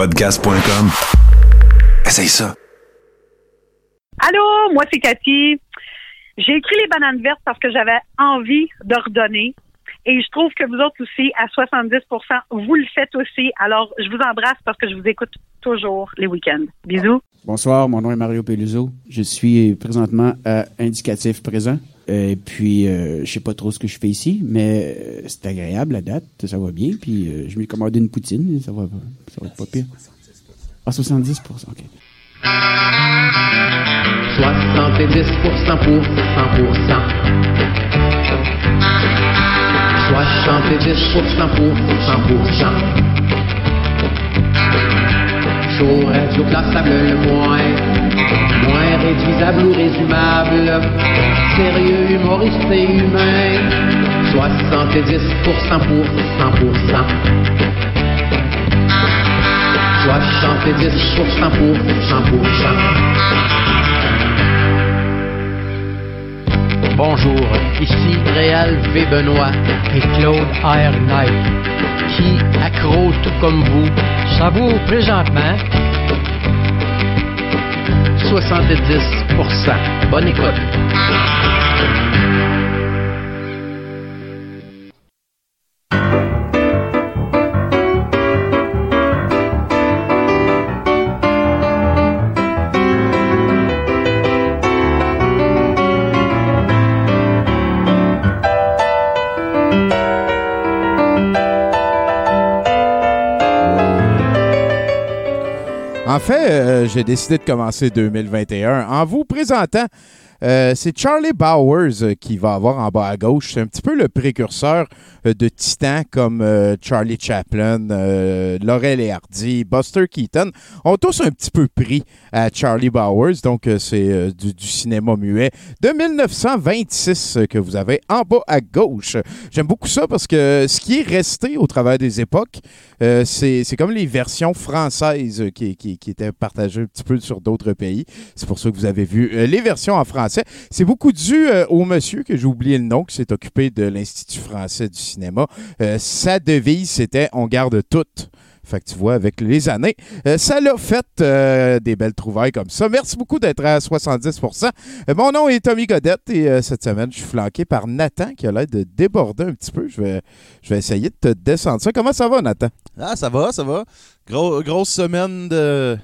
Podcast.com. Essaye ça. Allô, moi c'est Cathy. J'ai écrit les bananes vertes parce que j'avais envie de redonner. Et je trouve que vous autres aussi, à 70% vous le faites aussi. Alors, je vous embrasse parce que je vous écoute toujours les week-ends. Bisous. Bonsoir, mon nom est Mario Peluso. Je suis présentement à Indicatif Présent. Et puis, euh, je sais pas trop ce que je fais ici, mais euh, c'est agréable la date, ça va bien. Puis, euh, je m'ai commandé une poutine, ça va, ça va être pas pire. Ah, 70 OK. 70% pour 100%. 70% pour 100%. Chaud, radioclassable le moins. Moins réduisable ou résumable. Sérieux, humoriste et humain. 70% pour 100%. 70% pour 100%. Bonjour, ici Réal V. Benoît et Claude R. Qui, accro tout comme vous, savoure présentement 70%. Bonne écoute. En fait, euh, j'ai décidé de commencer 2021 en vous présentant. Euh, c'est Charlie Bowers euh, qui va avoir en bas à gauche. C'est un petit peu le précurseur euh, de titans comme Charlie Chaplin, Laurel et Hardy, Buster Keaton. Ont tous un petit peu pris à Charlie Bowers. Donc, c'est du, cinéma muet de 1926 euh, que vous avez en bas à gauche. J'aime beaucoup ça parce que ce qui est resté au travers des époques, c'est c'est comme les versions françaises qui, qui- qui étaient partagées un petit peu sur d'autres pays. C'est pour ça que vous avez vu les versions en français. C'est beaucoup dû euh, au monsieur que j'ai oublié le nom, qui s'est occupé de l'Institut français du cinéma. Euh, sa devise, c'était « On garde tout ». Fait que tu vois, avec les années, euh, ça l'a fait des belles trouvailles comme ça. Merci beaucoup d'être à 70% Euh, Mon nom est Tommy Godette et cette semaine, je suis flanqué par Nathan qui a l'air de déborder un petit peu. Je vais, je vais essayer de te descendre ça. Comment ça va, Nathan? Ah, ça va, ça va. Gros- grosse semaine de,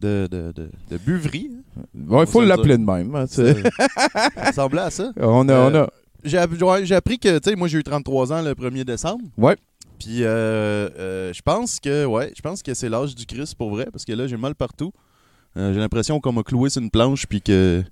de, de, de, de buverie. Bon, il faut l'appeler de même. hein. Ça ressemblait à ça. on a, on a. J'ai ouais, j'ai appris que, tu sais, moi j'ai eu 33 ans le 1er décembre. Ouais. Puis euh, euh, je pense que, ouais, je pense que c'est l'âge du Christ pour vrai, parce que là j'ai mal partout. Euh, j'ai l'impression qu'on m'a cloué sur une planche, puis que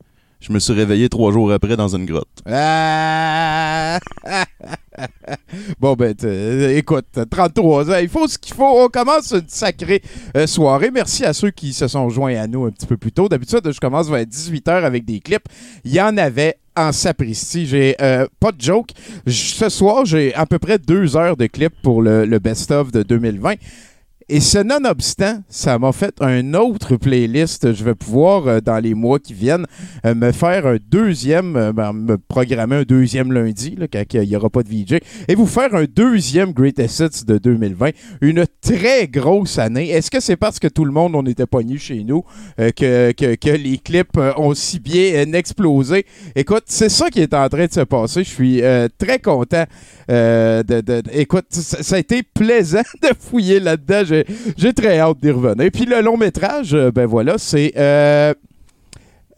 je me suis réveillé trois jours après dans une grotte. Ah! bon, ben, euh, écoute, 33 ans, il faut ce qu'il faut. On commence une sacrée euh, soirée. Merci à ceux qui se sont joints à nous un petit peu plus tôt. D'habitude, je commence vers 18h avec des clips. Il y en avait en sapristi. J'ai euh, pas de joke. Ce soir, j'ai à peu près deux heures de clips pour le, le best-of de 2020. Et ce nonobstant, ça m'a fait un autre playlist. Je vais pouvoir, euh, dans les mois qui viennent, euh, me faire un deuxième, euh, ben, me programmer un deuxième lundi, là, quand il n'y aura pas de VJ, et vous faire un deuxième Greatest Hits de 2020. Une très grosse année. Est-ce que c'est parce que tout le monde, on était pognus chez nous, que, que, les clips ont si bien explosé? Écoute, c'est ça qui est en train de se passer. Je suis très content. de, écoute, ça a été plaisant de fouiller là-dedans. J'ai- très hâte d'y revenir. Puis le long métrage, euh, ben voilà, c'est euh,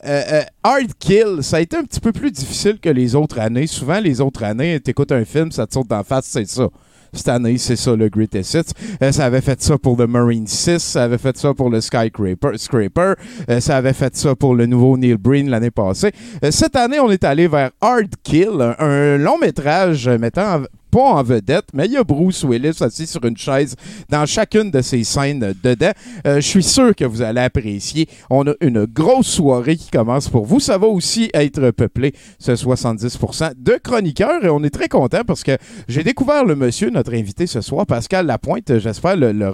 euh, Hard Kill. Ça a été un petit peu plus difficile que les autres années. Souvent, les autres années, t'écoutes un film, ça te saute d'en face, c'est ça. Cette année, c'est ça le Greatest Hits. Euh, ça avait fait ça pour The Marine 6, ça avait fait ça pour le Skyscraper, Scraper, ça avait fait ça pour le nouveau Neil Breen l'année passée. Cette année, on est allé vers Hard Kill, un, un long métrage mettant pas en vedette, mais il y a Bruce Willis assis sur une chaise dans chacune de ces scènes dedans. Euh, je suis sûr que vous allez apprécier. On a une grosse soirée qui commence pour vous. Ça va aussi être peuplé, ce 70% de chroniqueurs, et on est très content parce que j'ai découvert le monsieur, notre invité ce soir, Pascal Lapointe. J'espère le, le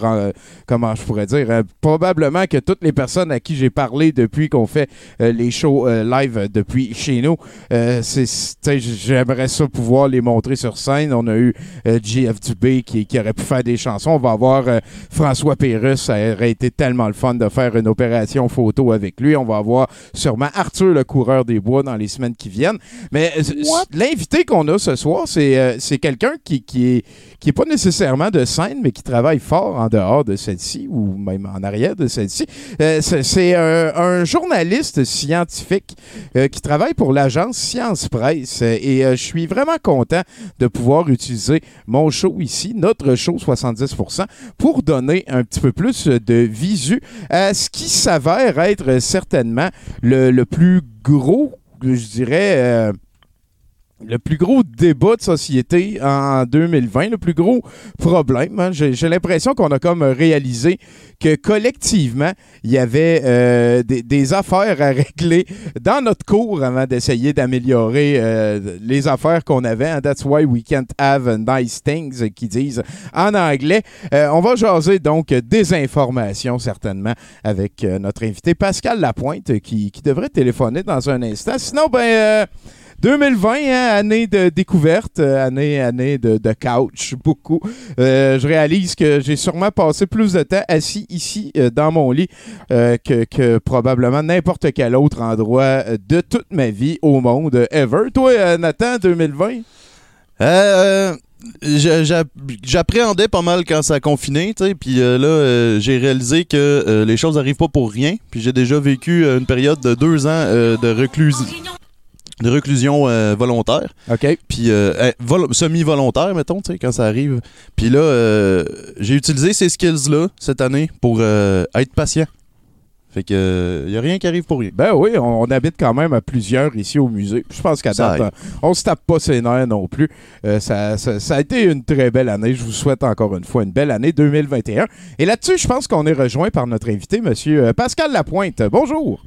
comment je pourrais dire, euh, probablement que toutes les personnes à qui j'ai parlé depuis qu'on fait euh, les shows euh, live depuis chez nous, j'aimerais ça pouvoir les montrer sur scène. A eu euh, JF Dubé qui, qui aurait pu faire des chansons. On va avoir euh, François Pérusse. Ça aurait été tellement le fun de faire une opération photo avec lui. On va avoir sûrement Arthur le coureur des bois dans les semaines qui viennent. Mais euh, l'invité qu'on a ce soir, c'est c'est quelqu'un qui, qui est qui est pas nécessairement de scène, mais qui travaille fort en dehors de celle-ci ou même en arrière de celle-ci. Euh, c'est c'est un, un journaliste scientifique euh, qui travaille pour l'agence Science Presse Euh, et euh, je suis vraiment content de pouvoir utiliser mon show ici, notre show 70%, pour donner un petit peu plus de visu à ce qui s'avère être certainement le, le plus gros, je dirais, euh, le plus gros débat de société en 2020, le plus gros problème. hein. J'ai l'impression qu'on a comme réalisé que collectivement, il y avait euh, des, affaires à régler dans notre cours avant d'essayer d'améliorer euh, les affaires qu'on avait. hein. That's why we can't have nice things, qui disent en anglais. Euh, on va jaser donc des informations, certainement, avec notre invité Pascal Lapointe, qui, qui devrait téléphoner dans un instant. Sinon, ben... euh, 2020, hein, année de découverte, euh, année, année de, couch, beaucoup. Euh, je réalise que j'ai sûrement passé plus de temps assis ici euh, dans mon lit que, probablement n'importe quel autre endroit de toute ma vie au monde, ever. Toi, Nathan, 2020? Euh, j'a- j'a- J'appréhendais pas mal quand ça a confiné, tu puis là, j'ai réalisé que les choses n'arrivent pas pour rien, puis j'ai déjà vécu une période de deux ans de, reclus- de reclusion euh, volontaire, OK. puis euh, vol- semi-volontaire, mettons, tu sais, quand ça arrive. Puis là, euh, j'ai utilisé ces skills-là cette année pour être patient. Fait que, y a rien qui arrive pour rien. Ben oui, on, on habite quand même à plusieurs ici au musée. Je pense qu'à date, on, se tape pas ses nerfs non plus. Ça, ça- ça a été une très belle année. Je vous souhaite encore une fois une belle année 2021. Et là-dessus, je pense qu'on est rejoint par notre invité, Monsieur Pascal Lapointe. Bonjour.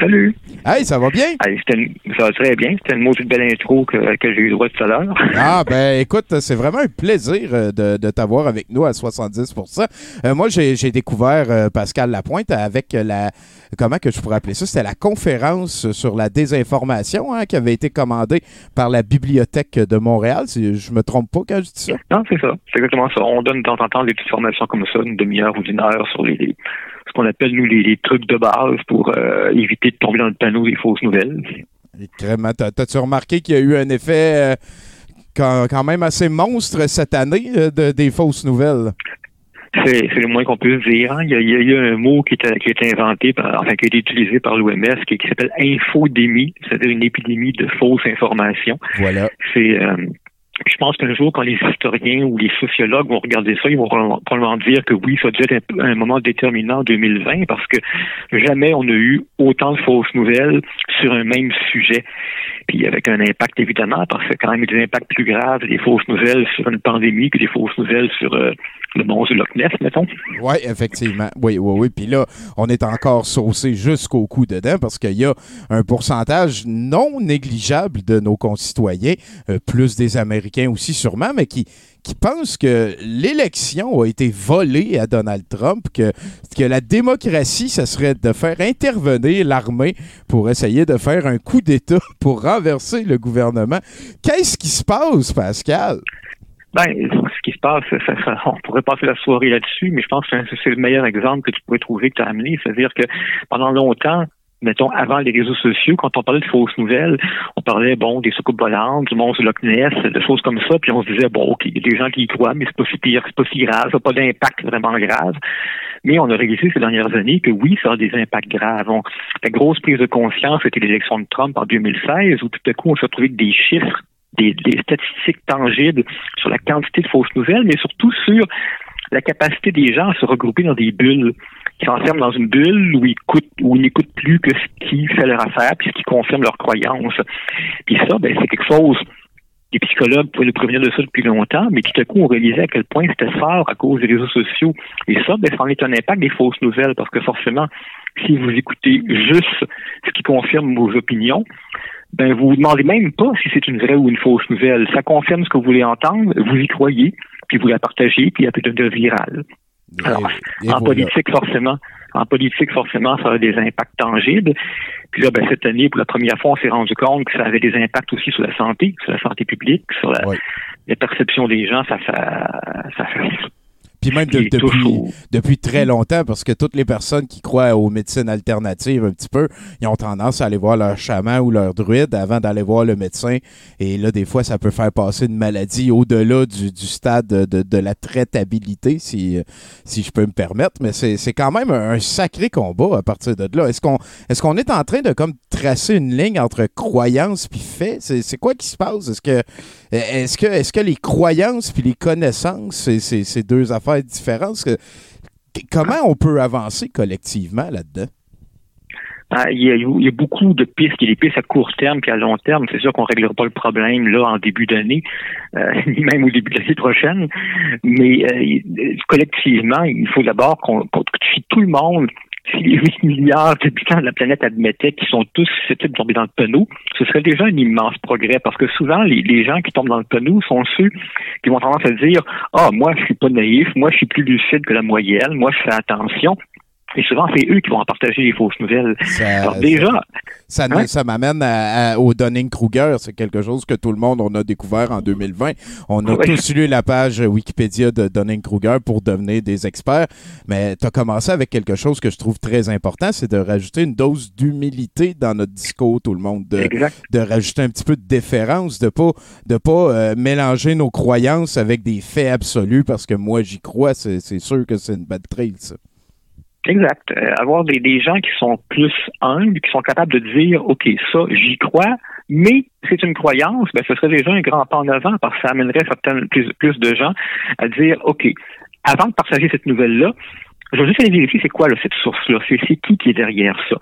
Salut. Hey, ça va bien? Hey, une- ça va très bien. C'était une maudite belle intro que, que j'ai eu droit tout à l'heure. Ah, ben écoute, c'est vraiment un plaisir euh, de, de t'avoir avec nous à 70% Euh, Moi, j'ai j'ai découvert euh, Pascal Lapointe avec la. Comment que je pourrais appeler ça? C'était la conférence sur la désinformation hein, qui avait été commandée par la Bibliothèque de Montréal. Si je me trompe pas quand je dis ça. Non, c'est ça. C'est exactement ça. On donne de temps en temps des petites formations comme ça, une demi-heure ou une heure sur les- ce qu'on appelle, nous, les, les trucs de base pour euh, éviter de tomber dans le panneau des fausses nouvelles. T'as-tu remarqué qu'il y a eu un effet euh, quand, quand même assez monstre cette année euh, de, des fausses nouvelles? C'est le moins qu'on puisse dire. hein. Il, y a, il y a eu un mot qui, est- qui a été inventé, par, enfin qui a été utilisé par l'OMS, qui, qui s'appelle infodémie, c'est-à-dire une épidémie de fausses informations. Voilà. C'est, euh, je pense qu'un jour, quand les historiens ou les sociologues vont regarder ça, ils vont probablement- dire que oui, ça dû être un, un moment déterminant en 2020 parce que jamais on a eu autant de fausses nouvelles sur un même sujet. Puis avec un impact évidemment, parce que quand même des impacts plus graves des fausses nouvelles sur une pandémie que des fausses nouvelles sur euh, le monstre du Loch Ness, mettons. Oui, effectivement. Oui, oui, oui. Puis là, on est encore saucé jusqu'au cou dedans parce qu'il y a un pourcentage non négligeable de nos concitoyens, euh, plus des Américains aussi sûrement, mais qui, qui pensent que l'élection a été volée à Donald Trump, que, que la démocratie, ce serait de faire intervenir l'armée pour essayer de faire un coup d'État pour renverser le gouvernement. Qu'est-ce qui se passe, Pascal? Ben, ce qui se passe, on pourrait passer la soirée là-dessus, mais je pense que c'est le meilleur exemple que tu pourrais trouver que tu as amené. C'est-à-dire que pendant longtemps, mettons, avant les réseaux sociaux, quand on parlait de fausses nouvelles, on parlait, bon, des soucoupes volantes, du monstre Loch Ness, de choses comme ça, puis on se disait, bon, il y a des gens qui y croient, mais c'est pas si pire, c'est pas si grave, ça n'a pas d'impact vraiment grave. Mais on a réalisé ces dernières années que oui, ça a des impacts graves. La grosse prise de conscience, c'était l'élection de Trump en 2016, où tout à coup, on s'est retrouvé avec des chiffres des statistiques tangibles sur la quantité de fausses nouvelles, mais surtout sur la capacité des gens à se regrouper dans des bulles, qui s'enferment dans une bulle où ils, écoutent, où ils n'écoutent plus que ce qui fait leur affaire, puis ce qui confirme leurs croyances. Puis ça, ben, c'est quelque chose, les psychologues pouvaient nous prévenir de ça depuis longtemps, mais tout à coup, on réalisait à quel point c'était fort à cause des réseaux sociaux. Et ça, ben, ça en est un impact des fausses nouvelles, parce que forcément, si vous écoutez juste ce qui confirme vos opinions, ben vous vous demandez même pas si c'est une vraie ou une fausse nouvelle. Ça confirme ce que vous voulez entendre, vous y croyez, puis vous la partagez, puis elle peut devenir virale. Alors, Et- et en voilà. politique, forcément, en politique, forcément, ça a des impacts tangibles. Puis là, ben, cette année, pour la première fois, on s'est rendu compte que ça avait des impacts aussi sur la santé, sur la santé publique, sur la, Oui. la perception des gens, ça, ça, ça, ça Puis même de- depuis, depuis très longtemps, parce que toutes les personnes qui croient aux médecines alternatives un petit peu, ils ont tendance à aller voir leur chaman ou leur druide avant d'aller voir le médecin. Et là, des fois, ça peut faire passer une maladie au-delà du, du stade de, de- de la traitabilité, si, si je peux me permettre. Mais c'est quand même un, sacré combat à partir de là. Est-ce qu'on est, qu'on est en train de comme tracer une ligne entre croyance puis fait? C'est quoi qui se passe? Est-ce que, est-ce que, est-ce que les croyances puis les connaissances, c'est deux affaires Est-ce que- comment on peut avancer collectivement là-dedans? Ah, il, y a, beaucoup de pistes. Il y a des pistes à court terme puis à long terme. C'est sûr qu'on ne réglera pas le problème là en début d'année, euh, ni même au début de l'année prochaine. Mais euh, il- collectivement, il faut d'abord qu'on, que tout le monde, si les 8 milliards d'habitants de la planète admettaient qu'ils sont tous susceptibles de tomber dans le panneau, ce serait déjà un immense progrès. Parce que souvent, les, les gens qui tombent dans le panneau sont ceux qui vont tendance à dire Ah, moi, je suis pas naïf, moi, je suis plus lucide que la moyenne, moi, je fais attention. Et souvent, c'est eux qui vont en partager les fausses nouvelles. Ça, Alors déjà, ça, ça m'amène à- à- au Dunning-Kruger. C'est quelque chose que tout le monde on a découvert en 2020. On a Ouais. tous lu la page Wikipédia de Dunning-Kruger pour devenir des experts. Mais tu as commencé avec quelque chose que je trouve très important, c'est de rajouter une dose d'humilité dans notre discours, tout le monde. De, exact. de rajouter un petit peu de déférence, de pas de pas euh, mélanger nos croyances avec des faits absolus parce que moi j'y crois, c'est c'est sûr que c'est une bad trail ça. Exact. Euh, avoir des, des gens qui sont plus humbles, qui sont capables de dire, OK, ça, j'y crois, mais c'est une croyance, ben, ce serait déjà un grand pas en avant parce que ça amènerait certaines, plus, plus de gens à dire, OK, avant de partager cette nouvelle-là, je vais juste aller vérifier c'est quoi là, cette source-là, c'est qui qui est derrière ça.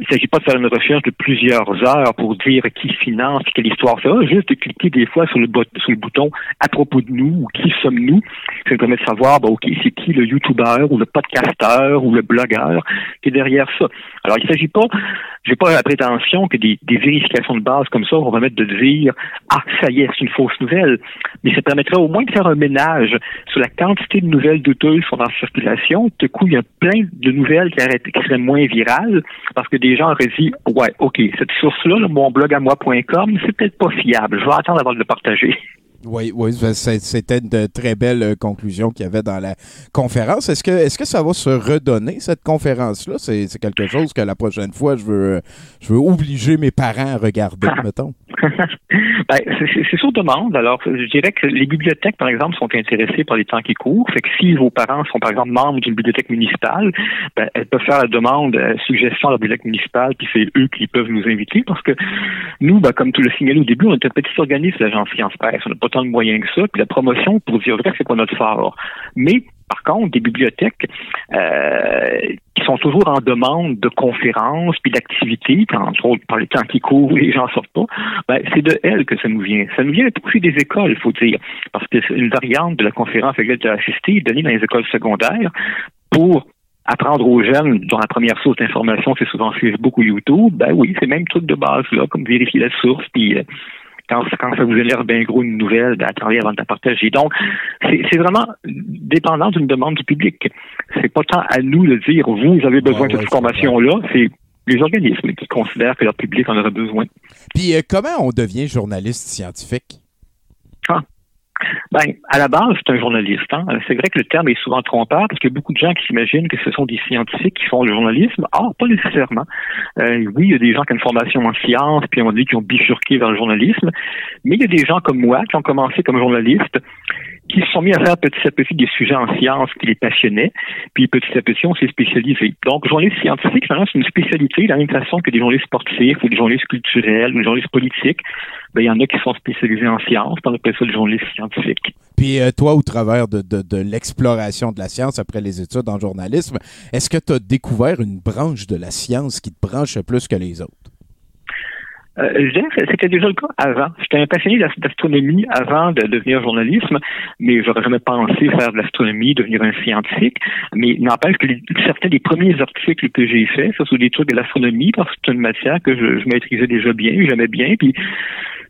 Il ne s'agit pas de faire une recherche de plusieurs heures pour dire qui finance, quelle histoire c'est, juste de cliquer des fois sur le, sur le bouton à propos de nous ou qui sommes-nous. Ça nous permet de savoir, ben, OK, c'est qui le youtubeur ou le podcasteur ou le blogueur qui est derrière ça. Alors, il ne s'agit pas, j'ai pas la prétention que des, vérifications de base comme ça vont permettre de dire, ah, ça y est, c'est une fausse nouvelle. Mais ça permettrait au moins de faire un ménage sur la quantité de nouvelles douteuses qui sont en circulation. Tout coup, il y a plein de nouvelles qui, qui seraient moins virales parce que des gens auraient dit, ouais, OK, cette source-là, là, mon blog à moi.com, c'est peut-être pas fiable. Je vais attendre avant de le partager. Oui, oui, c'était une très belle euh, conclusion qu'il y avait dans la conférence. Est-ce que, est-ce que ça va se redonner, cette conférence-là? C'est, quelque chose que la prochaine fois, je veux, je veux obliger mes parents à regarder, mettons. Ben, c'est- sur demande. Alors, je dirais que les bibliothèques, par exemple, sont intéressées par les temps qui courent. Fait que si vos parents sont, par exemple, membres d'une bibliothèque municipale, ben, elles peuvent faire la demande, euh, suggestion à la bibliothèque municipale, puis c'est eux qui peuvent nous inviter parce que nous, ben, comme tu l'as signalé au début, on est un petit organisme, l'agence Science Presse. On n'a pas tant de moyens que ça. Puis la promotion, pour dire vrai, c'est pas notre fort. Mais, par contre, des bibliothèques euh, qui sont toujours en demande de conférences puis d'activités, entre autres par les temps qui courent, les gens sortent pas, ben, c'est de elles que ça nous vient. Ça nous vient aussi des écoles, il faut dire, parce que c'est une variante de la conférence à laquelle as assisté, donnée dans les écoles secondaires pour apprendre aux jeunes dont la première source d'information, c'est souvent Facebook ou YouTube, ben oui, c'est le même truc de base, là, comme vérifier la source, puis euh, quand, quand ça vous a l'air bien gros une nouvelle, d'attendre avant de la partager. Donc, c'est vraiment dépendant d'une demande du public. C'est pas tant à nous de dire, vous avez besoin Ouais, de cette formation-là, c'est les organismes qui considèrent que leur public en aurait besoin. Puis euh, comment on devient journaliste scientifique? Ben, à la base, c'est un journaliste. Hein. C'est vrai que le terme est souvent trompeur parce qu'il y a beaucoup de gens qui s'imaginent que ce sont des scientifiques qui font le journalisme. Or, pas nécessairement. Euh, oui, il y a des gens qui ont une formation en sciences, puis on dit qu'ils ont bifurqué vers le journalisme. Mais il y a des gens comme moi qui ont commencé comme journalistes, qui se sont mis à faire petit à petit des sujets en sciences qui les passionnaient, puis petit à petit, on s'est spécialisé. Donc, journaliste scientifique, c'est une spécialité de la même façon que des journalistes sportifs ou des journalistes culturels ou des journalistes politiques. Ben, il y en a qui sont spécialisés en sciences, on appelle ça le journaliste scientifique. Puis euh, toi, au travers de, de, de l'exploration de la science après les études en journalisme, est-ce que tu as découvert une branche de la science qui te branche plus que les autres? Euh, je c'était déjà le cas avant. J'étais un passionné d'ast- d'astronomie avant de devenir journaliste, mais j'aurais jamais pensé faire de l'astronomie, devenir un scientifique. Mais n'empêche que certains des premiers articles que j'ai faits, ça, sont des trucs de l'astronomie, parce que c'est une matière que je, je maîtrisais déjà bien, j'aimais bien. Puis,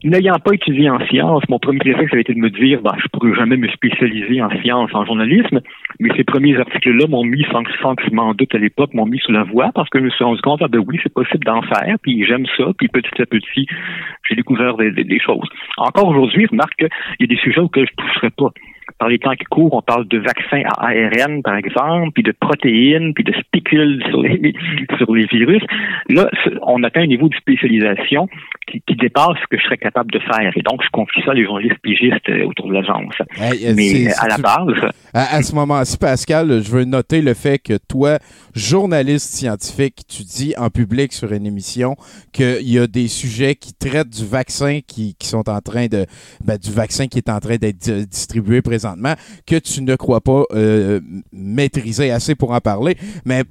n'ayant pas étudié en sciences, mon premier réflexe avait été de me dire, bah, je pourrais jamais me spécialiser en sciences, en journalisme. Mais ces premiers articles-là m'ont mis, sans, que- je m'en doute à l'époque, m'ont mis sous la voie, parce que je me suis rendu compte, ah, ben oui, c'est possible d'en faire, puis j'aime ça, puis petit à petit, j'ai découvert des, choses. Encore aujourd'hui, remarque qu'il y a des sujets auxquels je ne toucherai pas. Par les temps qui courent, on parle de vaccins à ARN, par exemple, puis de protéines, puis de spécules sur les, sur les virus. Là, on atteint un niveau de spécialisation qui, qui dépasse ce que je serais capable de faire. Et donc, je confie ça à les journalistes pigistes euh, autour de l'agence. Hey, euh, Mais à la tu- base, À, à ce moment-ci, Pascal, je veux noter le fait que toi, journaliste scientifique, tu dis en public sur une émission qu'il y a des sujets qui traitent du vaccin qui, qui sont en train de ben, du vaccin qui est en train d'être distribué présentement que tu ne crois pas euh, maîtriser assez pour en parler, mais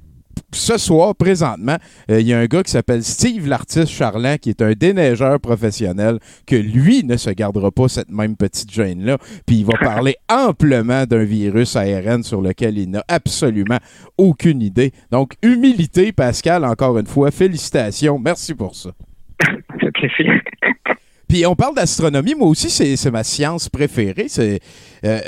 ce soir, présentement, euh, il y a un gars qui s'appelle Steve l'artiste Charland, qui est un déneigeur professionnel, que lui ne se gardera pas cette même petite gêne-là, puis il va parler amplement d'un virus ARN sur lequel il n'a absolument aucune idée. Donc, humilité, Pascal, encore une fois, félicitations, merci pour ça. c'est plaisir. Puis on parle d'astronomie, moi aussi, c'est ma science préférée. Euh, euh,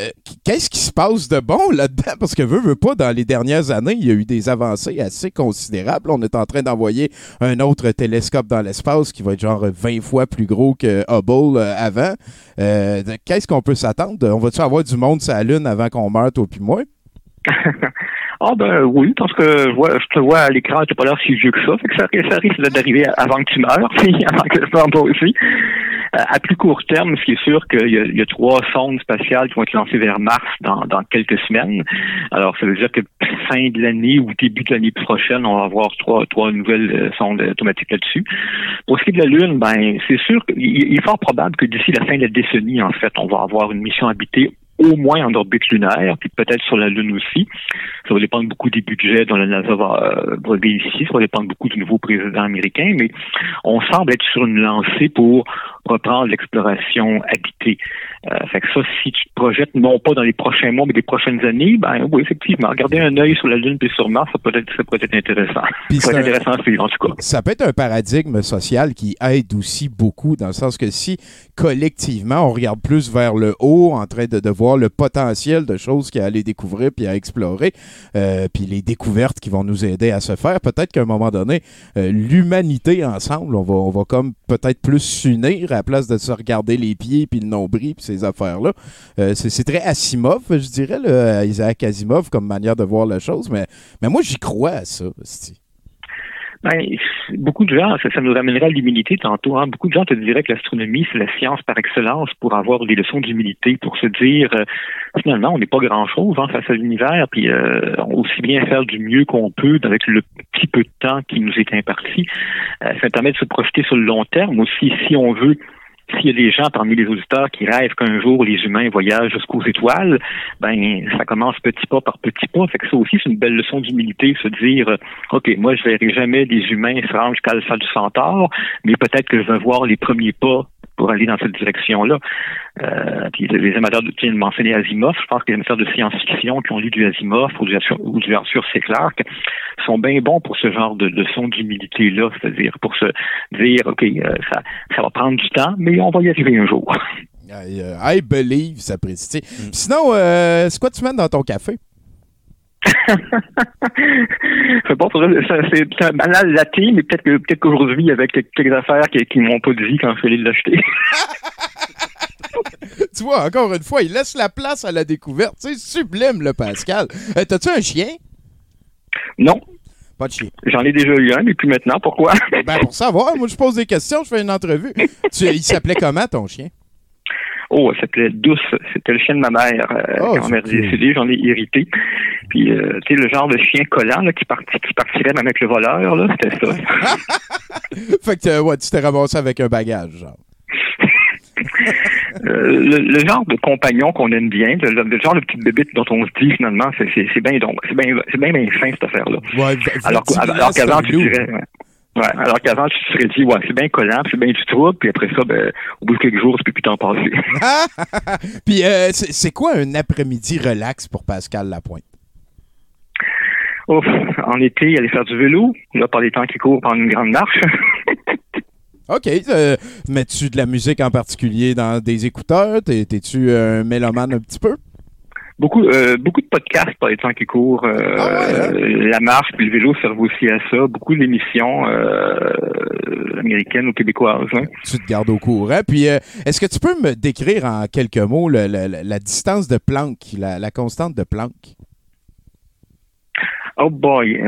Qu'est-ce qui se passe de bon là-dedans? Parce que veut, veut pas, dans les dernières années, il y a eu des avancées assez considérables. On est en train d'envoyer un autre télescope dans l'espace qui va être genre 20 fois plus gros que Hubble euh, avant. Qu'est-ce qu'on peut s'attendre? On va-tu avoir du monde sur la Lune avant qu'on meure, toi puis moi? Ah ben oui, parce que je, vois, je te vois à l'écran, tu pas l'air si vieux que ça, fait que ça, risque d'arriver avant que tu meurs, avant que je meure moi aussi. Euh, À plus court terme, ce qui est sûr qu'il y, a- trois sondes spatiales qui vont être lancées vers Mars dans, dans quelques semaines. Alors, ça veut dire que fin de l'année ou début de l'année prochaine, on va avoir trois, trois nouvelles euh, sondes automatiques là-dessus. Pour ce qui est de la Lune, ben c'est sûr qu'il il est fort probable que d'ici la fin de la décennie, en fait, on va avoir une mission habitée au moins en orbite lunaire, puis peut-être sur la Lune aussi. Ça va dépendre beaucoup des budgets dont la NASA va euh, ici. Ça va dépendre beaucoup du nouveau président américain, mais on semble être sur une lancée pour reprendre l'exploration habitée. Euh, fait que ça, si tu te projettes non pas dans les prochains mois, mais des prochaines années, ben oui, effectivement, garder un œil sur la Lune puis sur Mars, ça peut être, ça peut être intéressant. Puis ça peut être un- intéressant à suivre, en tout cas. ça peut être un paradigme social qui aide aussi beaucoup, dans le sens que si collectivement on regarde plus vers le haut, en train de, de voir le potentiel de choses qu'il y a à aller découvrir puis à explorer, euh, puis les découvertes qui vont nous aider à se faire, peut-être qu'à un moment donné, euh, l'humanité ensemble, on va, on va comme peut-être plus s'unir à la place de se regarder les pieds puis le nombril puis ces affaires-là. Euh, c'est très Asimov, je dirais, Isaac Asimov comme manière de voir la chose, mais, mais moi j'y crois à ça. Ben, beaucoup de gens, ça, ça nous ramènerait à l'humilité tantôt. Hein. Beaucoup de gens te diraient que l'astronomie, c'est la science par excellence pour avoir des leçons d'humilité, pour se dire euh, finalement, on n'est pas grand-chose hein, face à l'univers, puis euh, aussi bien faire du mieux qu'on peut avec le petit peu de temps qui nous est imparti. Euh, ça permet de se projeter sur le long terme aussi, si on veut. S'il y a des gens parmi les auditeurs qui rêvent qu'un jour les humains voyagent jusqu'aux étoiles, ben ça commence petit pas par petit pas. Fait que ça aussi, c'est une belle leçon d'humilité, se dire OK, moi je verrai jamais des humains se rendre jusqu'à l'alpha du centaure, mais peut-être que je vais voir les premiers pas pour aller dans cette direction-là. Euh, puis les amateurs de, tu mentionner Asimov, je pense que les amateurs de science-fiction qui ont lu du Asimov ou du, Arthur- ou du Arthur C. Clarke sont bien bons pour ce genre de leçon d'humilité-là, c'est-à-dire pour se dire, OK, euh, ça, ça va prendre du temps, mais on va y arriver un jour. I, euh, I believe, ça précise. Sinon, euh, c'est quoi tu mets dans ton café? c'est pas pour ça, c'est banal latte, mais peut-être que peut-être qu'aujourd'hui, avec quelques affaires qui, qui m'ont pas dit quand je suis allé l'acheter. tu vois, encore une fois, il laisse la place à la découverte. C'est sublime, le Pascal. Euh, T'as-tu un chien? non, Pas de chien. j'en ai déjà eu un, mais plus maintenant. Pourquoi? Ben, pour savoir, moi, je pose des questions, je fais une entrevue. Tu- il s'appelait comment, ton chien? Oh, ça s'appelait Douce. C'était le chien de ma mère. Euh, Oh, quand ma mère c'est est cool. décédée, j'en ai hérité. Puis, euh, tu sais, le genre de chien collant là, qui, parti, qui partirait même avec le voleur, là, c'était ça. fait que, ouais, tu t'es ramassé avec un bagage, genre. Euh, le, le genre de compagnon qu'on aime bien, le, genre de petite bébite dont on se dit finalement, c'est bien donc, c'est bien bien bien fin cette affaire-là. Ouais, Alors, qu'avant tu dirais, ouais. Ouais, alors qu'avant tu te serais dit, ouais, c'est bien collant, c'est bien du trouble, puis après ça, ben, au bout de quelques jours, tu peux plus t'en passer. Puis, euh, c'est quoi un après-midi relax pour Pascal Lapointe? Ouf, en été, aller faire du vélo, là, par les temps qui courent, prendre une grande marche. OK. euh, Mets-tu de la musique en particulier dans des écouteurs? T'es- T'es-tu un mélomane un petit peu? Beaucoup, euh, beaucoup de podcasts par les temps qui courent. euh, Ah ouais, hein? La marche puis le vélo servent aussi à ça. Beaucoup d'émissions euh, américaines ou québécoises. hein. Tu te gardes au courant. Puis, euh, est-ce que tu peux me décrire en quelques mots le- le- le- la distance de Planck, la, la constante de Planck? Oh boy,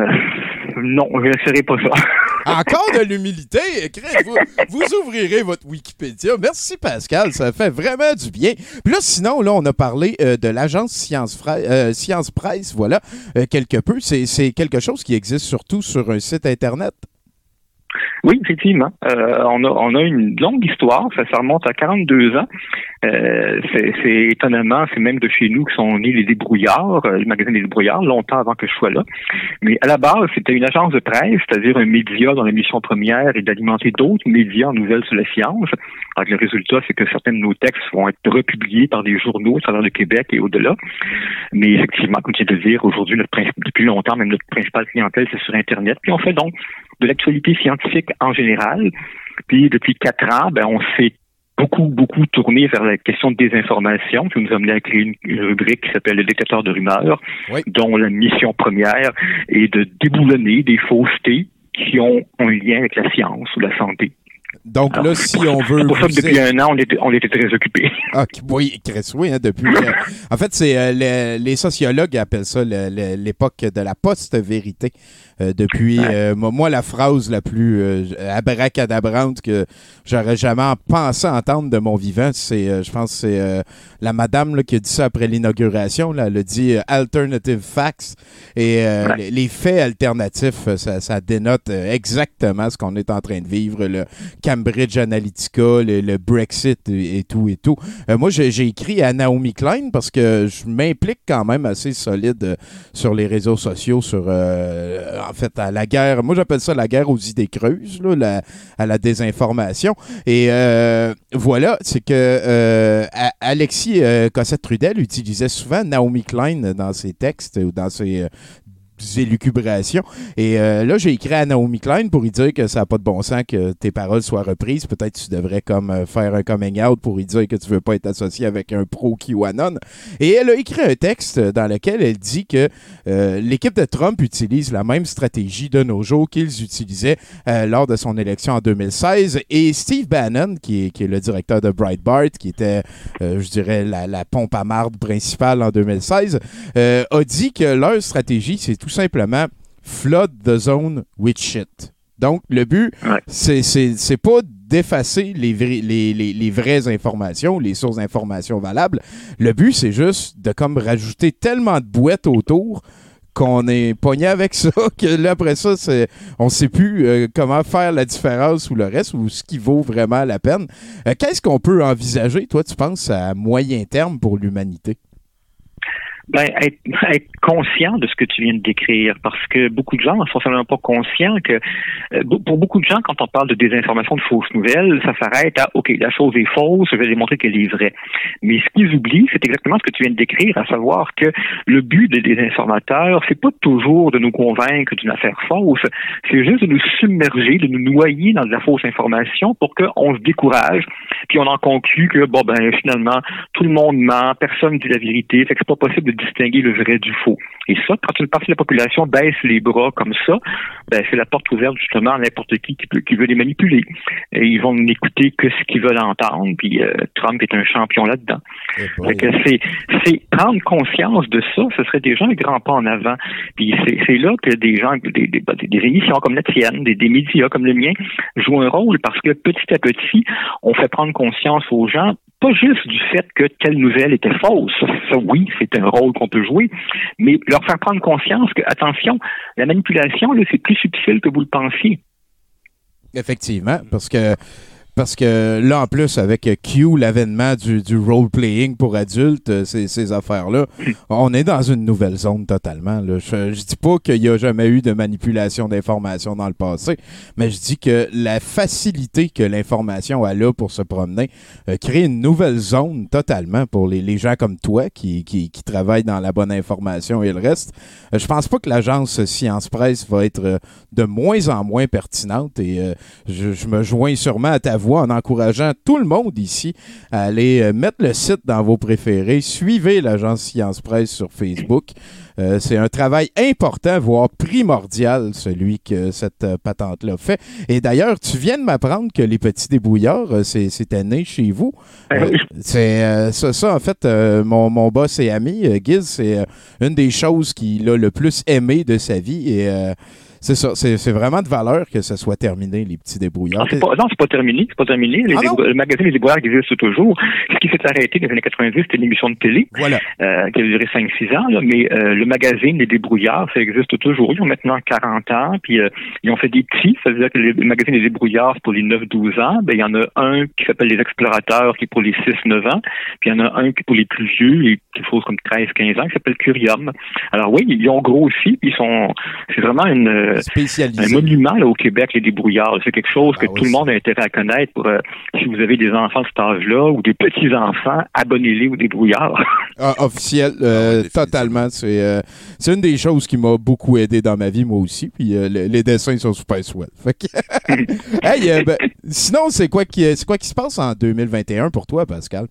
non, je ne serai pas ça. Encore de l'humilité. Vous, vous ouvrirez votre Wikipédia. Merci, Pascal. Ça fait vraiment du bien. Puis là, sinon, là, on a parlé euh, de l'agence Science, euh, Science Presse, voilà, euh, quelque peu. C'est quelque chose qui existe surtout sur un site Internet. Oui, effectivement. Euh, on, a, on a une longue histoire. Ça, ça remonte à 42 ans. Euh, c'est étonnamment, c'est même de chez nous que sont nés les débrouillards, euh, le magazine des débrouillards, longtemps avant que je sois là. Mais à la base, c'était une agence de presse, c'est-à-dire un média dont la mission première est d'alimenter d'autres médias en nouvelles sur la science. Alors, le résultat, c'est que certains de nos textes vont être republiés par des journaux à travers le Québec et au-delà. Mais effectivement, comme tu de dire, aujourd'hui, notre depuis longtemps, même notre principale clientèle, c'est sur Internet. Puis on fait donc de l'actualité scientifique en général. Puis depuis quatre ans, ben, on s'est beaucoup, beaucoup tourné vers la question de désinformation, qui nous a amené à créer une, une rubrique qui s'appelle le détecteur de rumeurs, Oui. dont la mission première est de déboulonner des faussetés qui ont un lien avec la science ou la santé. Donc Alors, là, si on veut. Pour ça que depuis un an, on était, on était très occupés. Ah, oui, Chris, oui, hein, depuis. euh, en fait, c'est euh, le- les sociologues appellent ça l'époque de la post-vérité. Euh, depuis, euh, moi, la phrase la plus euh, abracadabrante que j'aurais jamais pensé entendre de mon vivant, c'est, euh, je pense, c'est euh, la madame là, qui a dit ça après l'inauguration. Là, elle a dit euh, alternative facts et euh, les, les faits alternatifs, ça, ça dénote exactement ce qu'on est en train de vivre. Le Cambridge Analytica, le, le Brexit et, et tout et tout. Moi, j'ai écrit à Naomi Klein parce que je m'implique quand même assez solide sur les réseaux sociaux, sur euh, en fait à la guerre. Moi, j'appelle ça la guerre aux idées creuses, là, à la désinformation. Et euh, voilà, c'est que euh, Alexis euh, Cossette-Trudel utilisait souvent Naomi Klein dans ses textes ou dans ses élucubrations. Et euh, là, j'ai écrit à Naomi Klein pour lui dire que ça n'a pas de bon sens que tes paroles soient reprises. Peut-être tu devrais comme euh, faire un coming out pour lui dire que tu veux pas être associé avec un pro QAnon. Et elle a écrit un texte dans lequel elle dit que euh, l'équipe de Trump utilise la même stratégie de nos jours qu'ils utilisaient lors de son élection en 2016. Et Steve Bannon, qui est, qui est le directeur de Breitbart, qui était, je dirais, la, la pompe à marde principale en 2016, euh, a dit que leur stratégie, c'est tout simplement flood the zone with shit. Donc, le but, c'est- c'est c'est pas d'effacer les, vrais- les, les- les vraies informations, les sources d'informations valables. Le but, c'est juste de comme rajouter tellement de bouettes autour qu'on est pogné avec ça, que là, après ça, c'est, on sait plus euh, comment faire la différence ou le reste, ou ce qui vaut vraiment la peine. Euh, qu'est-ce qu'on peut envisager, toi, tu penses, à moyen terme pour l'humanité? Ben, être, être conscient de ce que tu viens de décrire, parce que beaucoup de gens ne sont simplement pas conscients que, euh, pour beaucoup de gens, quand on parle de désinformation, de fausses nouvelles, ça s'arrête à, OK, la chose est fausse, je vais démontrer qu'elle est vraie. Mais ce qu'ils oublient, c'est exactement ce que tu viens de décrire, à savoir que le but des désinformateurs, c'est pas toujours de nous convaincre d'une affaire fausse, c'est juste de nous submerger, de nous noyer dans de la fausse information pour qu'on se décourage, puis on en conclut que, bon, ben, finalement, tout le monde ment, personne dit la vérité, fait que c'est pas possible de distinguer le vrai du faux. Et ça, quand une partie de la population baisse les bras comme ça, ben, c'est la porte ouverte justement à n'importe qui qui, peut- qui veut les manipuler. Et ils vont n'écouter que ce qu'ils veulent entendre, puis euh, Trump est un champion là-dedans. C'est, c'est prendre conscience de ça, ce serait déjà un grand pas en avant. Puis c'est, c'est là que des gens, des, des, des- des émissions comme la tienne, des, des médias comme le mien, jouent un rôle parce que petit à petit, on fait prendre conscience aux gens, pas juste du fait que telle nouvelle était fausse. Ça, oui, c'est un rôle qu'on peut jouer, mais leur faire prendre conscience que, attention, la manipulation, c'est plus subtil que vous le pensiez. Effectivement, parce que parce que là, en plus, avec Q, l'avènement du, du role-playing pour adultes, euh, ces, ces affaires-là, on est dans une nouvelle zone totalement. là. Je, je dis pas qu'il n'y a jamais eu de manipulation d'informations dans le passé, mais je dis que la facilité que l'information a là pour se promener euh, crée une nouvelle zone totalement pour les, les gens comme toi qui, qui, qui travaillent dans la bonne information et le reste. Euh, je pense pas que l'agence Science Presse va être euh, de moins en moins pertinente et je, je me joins sûrement à ta voix en encourageant tout le monde ici à aller euh, mettre le site dans vos préférés. Suivez l'agence Science Presse sur Facebook. Euh, c'est un travail important, voire primordial, celui que cette euh, patente-là fait. Et d'ailleurs, tu viens de m'apprendre que les petits débrouillards, euh, c'est- c'était né chez vous. Euh, c'est ça, ça, en fait, mon, mon boss et ami, Giz, c'est une des choses qu'il a le plus aimé de sa vie. Et c'est ça, c'est c'est vraiment de valeur que ça soit terminé, les petits Non, débrouillards. c'est pas, non, c'est pas terminé. C'est pas terminé. Les Ah non? le magazine Les Débrouillards existe toujours. Ce qui s'est arrêté dans les années 90, c'était une émission de télé Voilà. euh, qui a duré 5-6 ans. là. mais euh, le magazine Les Débrouillards, ça existe toujours. Ils ont maintenant 40 ans. Puis euh, ils ont fait des petits. Ça veut dire que le magazine Les Débrouillards, c'est pour les 9-12 ans. Ben, il y en a un qui s'appelle Les Explorateurs, qui est pour les 6-9 ans. Puis il y en a un qui est pour les plus vieux, et qui chose comme 13-15 ans, qui s'appelle Curium. Alors oui, ils ont grossi. Puis ils sont... C'est vraiment une... euh, un Spécialisé. monument là, au Québec, les débrouillards. C'est quelque chose que Ah oui, tout le monde a intérêt à connaître. Pour, euh, si vous avez des enfants de cet âge-là ou des petits-enfants, abonnez-les aux débrouillards. Ah, officiel, euh, Ah totalement. C'est euh, c'est une des choses qui m'a beaucoup aidé dans ma vie, moi aussi. Puis euh, le- les dessins sont super swell. Hey, euh, ben, sinon, c'est quoi, qui, c'est quoi qui se passe en 2021 pour toi, Pascal?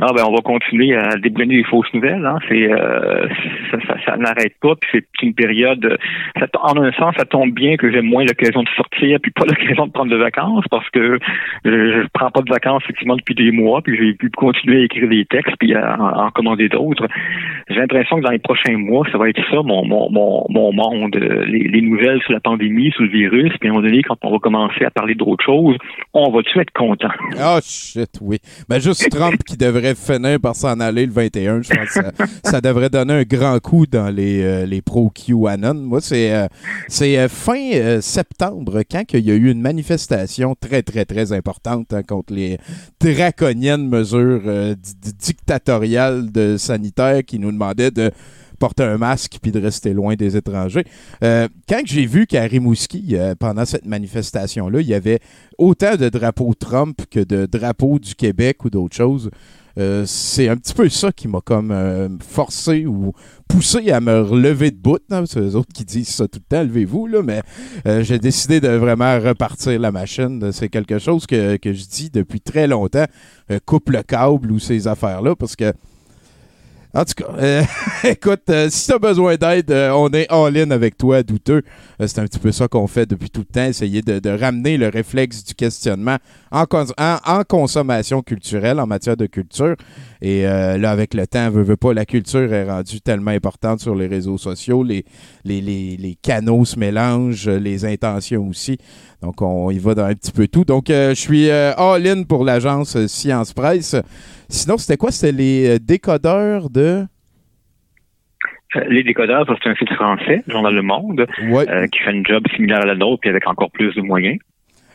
Ah ben on va continuer à déboulonner les fausses nouvelles. Hein. C'est euh, ça, ça, ça n'arrête pas. Puis c'est une période. Ça, en un sens, ça tombe bien que j'ai moins l'occasion de sortir, puis pas l'occasion de prendre de vacances, parce que je, je prends pas de vacances effectivement depuis des mois, puis j'ai pu continuer à écrire des textes, puis à, à en commander d'autres. J'ai l'impression que dans les prochains mois, ça va être ça mon mon mon, mon monde. Euh, Les, les nouvelles sur la pandémie, sur le virus. Puis à un moment donné, quand on va commencer à parler d'autres choses, on va-tu être content? Ah, shit, oui. Ben, juste Trump qui devrait finir par s'en aller le 21. Je pense que ça, devrait donner un grand coup dans les, euh, les pro-QAnon. Moi, c'est euh, euh, fin euh, septembre, quand il y a eu une manifestation très, très, très importante hein, contre les draconiennes mesures di- di- dictatoriales de sanitaires qui nous demandaient de porter un masque puis de rester loin des étrangers. Quand j'ai vu qu'à Rimouski, pendant cette manifestation-là, il y avait autant de drapeaux Trump que de drapeaux du Québec ou d'autres choses, euh, c'est un petit peu ça qui m'a comme euh, forcé ou poussé à me relever de bout. hein, c'est eux autres qui disent ça tout le temps, levez-vous, mais euh, j'ai décidé de vraiment repartir la machine. C'est quelque chose que, que je dis depuis très longtemps. Coupe le câble ou ces affaires-là, parce que en tout cas, euh, écoute, euh, si tu as besoin d'aide, euh, on est all-in avec toi, douteux. C'est un petit peu ça qu'on fait depuis tout le temps, essayer de, ramener le réflexe du questionnement en, cons- en, en consommation culturelle, en matière de culture. Et là, avec le temps, veut, veut pas, la culture est rendue tellement importante sur les réseaux sociaux, les, canaux se mélangent, les intentions aussi. Donc, on y va dans un petit peu tout. Donc, je suis euh, all-in pour l'agence Science Presse. Sinon, c'était quoi? C'était les euh, décodeurs de... Euh, Les décodeurs, c'est un site français, le Journal Le Monde, Ouais. euh, qui fait un job similaire à la nôtre, puis avec encore plus de moyens.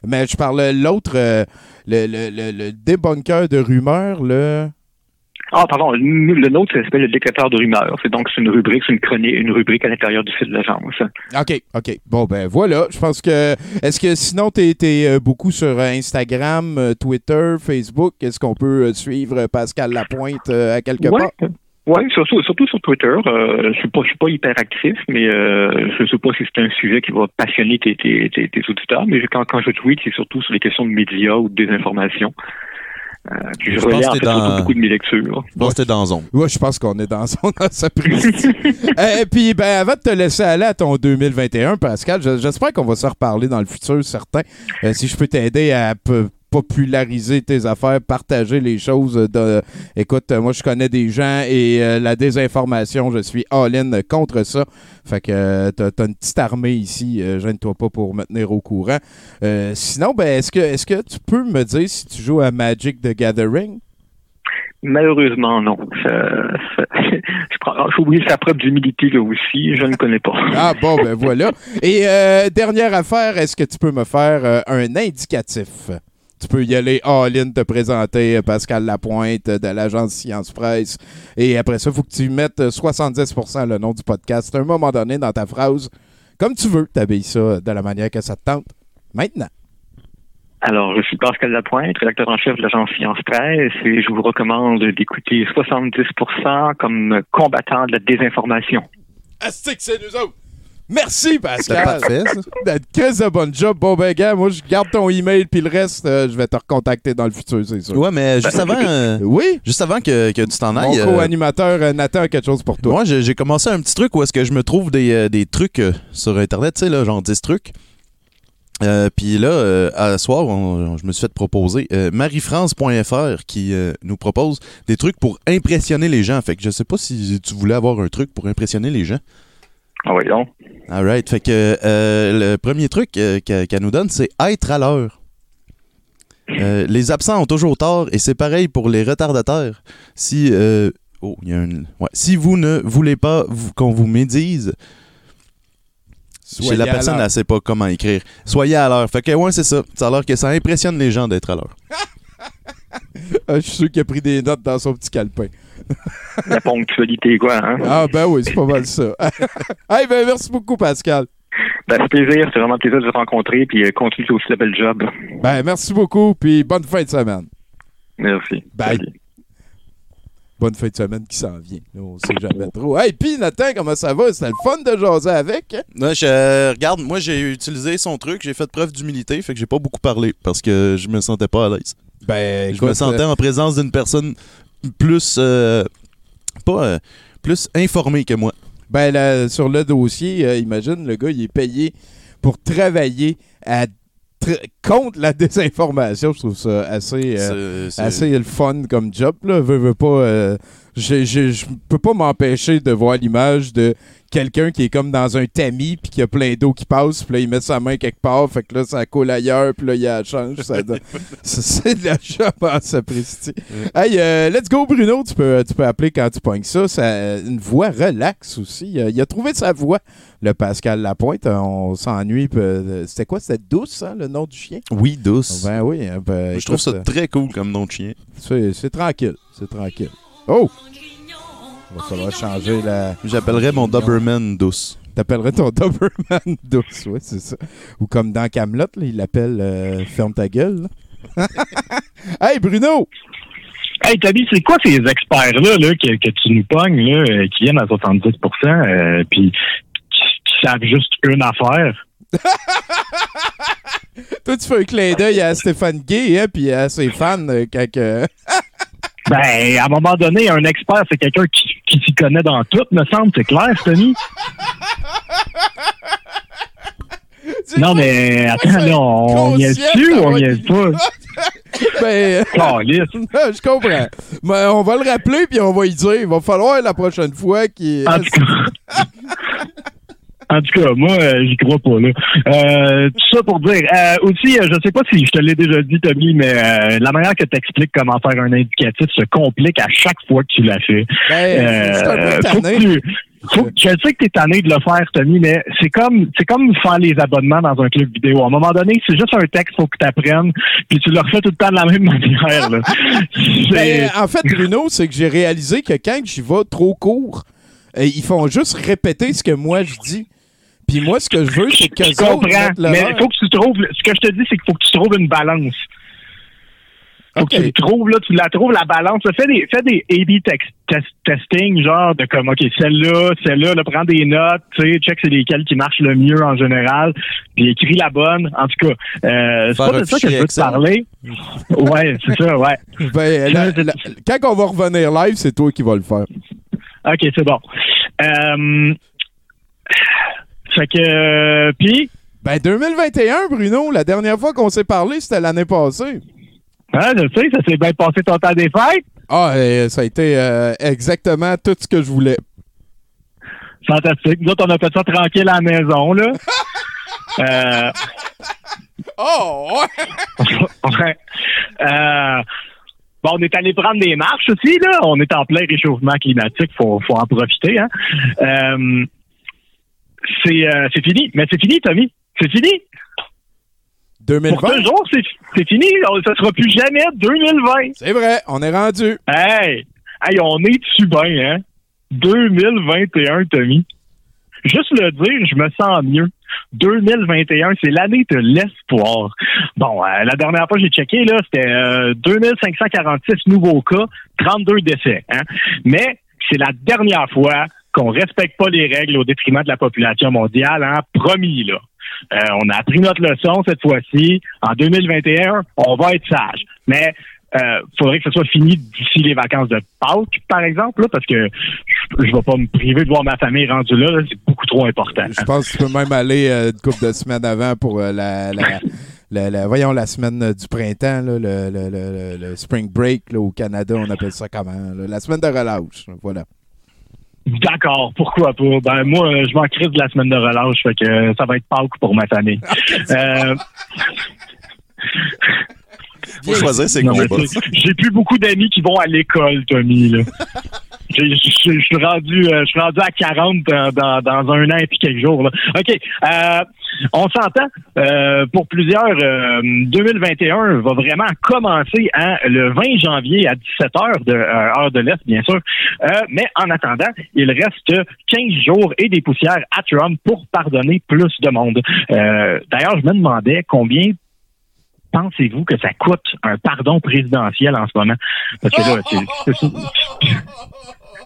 Mais je parle de l'autre, euh, le, le, le, le débunker de rumeurs, le... Ah, pardon, le, nôtre, ça s'appelle le décodeur de rumeurs. C'est donc c'est une rubrique, c'est une chronique, une rubrique à l'intérieur du site de l'agence. OK, OK. Bon, ben voilà. Je pense que... Est-ce que sinon, tu es, beaucoup sur euh, Instagram, euh, Twitter, Facebook? Est-ce qu'on peut euh, suivre euh, Pascal Lapointe euh, à quelque Ouais. part? Oui, surtout, surtout sur Twitter. Euh, je suis pas, je suis pas hyper actif, mais euh, je sais pas si c'est un sujet qui va passionner tes, tes, tes, tes auditeurs. Mais quand, quand je tweet, c'est surtout sur les questions de médias ou de désinformation. Euh, puis je, Je pense que dans- beaucoup de mes lectures. Je pense que t'es dans zone. Ouais, je pense qu'on est dans son dans sa prise. Et puis, ben, avant de te laisser aller à ton 2021, Pascal, je- j'espère qu'on va se reparler dans le futur, certain. Euh, si je peux t'aider à peu- populariser tes affaires, partager les choses. euh, De, écoute, euh, moi, je connais des gens et euh, la désinformation, je suis all-in contre ça. Fait que euh, t'as t'as une petite armée ici, euh, gêne-toi pas pour me tenir au courant. Sinon, ben, est-ce que, est-ce que tu peux me dire si tu joues à Magic the Gathering? Malheureusement, non. Oublié sa preuve d'humilité là aussi. Je ne connais pas. Ah bon, ben voilà. Et euh, dernière affaire, est-ce que tu peux me faire euh, un indicatif? Tu peux y aller all-in, te présenter euh, Pascal Lapointe euh, de l'agence Science Presse. Et après ça, il faut que tu mettes euh, 70% le nom du podcast. À un moment donné, dans ta phrase, comme tu veux, t'habilles ça de la manière que ça te tente. Maintenant. Alors, je suis Pascal Lapointe, rédacteur en chef de l'agence Science Presse, et je vous recommande d'écouter 70% comme combattant de la désinformation. Astique, c'est nous autres! Merci, Pascal. parfait, ça? Chris de bon job. Bon, ben, gars, moi, je garde ton email, puis le reste, euh, je vais te recontacter dans le futur, c'est sûr. Ouais, mais juste avant, euh, Oui, juste avant que, que tu t'en mon ailles. euh, co-animateur euh, Nathan a quelque chose pour toi. Moi, j'ai commencé un petit truc où est-ce que je me trouve des, des trucs sur Internet, tu sais, là, genre 10 trucs. Puis là, à soir, on- je me suis fait proposer mariefrance.fr qui nous propose des trucs pour impressionner les gens. Fait que je sais pas si tu voulais avoir un truc pour impressionner les gens. Ah oui, donc. Alright. Fait que euh, le premier truc euh, qu'elle nous donne, c'est être à l'heure. Euh, les absents ont toujours tort et c'est pareil pour les retardataires. Si euh, oh, il y a une- ouais. si vous ne voulez pas qu'on vous médise, chez la personne, elle sait pas comment écrire. Soyez à l'heure. Fait que ouais, c'est ça. Ça a l'air que ça impressionne les gens d'être à l'heure. Ah, je suis sûr qu'il a pris des notes dans son petit calepin. La ponctualité, quoi. Hein? Ah, ben oui, c'est pas mal ça. hey, ben, merci beaucoup, Pascal. Ben, c'est plaisir. C'est vraiment un plaisir de te rencontrer. Puis euh, continue aussi le bel job. Ben, merci beaucoup, puis bonne fin de semaine. Merci. Bye. Salut. Bonne fin de semaine qui s'en vient. Là, on sait jamais trop. Hey, puis Nathan, comment ça va? C'était le fun de jaser avec. hein? Ouais, je, euh, regarde, moi j'ai utilisé son truc, j'ai fait preuve d'humilité, fait que j'ai pas beaucoup parlé parce que je me sentais pas à l'aise. Ben, Je me sentais en présence d'une personne plus euh, pas euh, plus informée que moi. Ben, là, sur le dossier, euh, imagine, le gars, il est payé pour travailler à contre la désinformation. Je trouve ça assez, euh, assez le fun comme job. Là. Veux, veux pas, euh, j'ai- j'ai- je peux pas m'empêcher de voir l'image de quelqu'un qui est comme dans un tamis puis qui a plein d'eau qui passe puis là il met sa main quelque part fait que là ça coule ailleurs puis là il la change ça donne- c'est de la en sapristi. Hey euh, let's go Bruno tu peux tu peux appeler quand tu pognes ça. Ça une voix relax aussi. Il a, trouvé sa voix le Pascal Lapointe. On s'ennuie puis, euh, c'était quoi? C'était douce hein, le nom du chien? Oui, douce. ben oui hein, ben, je trouve ça euh, très cool comme nom de chien. c'est tranquille c'est tranquille. Oh va falloir changer la J'appellerais mon Doberman douce. T'appellerais ton Doberman douce, ouais, c'est ça. Ou comme dans Camelot, il l'appelle euh, Ferme ta gueule. là. hey Bruno! Hey, Toby, c'est quoi ces experts-là là, que, que tu nous pognes, là, euh, qui viennent à 70 euh, puis qui, qui savent juste une affaire? Toi, tu fais un clin d'œil à Stéphane Gay, hein, puis à ses fans euh, quand que- Ben, à un moment donné, un expert, c'est quelqu'un qui, qui s'y connaît dans tout, me semble, c'est clair, Tony? Non, mais attends, là, on y est dessus ou on y est pas? ben, Calisse. je comprends. Mais on va le rappeler, puis on va y dire. Il va falloir la prochaine fois qu'il... En tout cas. En tout cas, moi, euh, j'y crois pas, là. Euh, tout ça pour dire. euh, aussi, euh, je sais pas si je te l'ai déjà dit, Tommy, mais euh, la manière que tu expliques comment faire un indicatif se complique à chaque fois que tu l'as fait. Ben, Euh, faut que tu- faut- je sais que tu es tanné de le faire, Tommy, mais c'est comme c'est comme faire les abonnements dans un club vidéo. À un moment donné, c'est juste un texte, faut que tu apprennes, puis tu le refais tout le temps de la même manière. Là. Ben, en fait, Bruno, c'est que j'ai réalisé que quand j'y vais trop court, ils font juste répéter ce que moi je dis. Puis moi, ce que je veux, c'est que Je comprends, mais il faut que tu trouves. Ce que je te dis, c'est qu'il faut que tu trouves une balance. Faut Ok. que tu le trouves, là, tu la trouves, la balance. Fais des, fais des A-B tex- test- testing, genre de comme, OK, celle-là, celle-là, là, prends des notes, tu sais, check c'est lesquelles qui marchent le mieux en général, puis écris la bonne. En tout cas, euh, c'est pas de ça que je veux te parler. Ouais, c'est ça, ouais. Ben, la- la- quand on va revenir live, c'est toi qui vas le faire. OK, c'est bon. Euh, fait que, euh, puis, Ben, 2021, Bruno, la dernière fois qu'on s'est parlé, c'était l'année passée. hein, je sais, ça s'est bien passé ton temps des fêtes. Ah, ça a été euh, exactement tout ce que je voulais. Fantastique. Nous autres, on a fait ça tranquille à la maison, là. euh, Oh, ouais! ouais. Euh, bon, on est allé prendre des marches aussi, là. On est en plein réchauffement climatique. Faut, faut en profiter, hein. Euh, c'est, euh, c'est fini. Mais c'est fini, Tommy. C'est fini. Pour 2020? toujours, c'est, fini. Ça sera plus jamais 2020. C'est vrai, on est rendu. Hey! Hey, on est dessus bien, hein? 2021, Tommy. Juste le dire, je me sens mieux. 2021, c'est l'année de l'espoir. Bon, euh, la dernière fois que j'ai checké, là, c'était euh, 2546 nouveaux cas, 32 décès. Hein? Mais c'est la dernière fois qu'on respecte pas les règles au détriment de la population mondiale, hein, promis, là. Euh, on a appris notre leçon cette fois-ci. En 2021, on va être sage. Mais euh, faudrait que ce soit fini d'ici les vacances de Pâques, par exemple, là, parce que je, je vais pas me priver de voir ma famille rendue là, là, c'est beaucoup trop important. Je pense que tu peux même aller euh, une couple de semaines avant pour euh, la, la, la- la- voyons, la semaine du printemps, là, le, le- le- le- le spring break là, au Canada, on appelle ça comment? La semaine de relâche, voilà. D'accord, pourquoi pas? Ben moi, je m'en crise de la semaine de relâche, fait que ça va être Pâques pour ma famille. Euh, Faut choisir c'est- J'ai plus beaucoup d'amis qui vont à l'école, Tommy. Là. Je suis rendu, euh, je suis rendu à 40 dans, dans, un an et puis quelques jours. Là. OK. Euh, on s'entend. euh, pour plusieurs, euh, 2021 va vraiment commencer hein, le 20 janvier à 17h de euh, heure de l'Est, bien sûr. Euh, mais en attendant, il reste 15 jours et des poussières à Trump pour pardonner plus de monde. Euh, D'ailleurs, je me demandais combien pensez-vous que ça coûte un pardon présidentiel en ce moment? Parce que là, c'est-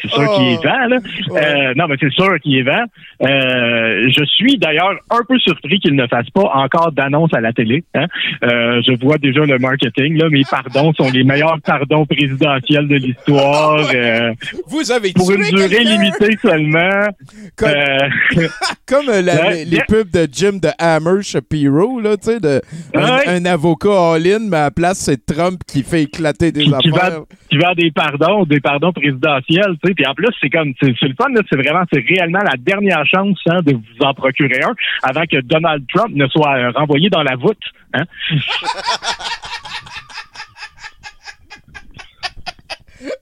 c'est sûr qu'il est vent, là. Euh, non, mais c'est sûr qu'il est vent. Euh, je suis d'ailleurs un peu surpris qu'il ne fasse pas encore d'annonce à la télé. hein. Euh, je vois déjà le marketing, là. Mes pardons sont les meilleurs pardons présidentiels de l'histoire. Vous avez pour une durée limitée seulement. Comme, comme, la- Ouais, les, pubs de Jim de Hammer Shapiro, là, tu sais, de un, Ouais. un avocat all-in, mais à la place, c'est Trump qui fait éclater des qui, qui affaires. qui vend des pardons, des pardons présidentiels, tu sais. Puis en plus, c'est comme, c'est le fun, c'est vraiment, c'est réellement la dernière chance hein, de vous en procurer un avant que Donald Trump ne soit euh, renvoyé dans la voûte. Hein.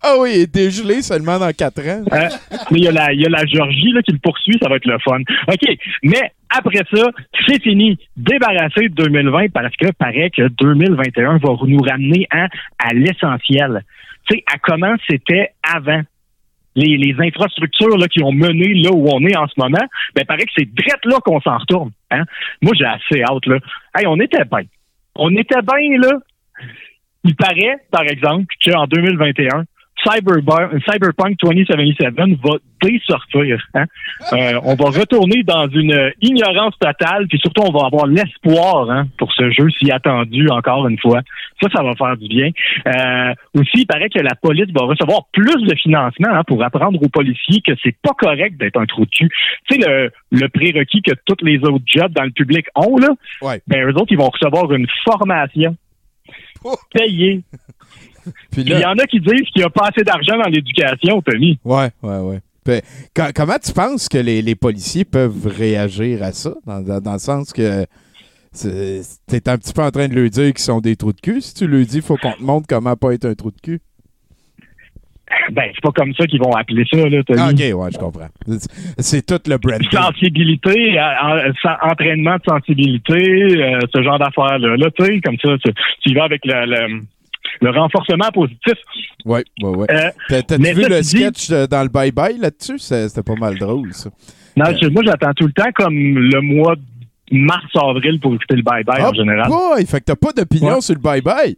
Ah oui, il est dégelé seulement dans 4 ans. Hein? Mais il y, a la, il y a la Georgie là, qui le poursuit, ça va être le fun. OK, mais après ça, c'est fini. Débarrassé de 2020 parce que paraît que 2021 va nous ramener hein, à l'essentiel. Tu sais, à comment c'était avant? Les, les infrastructures là, qui ont mené là où on est en ce moment, ben paraît que c'est direct là qu'on s'en retourne. Hein? Moi, j'ai assez hâte. Là. Hey, on était bien. On était bien, là. Il paraît, par exemple, qu'en 2021, Cyberbu- Cyberpunk 2077 va désortir. Hein? Euh, on va retourner dans une ignorance totale, puis surtout, on va avoir l'espoir hein, pour ce jeu si attendu encore une fois. Ça, ça va faire du bien. Euh, aussi, il paraît que la police va recevoir plus de financement hein, pour apprendre aux policiers que c'est pas correct d'être un trou de cul. Tu sais, le, le prérequis que tous les autres jobs dans le public ont, là, Ouais. ben, eux autres, ils vont recevoir une formation payée. Puis il y en a qui disent qu'il n'y a pas assez d'argent dans l'éducation, Tommy. ouais, ouais, ouais. Puis, comment tu penses que les, les policiers peuvent réagir à ça? Dans, dans- dans le sens que t'es un petit peu en train de leur dire qu'ils sont des trous de cul. Si tu leur dis, faut qu'on te montre comment pas être un trou de cul. Ben, c'est pas comme ça qu'ils vont appeler ça, là, Tommy. Ah, ok, ouais, je comprends. C'est- tout le branding. Sensibilité, en- en- entraînement de sensibilité, euh, ce genre d'affaires-là. Là, tu sais, comme ça, tu, tu y vas avec le, le, le renforcement positif. Ouais, ouais, ouais. Euh, T'as- vu le sketch euh, dans le bye-bye là-dessus? C'était pas mal drôle, ça. non, je- moi, j'attends tout le temps comme le mois de mars-avril pour écouter le bye-bye en général. Ouais, fait que t'as pas d'opinion Ouais. sur le bye-bye.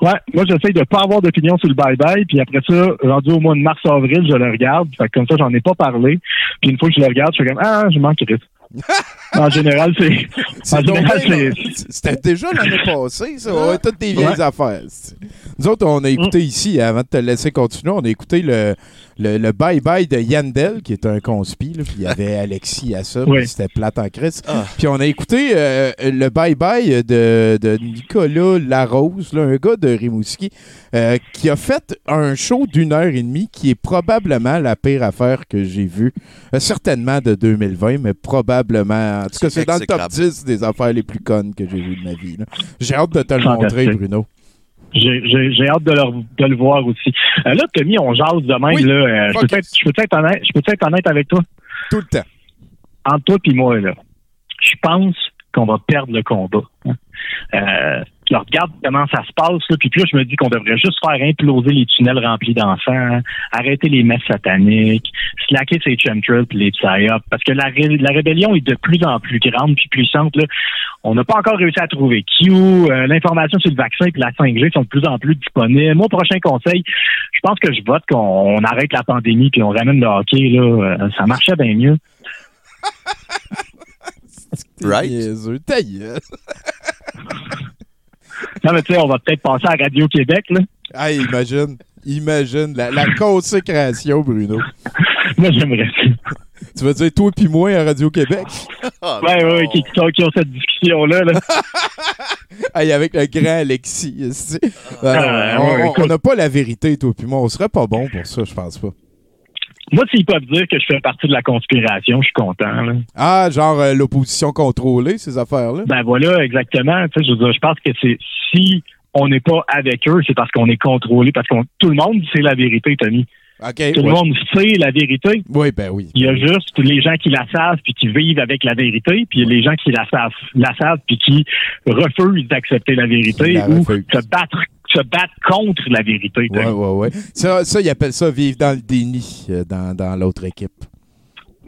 Ouais, moi j'essaye de pas avoir d'opinion sur le bye-bye, puis après ça, rendu au mois de mars-avril, je le regarde. Fait que comme ça, j'en ai pas parlé. Puis une fois que je le regarde, je fais comme Ah, je manque Chris. En général, c'est. En général, c'est. C'était déjà l'année passée, ça. Ouais, toutes des vieilles Ouais. affaires. Nous autres, on a écouté ici, avant de te laisser continuer, on a écouté le le bye-bye de Yandel, qui est un conspi, puis il y avait Alexis à ça, puis Oui. c'était plate en crise. Ah. Puis on a écouté euh, le bye-bye de, de Nicolas Larose, là, un gars de Rimouski, euh, qui a fait un show d'une heure et demie qui est probablement la pire affaire que j'ai vue. Euh, certainement de 2020, mais probablement. En tout cas, C'est dans le top exécrable. 10 des affaires les plus connes que j'ai vues de ma vie. J'ai hâte de te le montrer, Bruno. J'ai hâte de, le- de le voir aussi. Euh, là, Tommy, on jase de même. Oui. Là, euh, je peux être, je peux être honnête, je peux être honnête avec toi? Tout le temps. Entre toi et moi, là, je pense qu'on va perdre le combat. hein. Euh, je regarde comment ça se passe, là, puis là, je me dis qu'on devrait juste faire imploser les tunnels remplis d'enfants, arrêter les messes sataniques, slacker ces chemtrails puis les psyops, parce que la, ré- la rébellion est de plus en plus grande puis puissante. Là. On n'a pas encore réussi à trouver Q, euh, l'information sur le vaccin puis la 5G sont de plus en plus disponibles. Mon prochain conseil, je pense que je vote qu'on on arrête la pandémie puis on ramène le hockey. Là, Euh, ça marchait bien mieux. Right. Non, mais tu sais, on va peut-être passer à Radio-Québec, là. Ah, imagine. Imagine la, la consécration, Bruno. Moi, j'aimerais ça. Tu veux dire toi puis moi à Radio-Québec? Ah, Ouais, non. ouais, qui, qui ont, qui ont cette discussion-là, là. Hey, avec le grand Alexis. Euh, Ah, on- ouais, on- écoute. on n'a pas la vérité, toi puis moi. On serait pas bon pour ça, je pense pas. Moi, s'ils peuvent dire que je fais partie de la conspiration, je suis content, là. Ah, genre euh, l'opposition contrôlée, ces affaires-là? Ben voilà, exactement. Tu sais, je veux dire, je pense que c'est si on n'est pas avec eux, c'est parce qu'on est contrôlé, parce qu'on tout le monde sait la vérité, Tommy. OK. Tout le ouais. monde sait la vérité. Oui, ben oui. Il y a juste les gens qui la savent puis qui vivent avec la vérité, puis il y a les gens qui la savent, la savent puis qui refusent d'accepter la vérité La ou refusent. se battre, se battre contre la vérité. Ouais, ouais, ouais. Ça, ça, ils appellent ça vivre dans le déni euh, dans, dans l'autre équipe.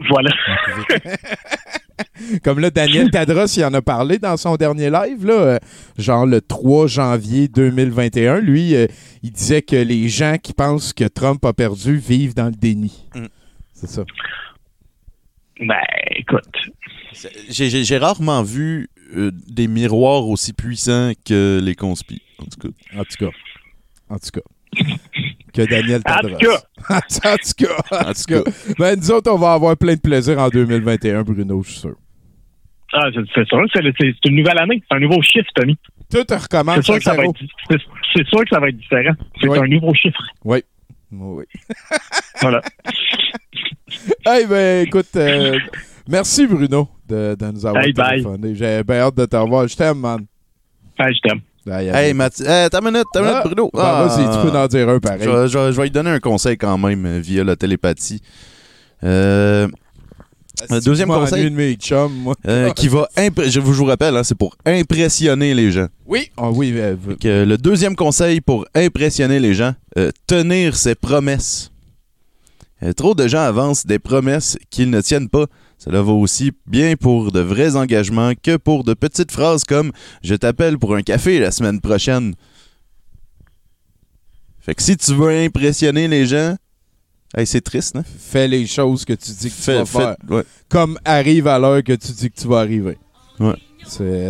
Voilà. Comme là, Daniel Tadros, il en a parlé dans son dernier live, là, euh, genre le 3 janvier 2021. Lui, euh, il disait que les gens qui pensent que Trump a perdu vivent dans le déni. Mm. C'est ça. Ben, écoute. J'ai- rarement vu euh, des miroirs aussi puissants que les conspis. En tout cas. En tout cas. En tout cas. Que Daniel En Tadros. tout cas. en tout cas. En tout cas. Ben, nous autres, on va avoir plein de plaisir en 2021, Bruno, je suis sûr. Ah, c'est c'est sûr, c'est c'est- c'est une nouvelle année, c'est un nouveau chiffre, Tommy. Tout C'est recommence sûr à que ça va zéro. être, c'est- c'est sûr que ça va être différent. C'est Oui. un nouveau chiffre. Oui. Oui. Voilà. Hey, ben, écoute, euh, merci, Bruno, de, de nous avoir Hey, bye. téléphoné. J'ai bien hâte de te revoir. Je t'aime, man. Je t'aime. Aïe, Hey. Mathieu. Hey, ta minute, ta minute, Ah, Bruno. ben, Ah. Vas-y, tu peux en dire un pareil. Je vais, je je vais lui donner un conseil quand même euh, via la télépathie. Euh, deuxième conseil de mes chums, moi. euh, qui va je vous, je vous rappelle, hein, c'est pour impressionner les gens. Oui. Ah oui, euh, Que le deuxième conseil pour impressionner les gens, euh, tenir ses promesses. Euh, trop de gens avancent des promesses qu'ils ne tiennent pas. Cela va aussi bien pour de vrais engagements que pour de petites phrases comme Je t'appelle pour un café la semaine prochaine. Fait que si tu veux impressionner les gens, hey, c'est triste, hein? fais les choses que tu dis que tu vas faire. ouais. Comme arrive à l'heure que tu dis que tu vas arriver. Ouais.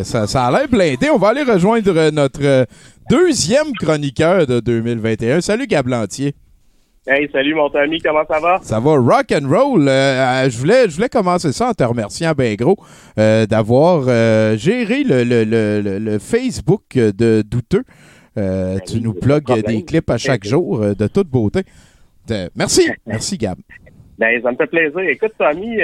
Ça, ça a l'air blindé. On va aller rejoindre notre deuxième chroniqueur de 2021. Salut, Gablantier. Hey, salut mon ami, comment ça va? Ça va rock and roll. Euh, euh, je voulais, je voulais commencer ça en te remerciant bien gros euh, d'avoir euh, géré le, le- le- le- Facebook de Douteux. Ben tu oui, nous plugues des clips à chaque jour de toute beauté. Merci, merci Gab. Ben, ça me fait plaisir. Écoute, Tommy,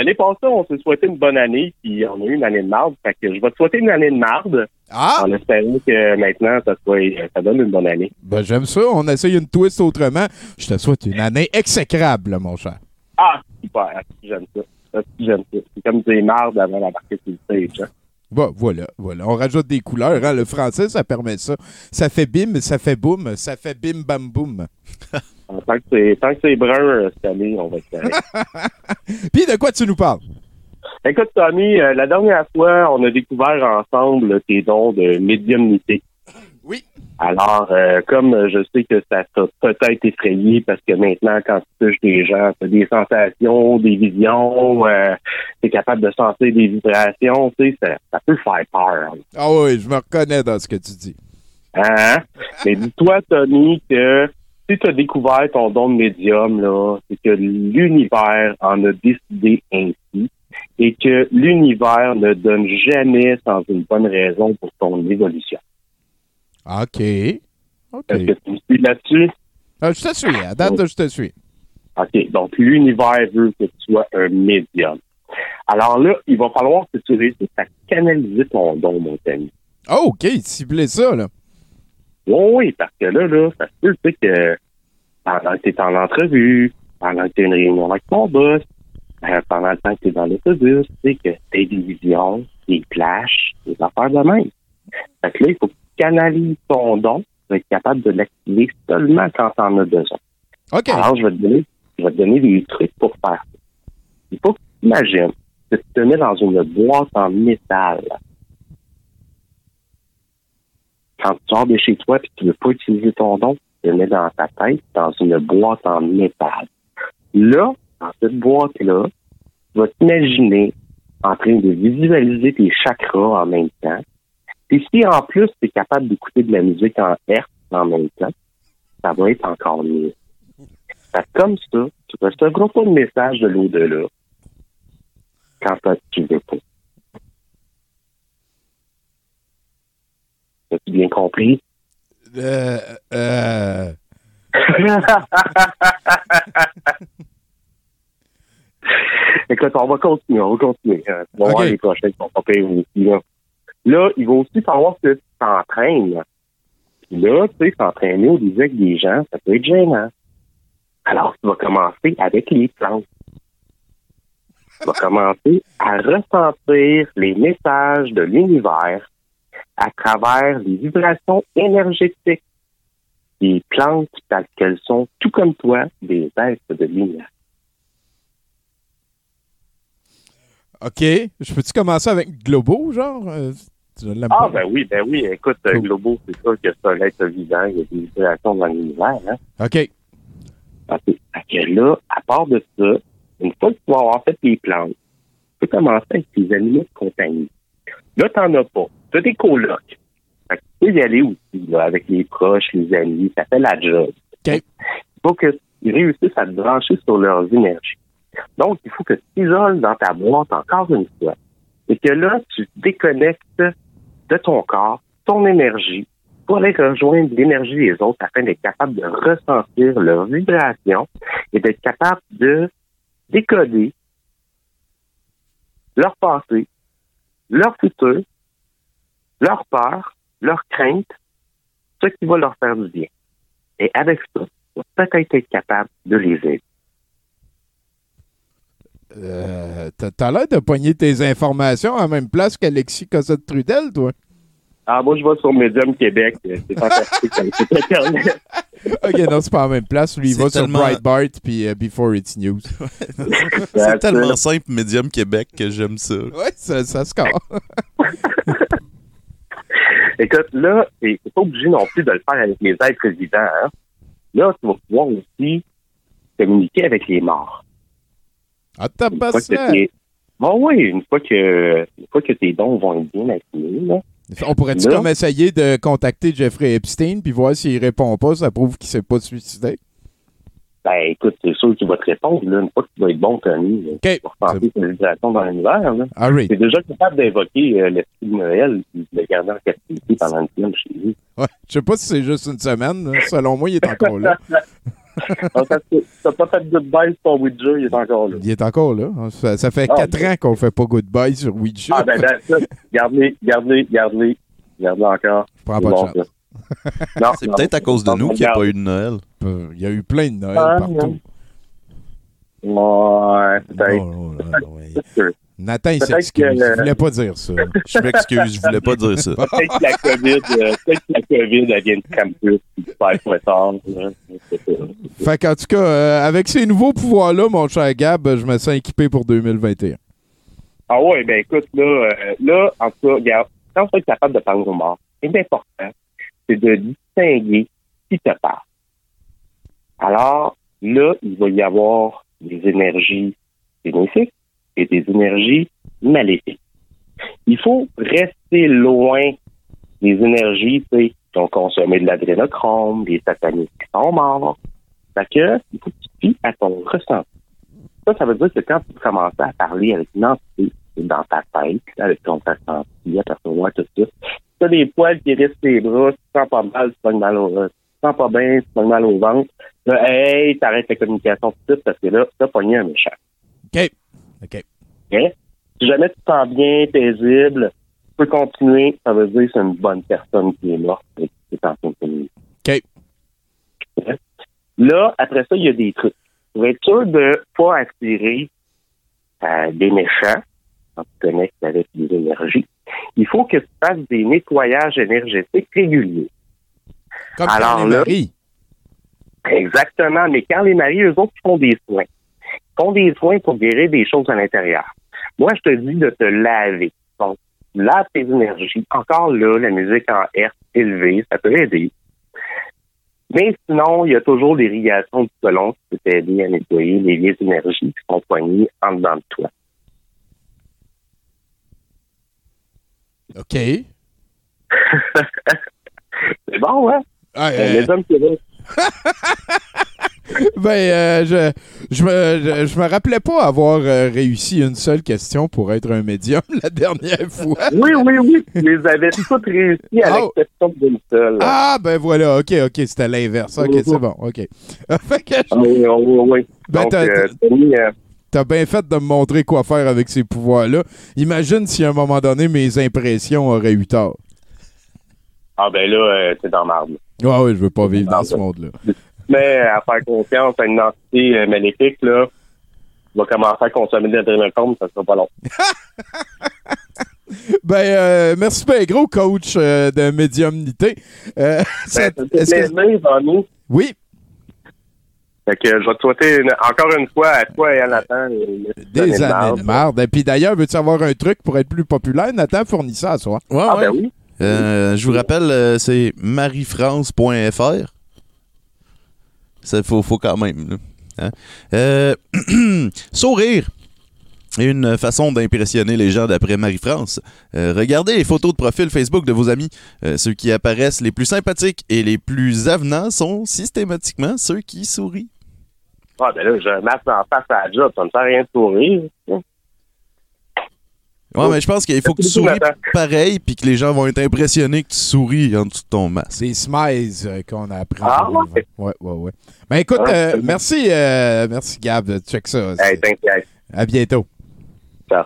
l'année passée, on s'est souhaité une bonne année, puis on a eu une année de marde. Fait que je vais te souhaiter une année de marde, Ah, en espérant que maintenant, ça, soit, ça donne une bonne année. ben, j'aime ça. On essaye une twist autrement. Je te souhaite une année exécrable, mon cher. Ah, super, j'aime ça. J'aime ça. C'est comme des mardes avant d'embarquer sur le stage. hein. Bon, voilà, voilà. On rajoute des couleurs. hein. Le français, ça permet ça. Ça fait bim, ça fait boum, ça fait bim, bam, boum. Tant que c'est, brun euh, cette année, on va être. Puis de quoi tu nous parles? Écoute, Tommy, euh, la dernière fois, on a découvert ensemble tes dons de médiumnité. Oui. Alors, euh, comme je sais que ça t'a peut-être effrayé parce que maintenant, quand tu touches des gens, tu as des sensations, des visions, euh, tu es capable de sentir des vibrations, tu sais, ça, ça peut faire peur. Ah oui, je me reconnais dans ce que tu dis. Hein? Mais dis-toi, Tommy, que si tu as découvert ton don de médium, là, c'est que l'univers en a décidé ainsi et que l'univers ne donne jamais sans une bonne raison pour ton évolution. OK. OK. Est-ce que tu me suis là-dessus? Ah, je te suis. À date, je te suis. OK. Donc, l'univers veut que tu sois un médium. Alors là, il va falloir que tu réussisses à canaliser ton don, mon ami. Oh, OK. Ciblez ça, là. Oui, oui, parce que là, là, ça se peut, tu sais, que pendant que tu es en entrevue, pendant que tu as une réunion avec ton boss, euh, pendant le temps que tu es dans l'autobus, tu sais, que tu des visions, des flashs, des affaires de même. Fait que là, il faut que tu canalises ton don pour être capable de l'activer seulement quand tu en as besoin. OK. Alors, je vais, te donner, je vais te donner des trucs pour faire ça. Il faut que tu imagines que tu te mets dans une boîte en métal. Quand tu sors de chez toi et que tu ne veux pas utiliser ton don, tu te mets dans ta tête dans une boîte en métal. Là, dans cette boîte-là, tu vas t'imaginer en train de visualiser tes chakras en même temps. Et si en plus tu es capable d'écouter de la musique en hertz en même temps, ça va être encore mieux. Comme ça, tu recevras pas de message de l'au-delà quand tu veux pas. As-tu bien compris? Euh, euh, Écoute, on va continuer, on va continuer. On va Ok. voir les prochains qui sont pas payés aussi. Là. là, il va aussi falloir que tu t'entraînes. Puis là, tu sais, s'entraîner au début avec des gens, ça peut être gênant. Alors, tu vas commencer avec les plantes. Tu vas commencer à ressentir les messages de l'univers à travers les vibrations énergétiques des plantes telles qu'elles sont, tout comme toi, des êtres de lumière. OK. Je peux-tu commencer avec Globo, genre? Euh, Ah, pas. ben oui, ben oui. Écoute, Cool. Globo, c'est sûr que c'est un être vivant. Il y a des vibrations dans l'univers. Hein? OK. OK. Que là, à part de ça, une fois que tu vas avoir fait tes plantes, tu peux commencer avec tes animaux de compagnie. Là, t'en as pas. Tu as des colocs. Fait que tu peux y aller aussi, là, avec les proches, les amis. Ça fait la job. Il faut qu'ils réussissent à te brancher sur leurs énergies. Donc, il faut que tu t'isoles dans ta boîte encore une fois. Et que là, tu te déconnectes de ton corps, ton énergie, pour aller rejoindre l'énergie des autres afin d'être capable de ressentir leurs vibrations et d'être capable de décoder leur passé, leur futur, leur peur, leur crainte, ce qui va leur faire du bien. Et avec ça, tu vas peut-être être capable de les aider. Euh, t'as- l'air de pogner tes informations à la même place qu'Alexis Cossette-Trudel, toi. Ah, moi, je vais sur Medium Québec. euh, C'est fantastique. Internet. OK, non, c'est pas à la même place. Lui, il va sur Breitbart puis euh, Before It's News. C'est tellement simple, Medium Québec, que j'aime ça. ouais, ça, ça score. Écoute, là, c'est pas obligé non plus de le faire avec les êtres vivants. Hein? Là, tu vas pouvoir aussi communiquer avec les morts. Ah, t'as Une pas fois que ça. t'es- Bon, oui, une fois que, une fois que tes dons vont être bien affinés, là, On pourrait-tu comme essayer de contacter Jeffrey Epstein puis voir s'il répond pas, ça prouve qu'il s'est pas suicidé? Ben, écoute, c'est sûr qu'il va te répondre, là, une fois que tu vas être bon, Tony, là, OK. tu vas ressentir tes vibrations dans l'univers, là. All right. T'es déjà capable d'invoquer euh, l'esprit de Noël et de le garder en captivité pendant une semaine chez lui. Ouais. Je sais pas si c'est juste une semaine. là. Selon moi, il est encore là. T'as pas fait de goodbye sur Ouija, il est encore là. Il est encore là. Ça, ça fait Ah, quatre ben. ans qu'on fait pas goodbye sur Ouija. Ah, ben, that's it. Garde-les, garde-les, garde-les. Garde-les encore. Je prends pas de chance. C'est peut-être à cause de nous qu'il n'y a pas eu de Noël. Euh, Il y a eu plein de Noël Ah, partout. Ouais, peut-être. C'est. Nathan, il s'excuse. que- Il voulait pas dire ça. Je m'excuse, je voulais pas dire ça. Peut-être que la COVID, euh, peut-être que la COVID, elle vient de campus. C'est ça. Fait qu'en tout cas, euh, avec ces nouveaux pouvoirs-là, mon cher Gab, je me sens équipé pour 2021. Ah ouais, ben écoute, là, euh, là, en tout cas, regarde, quand vas être capable de parler aux morts, ce qui est important, c'est de distinguer qui te parle. Alors, là, il va y avoir des énergies bénéfiques et des énergies maléfiques. Il faut rester loin des énergies, qui ont consommé de l'adrénochrome, des satanistes qui sont morts. Que, il faut que tu te à ton ressenti. Ça, ça veut dire que quand tu commences à parler avec une entité dans ta tête, avec ton ressenti, à percevoir tout ça, tu as des poils qui restent tes bras, tu te sens pas mal, tu te mal au, tu te sens pas bien, tu te mal au ventre. Là, hey, t'arrêtes la communication tout de suite parce que là, t'as pogné un méchant. OK. OK. Hein? Si jamais tu te sens bien, paisible, tu peux continuer, ça veut dire que c'est une bonne personne qui est morte et qui est en train de communiquer. OK. Hein? Là, après ça, il y a des trucs. Pour être sûr de ne pas attirer euh, des méchants, quand tu connectes avec les énergies, il faut que tu fasses des nettoyages énergétiques réguliers. Comme Alors quand les là- maris. Exactement, mais quand les maris, eux autres, font des soins, font des soins pour guérir des choses à l'intérieur. Moi, je te dis de te laver. Donc, lave tes énergies. Encore là, la musique en hertz élevée, ça peut aider. Mais sinon, il y a toujours l'irrigation du colon qui peut t'aider à nettoyer les vieilles énergies qui sont poignées en dedans de toi. OK. C'est bon, hein? Ah, Euh, euh, Les hommes qui restent. ben, euh, je, je, me, je, je me rappelais pas avoir euh, réussi une seule question pour être un médium la dernière fois. Oui, oui, oui. Tu les avais toutes réussi à Oh. l'exception d'une seule. Ah, ben voilà, ok, ok, c'était l'inverse. Ok, c'est bon, ok. fait que Ah oui, oui, oui, oui. Ben, Donc, t'as- euh, euh, bien fait de me montrer quoi faire avec ces pouvoirs-là. Imagine si à un moment donné, mes impressions auraient eu tort. ah ben là, euh, t'es dans marde. Ah oui, je veux pas vivre dans ce monde-là. Mais à faire confiance à une entité euh, maléfique, là, vas commencer à consommer de l'adrénochrome, ça sera pas long. Ben, euh, merci bien gros, coach euh, de médiumnité. Euh, Ben, ça- est-ce que-. Oui, Fait que je vais te souhaiter une- encore une fois à toi et à Nathan une des année de années marde. de marde. Et puis d'ailleurs, veux-tu avoir un truc pour être plus populaire? Nathan, fournis ça à soi. Ouais, Ah ouais. ben oui. Euh, je vous rappelle, euh, c'est mariefrance.fr. Ça faut, faut quand même. Hein? Euh, sourire est une façon d'impressionner les gens d'après Marie-France. Euh, regardez les photos de profil Facebook de vos amis. Euh, ceux qui apparaissent les plus sympathiques et les plus avenants sont systématiquement ceux qui sourient. Ah ben là, j'ai un masque en face à la job, ça me sert à rien de sourire. Ouais, mais je pense qu'il faut que tu souris pareil puis que les gens vont être impressionnés que tu souris en dessous de ton masque. C'est Smiles euh, qu'on a appris. Ah, 2020. ouais, ouais, ouais. Ben écoute, Ah, euh, merci, euh, merci Gab. Check ça. Hey, t'inquiète. À bientôt. Ciao.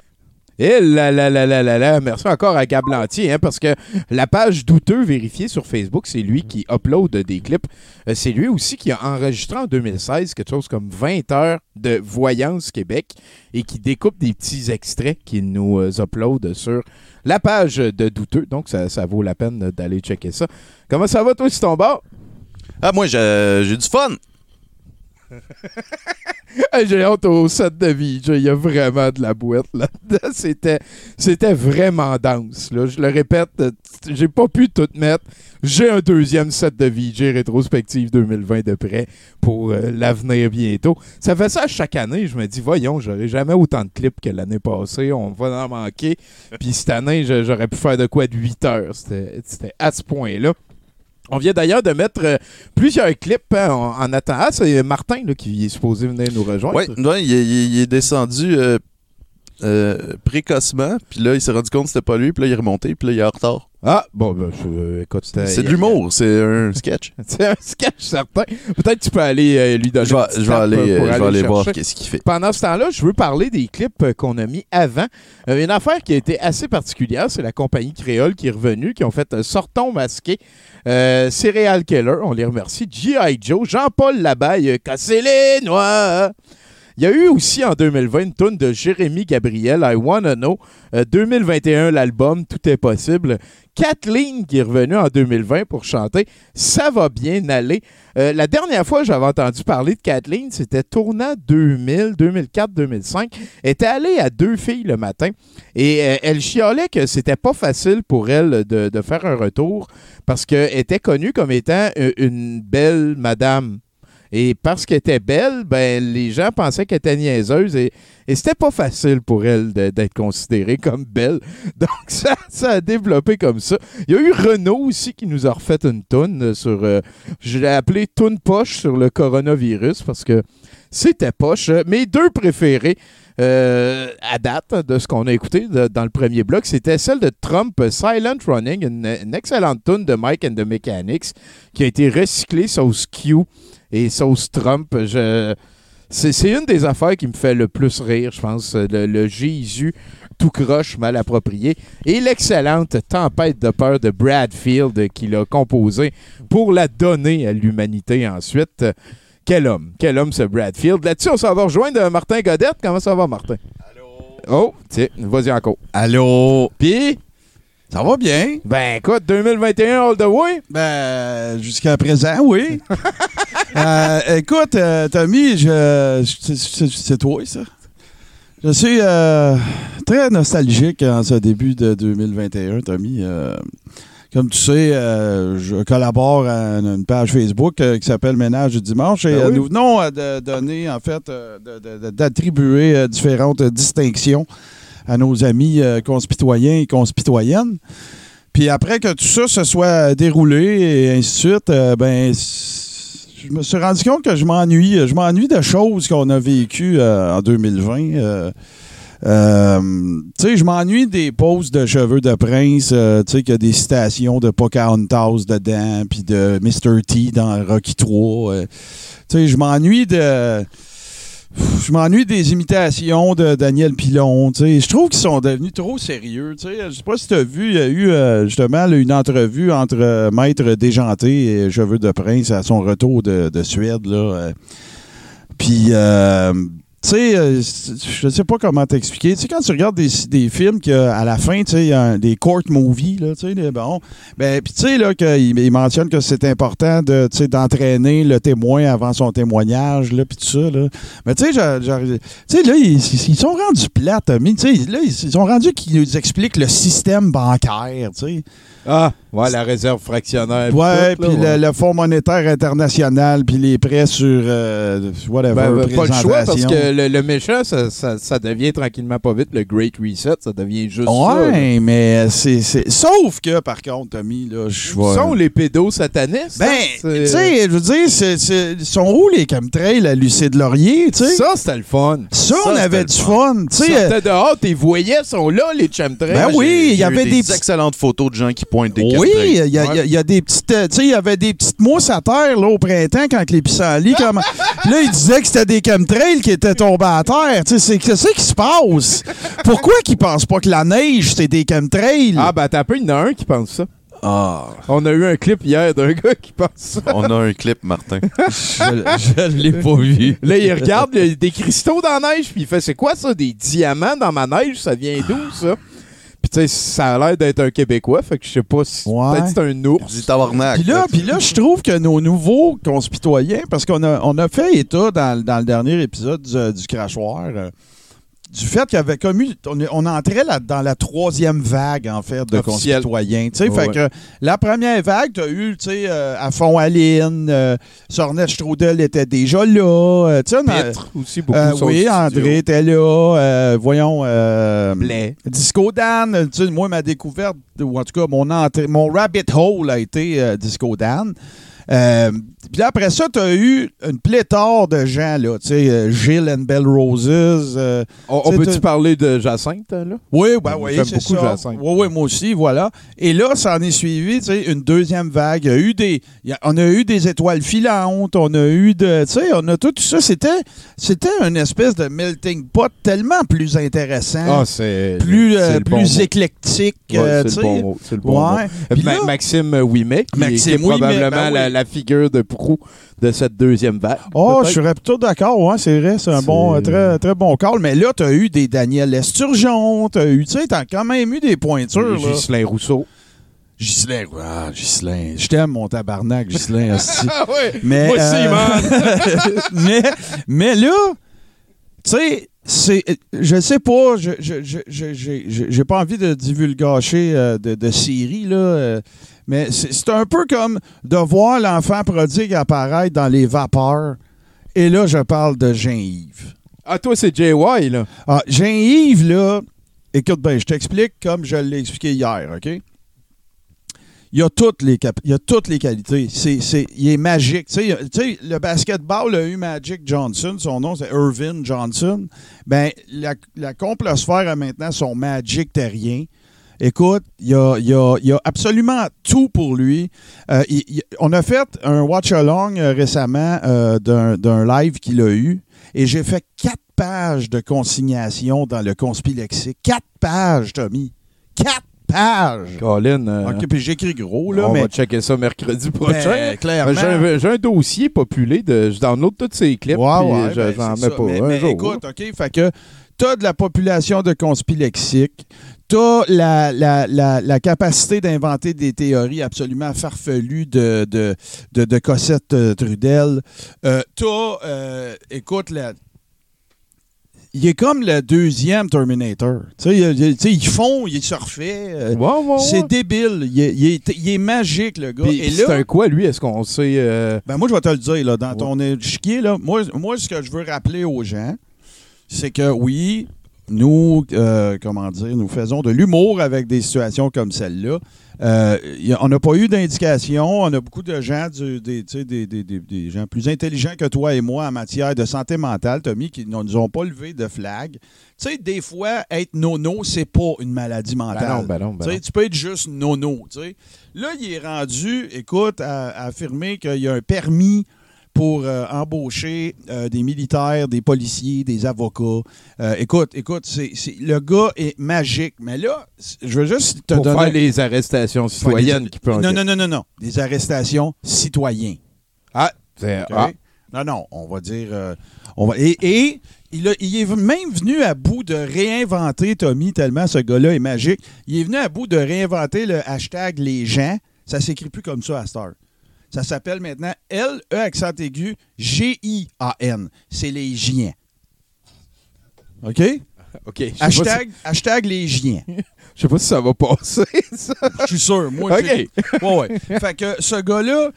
Et là, là, là, là, là, là. Merci encore à Gab Lantier, hein, parce que la page douteux vérifiée sur Facebook, c'est lui qui upload des clips. Euh, c'est lui aussi qui a enregistré en 2016 quelque chose comme 20 heures de Voyance Québec et qui découpe des petits extraits qu'il nous euh, upload sur la page de douteux. Donc, ça, vaut la peine d'aller checker ça. Comment ça va, toi, sur ton? Ah, moi, j'ai du fun. J'ai hâte au set de VJ. Il y a vraiment de la boîte là-dedans. C'était, c'était vraiment dense. Là. Je le répète, euh, j'ai pas pu tout mettre. J'ai un deuxième set de VJ rétrospective 2020 de près pour euh, l'avenir bientôt. Ça fait ça chaque année. Je me dis, voyons, j'aurai jamais autant de clips que l'année passée. On va en manquer. Puis cette année, j'aurais pu faire de quoi de 8 heures. C'était à ce point-là. On vient d'ailleurs de mettre euh, plusieurs clips hein, en, en attendant. Ah, c'est Martin qui est supposé venir nous rejoindre. Est- il est descendu euh, euh, précocement, puis là, il s'est rendu compte que c'était pas lui, puis là, il est remonté, puis là, il est en retard. Ah, bon, ben, je- écoute, C'est de l'humour, c'est un sketch. C'est un sketch certain. Peut-être que tu peux aller euh, lui donner Je vais, petite je vais tape, aller, euh, pour euh, je vais aller voir qu'est-ce qu'il fait. Pendant ce temps-là, je veux parler des clips euh, qu'on a mis avant. Euh, une affaire qui a été assez particulière, c'est la compagnie créole qui est revenue, qui ont fait un sorton masqué. Euh, Serial Killer, on les remercie. G.I. Joe, Jean-Paul Labaye, euh, Casser les noix. Il y a eu aussi en 2020 une tourne de Jérémy Gabriel, I Wanna Know. Euh, 2021, l'album Tout est possible. Kathleen qui est revenue en 2020 pour chanter Ça va bien aller. Euh, la dernière fois que j'avais entendu parler de Kathleen, c'était tournant 2000, 2004, 2005. Elle était allée à deux filles le matin et euh, elle chialait que c'était pas facile pour elle de, faire un retour parce qu'elle était connue comme étant euh, une belle madame. Et parce qu'elle était belle, ben, les gens pensaient qu'elle était niaiseuse et, et c'était pas facile pour elle d'être considérée comme belle. Donc, ça, a développé comme ça. Il y a eu Renault aussi qui nous a refait une toune sur. euh, je l'ai appelé Toune Poche sur le coronavirus parce que c'était poche. Mes deux préférés euh, à date de ce qu'on a écouté dans le premier bloc, c'était celle de Trump, Silent Running, une, excellente tune de Mike and the Mechanics qui a été recyclée sauce Q et sauce Trump. Je, c'est, une des affaires qui me fait le plus rire, je pense, le, le Jésus tout croche mal approprié et l'excellente Tempête de peur de Bradfield qu'il a composé pour la donner à l'humanité ensuite. Quel homme, quel homme ce Bradfield. Là-dessus, on s'en va rejoindre Martin Godette. Comment ça va, Martin? Allô? Oh, tiens, vas-y encore. Allô? Puis, Ça va bien. Ben écoute, 2021 all the way. Ben, jusqu'à présent, oui. Euh, écoute, euh, Tommy, je, je- c'est c'est toi, ça. Je suis euh, très nostalgique en ce début de 2021, Tommy. Comme tu sais, je collabore à une page Facebook qui s'appelle Ménage du dimanche et Ben oui. nous venons de donner, en fait, d'attribuer différentes distinctions à nos amis euh, conspitoyens et conspitoyennes. Puis après que tout ça se soit déroulé et ainsi de suite, euh, ben, je me suis rendu compte que je m'ennuie. Je m'ennuie de choses qu'on a vécues euh, en 2020. euh, euh, tu sais, je m'ennuie des poses de cheveux de prince, euh, tu sais, qu'il y a des citations de Pocahontas dedans, puis de Mr. T dans Rocky 3. euh. tu sais, je m'ennuie de... Je m'ennuie des imitations de Daniel Pilon. Je trouve qu'ils sont devenus trop sérieux. tu sais. Je sais pas si tu as vu, il y a eu euh, justement une entrevue entre euh, Maître Déjanté et Cheveux de Prince à son retour de, de Suède. Là, euh. Puis, euh, tu sais, euh, je sais pas comment t'expliquer. Tu sais, quand tu regardes des, des films qu'à la fin, tu sais, il y a un- des court movies, là, tu sais, bon, ben, puis tu sais, là, qu'il il mentionne que c'est important de, tu sais, d'entraîner le témoin avant son témoignage, là, puis tout ça, là. Mais tu sais, là, ils, ils sont rendus plates, Tommy. Tu sais, là, ils sont rendus qu'ils nous expliquent le système bancaire, tu sais. Ah, ouais, la réserve fractionnaire. Ouais, puis ouais. le, le Fonds monétaire international, puis les prêts sur, euh, whatever, Ben, ben, pas le choix parce que le, le méchant, ça, ça- ça devient tranquillement pas vite le Great Reset. Ça devient juste ça. Ouais, mais c'est, c'est- Sauf que, par contre, Tommy, là, je vois. sont les pédos satanistes? Ben, hein? C'est- tu sais, je veux dire, c'est, ils sont où les chemtrails à Lucide Laurier, tu sais? Ça, c'était le fun. Ça, on avait c'était du fun, tu sais. euh, Sortais dehors, t'es voyais, sont là, les chemtrails. Ben oui, il y avait des excellentes photos de gens qui pointent des Oui, chemtrails. il y, a- des petites, euh, tu sais, il y avait des petites mousses à terre là, au printemps quand les pissenlits comme Puis là il disait que c'était des chemtrails qui étaient à terre. Tu sais, c'est qu'est-ce qui se passe? Pourquoi qu'ils pensent pas que la neige c'est des chemtrails? Ah, ben, t'as peu, il y en a un qui pense ça. Ah, On a eu un clip hier d'un gars qui pense ça. On a un clip, Martin. je, je l'ai pas vu. Là, il regarde il y a des cristaux dans la neige, puis il fait C'est quoi ça, des diamants dans ma neige? Ça vient d'où, ça? Puis, tu sais, ça a l'air d'être un Québécois, fait que je sais pas si. Ouais. Peut-être c'est un ours. Dis tabarnak. Puis là, puis là, je trouve que nos nouveaux conspitoyens, parce qu'on a, on a fait état dans, dans le dernier épisode du, du crachoir, euh, du fait qu'il y avait comme eu, on, on entrait là, dans la troisième vague, en fait, de sais, Ouais. fait que la première vague, tu as eu, tu sais, euh, à fond Aline, euh, Sornet Strudel était déjà là. euh, tu aussi, beaucoup. euh, oui, studio. André était là. voyons. euh, Blais. Disco Dan, tu sais, moi, ma découverte, ou en tout cas, mon, entrée, mon rabbit hole a été Disco Dan. Euh, puis après ça, tu as eu une pléthore de gens, là. Tu sais, euh, Gilles and Bell Roses. euh, On, peut-tu parler de Jacinthe, là? Oui, ben J'aime oui, c'est beaucoup ça. Jacinthe. Oui, oui, moi aussi, voilà. Et là, ça en est suivi, tu sais, une deuxième vague. Il y a eu des, il y a- on a eu des étoiles filantes, on a eu de, tu sais, on a tout ça. C'était, c'était une espèce de melting pot tellement plus intéressant, Ah, c'est. plus, euh, bon plus mot. éclectique. Ouais, euh, c'est le bon mot. C'est le bon mot. Ouais. Euh, Ma- là- Maxime Ouimet, qui, Maxime qui est Ouimet, probablement ben la, oui. La figure de proue de cette deuxième vague. Oh, je serais plutôt d'accord, ouais, c'est vrai, c'est un bon, très, très bon call. Mais là, tu as eu des Daniel Esturgeon, tu as eu, tu sais, t'as quand même eu des pointures. Ghislain Rousseau. Ghislain, ah, Ghislain. Je t'aime, mon tabarnak, Ghislain. Ah! Mais, Moi aussi, euh, man! mais, mais là, tu sais, c'est, je sais pas, je, je, j'ai- pas envie de divulgacher euh, de, de série, là, euh, mais c'est un peu comme de voir l'enfant prodigue apparaître dans les vapeurs. Et là, je parle de Jean-Yves. Ah, toi, c'est JY, là. Ah, Jean-Yves, là, écoute bien, je t'explique comme je l'ai expliqué hier, OK? Il a toutes les, cap- il a toutes les qualités. C'est, c'est, il est magique. Tu sais, le basketball a eu Magic Johnson. Son nom, c'est Irvin Johnson. Ben, la, la complosphère a maintenant son Magic terrien. Écoute, il y a, il y a- il y a absolument tout pour lui. Euh, on a fait un watch-along euh, récemment euh, d'un, live qu'il a eu et j'ai fait quatre pages de consignation dans le conspilexique. Quatre pages, Tommy. Quatre pages. Colin, euh, OK, puis j'écris gros, là, on mais va checker ça mercredi prochain. Ben, clairement. J'ai un, dossier populé de. Je download tous ces clips. Ouais, ouais, je- ben, j'en mets pas. Mais, un mais jour. écoute, OK, fait que, t'as de la population de conspilexiques, t'as la, la, la, la capacité d'inventer des théories absolument farfelues de, de, de, de Cossette euh, Trudel. Euh, t'as, euh, écoute, la, il est comme le deuxième Terminator. Tu sais, il- il- tu sais, ils font, ils se refait. euh. C'est débile. Il est, il est- il est magique, le gars. Et c'est là, un quoi, lui? Est-ce qu'on sait... euh, ben moi, je vais te le dire, là, dans ton échiquier, là, moi, moi, ce que je veux rappeler aux gens, c'est que oui, nous, euh, comment dire, nous faisons de l'humour avec des situations comme celle-là. Euh, on n'a pas eu d'indication. On a beaucoup de gens, du- des, tu sais, des, des- des- des gens plus intelligents que toi et moi en matière de santé mentale, Tommy, qui ne nous ont pas levé de flag. Tu sais, des fois, être nono, c'est pas une maladie mentale. Ben non, ben non, ben Tu sais, non. tu peux être juste nono. Là, il est rendu, écoute, à, à affirmer qu'il y a un permis pour euh, embaucher euh, des militaires, des policiers, des avocats. Euh, écoute, écoute, c'est, c'est- le gars est magique. Mais là, je veux juste te pour donner... faire les arrestations citoyennes qui peuvent... Non, non, non, non, non. Des arrestations citoyens. Ah, c'est... OK? ah. Non, non, on va dire. euh, on va, et et il, a- il est même venu à bout de réinventer, Tommy, tellement ce gars-là est magique. Il est venu à bout de réinventer le hashtag les gens. Ça s'écrit plus comme ça à Star. Ça s'appelle maintenant L-E accent aigu G-I-A-N. C'est les giens. OK? OK. Hashtag, hashtag les giens. Je sais pas si ça va passer, ça. Je suis sûr. Moi, OK. Ouais, ouais. Fait que ce gars-là,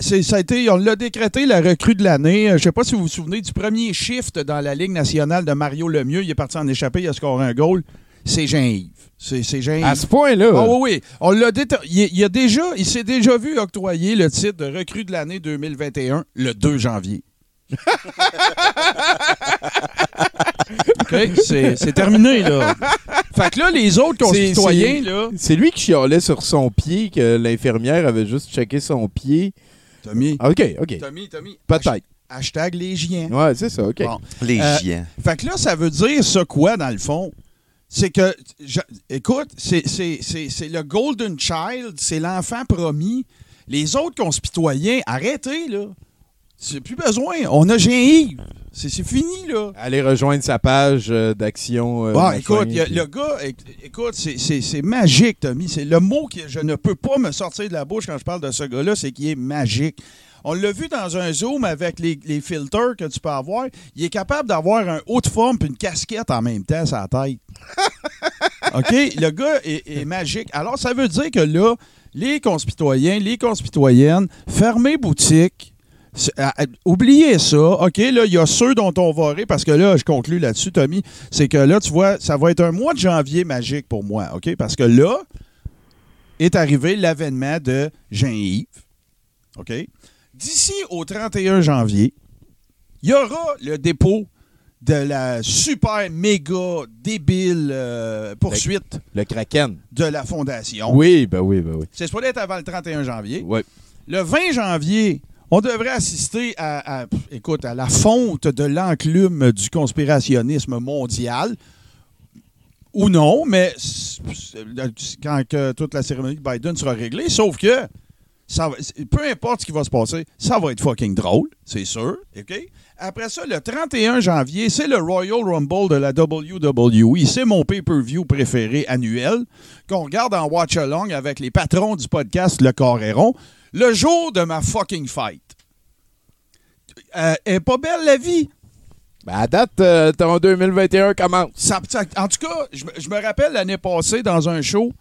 ça a été, on l'a décrété la recrue de l'année. Euh, Je sais pas si vous vous souvenez du premier shift dans la Ligue nationale de Mario Lemieux. Il est parti en échappée, il a scoré un goal. C'est Jean-Yves. C'est c'est Jean-Yves. À ce point-là. Ah oui, oui. On l'a il, il a déjà, il s'est déjà vu octroyer le titre de recrue de l'année 2021 le 2 janvier. OK? C'est c'est terminé, là. Fait que là, les autres C'est- concitoyens, c'est- là. C'est lui qui chialait sur son pied, que l'infirmière avait juste checké son pied. Tommy. Ah, OK, OK. Tommy, Tommy. Peut-être. Hashtag les giens. Ouais, c'est ça, OK. Bon. Les Euh, giens. Fait que là, ça veut dire ça quoi, dans le fond? C'est que, je- écoute, c'est le Golden Child, c'est l'enfant promis. Les autres conspitoyens, arrêtez, là. C'est plus besoin. On a Jean-Yves. C'est fini, là. Allez rejoindre sa page euh, d'action. euh, Bon, machin, écoute, il y a- puis- le gars, éc- écoute, c'est magique, Tommy. C'est le mot que je ne peux pas me sortir de la bouche quand je parle de ce gars-là, c'est qu'il est magique. On l'a vu dans un zoom avec les, les filters que tu peux avoir. Il est capable d'avoir un haut de forme et une casquette en même temps la tête. OK? Le gars est, magique. Alors, ça veut dire que là, les conspitoyens, les conspitoyennes, fermez boutique. À- à- oubliez ça. OK, là, il y a ceux dont on va rire, parce que là, je conclue là-dessus, Tommy, c'est que là, tu vois, ça va être un mois de janvier magique pour moi, OK? Parce que là est arrivé l'avènement de Jean-Yves, OK? D'ici au 31 janvier, il y aura le dépôt de la super méga débile euh, poursuite Le Kraken. de la Fondation. Oui, ben oui, ben oui. C'est supposé être avant le 31 janvier. Ouais. Le 20 janvier, on devrait assister à, à- pff, écoute, à la fonte de l'enclume du conspirationnisme mondial. Ou non, mais quand que toute la cérémonie de Biden sera réglée, sauf que ça va- peu importe ce qui va se passer, ça va être fucking drôle, c'est sûr. OK? Après ça, le 31 janvier, c'est le Royal Rumble de la WWE. C'est mon pay-per-view préféré annuel qu'on regarde en watch-along avec les patrons du podcast Le Coréron le jour de ma fucking fight. Euh, est pas belle la vie? Ben, à date, euh, ton 2021 commence. Ça- ça- en tout cas, je me rappelle l'année passée dans un show,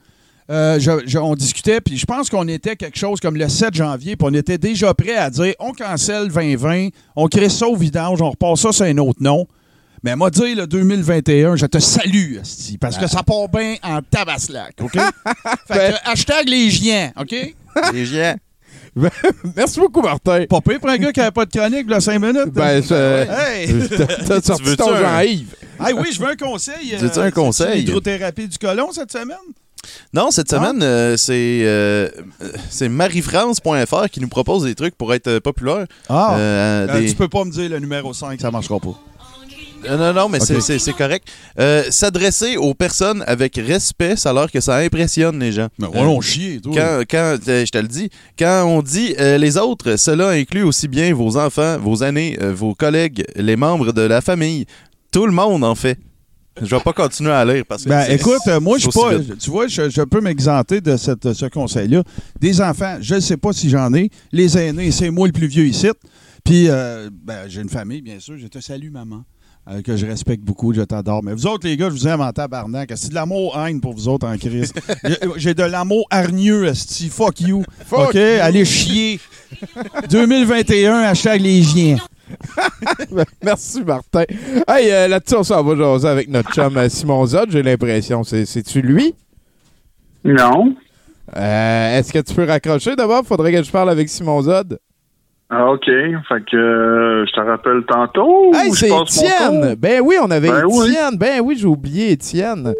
euh, je- je- on discutait, puis je pense qu'on était quelque chose comme le 7 janvier, puis on était déjà prêt à dire on cancelle 2020, on crée ça au vidange, on repasse ça sur un autre nom. Mais moi, dire le 2021, je te salue, esti, parce que ça part bien en tabaslac, OK? fait que, hashtag les giens, OK? Les giens. Merci beaucoup, Martin. Pas pire pour un gars qui n'avait pas de chronique, là, 5 minutes. Ben, ça- Hey! T'as sorti ton Jean-Yves. Hey, oui, je veux un conseil. Tu veux-tu un conseil? L'hydrothérapie du colon cette semaine? Non, cette Ah. semaine, euh, c'est euh, euh, c'est mariefrance.fr qui nous propose des trucs pour être euh, populaire. Ah! Euh, Euh, des- Tu peux pas me dire le numéro 5, ça marchera pas. Euh, non, non, mais c'est- c'est c'est correct. Euh, S'adresser aux personnes avec respect, ça a l'air que ça impressionne les gens. Mais Euh, on chier, toi. Quand, quand euh, je te le dis, quand on dit euh, les autres, cela inclut aussi bien vos enfants, vos aînés, euh, vos collègues, les membres de la famille. Tout le monde en fait. Je vais pas continuer à lire parce que. Ben, écoute, euh, moi, je suis pas. Tu vois, je, je peux m'exenter de cette, ce conseil-là. Des enfants, je ne sais pas si j'en ai. Les aînés, c'est moi le plus vieux ici. Puis, euh, ben, j'ai une famille, bien sûr. Je te salue, maman. euh, que je respecte beaucoup, je t'adore. Mais vous autres, les gars, je vous aime en tabarnak. C'est de l'amour haine pour vous autres en crise. J'ai- J'ai de l'amour hargneux, esti. Fuck you. Fuck OK? you. Allez chier. 2021, hashtag les chiens. Merci, Martin. Hey, euh, là-dessus, on s'en va jaser avec notre chum euh, Simon Zod, j'ai l'impression. C'est- C'est-tu lui? Non. Euh, Est-ce que tu peux raccrocher d'abord? Faudrait que je parle avec Simon Zod. Ah, OK. Fait que euh, je te rappelle tantôt. Hey, c'est Étienne! Ben oui, on avait Ben oui. Étienne. Ben oui, j'ai oublié Étienne.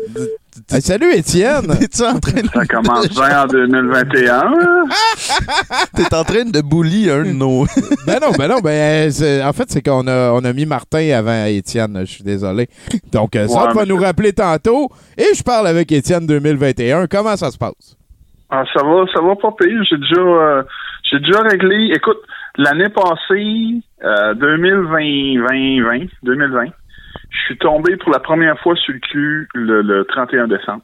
Hey, salut, Étienne! T'es-tu en train de. Ça commence bien en 2021. hein? T'es en train de bully un de nos. ben non, ben non, ben c'est- en fait, c'est qu'on a, on a mis Martin avant Étienne, je suis désolé. Donc, euh, ça Ouais, va mais nous rappeler tantôt. Et je parle avec Étienne 2021. Comment ça se passe? Ah, ça va, ça va pas pire. J'ai déjà, euh, j'ai déjà réglé. Écoute, l'année passée, euh, 2020, 2020, 2020, je suis tombé pour la première fois sur le cul le, le 31 décembre.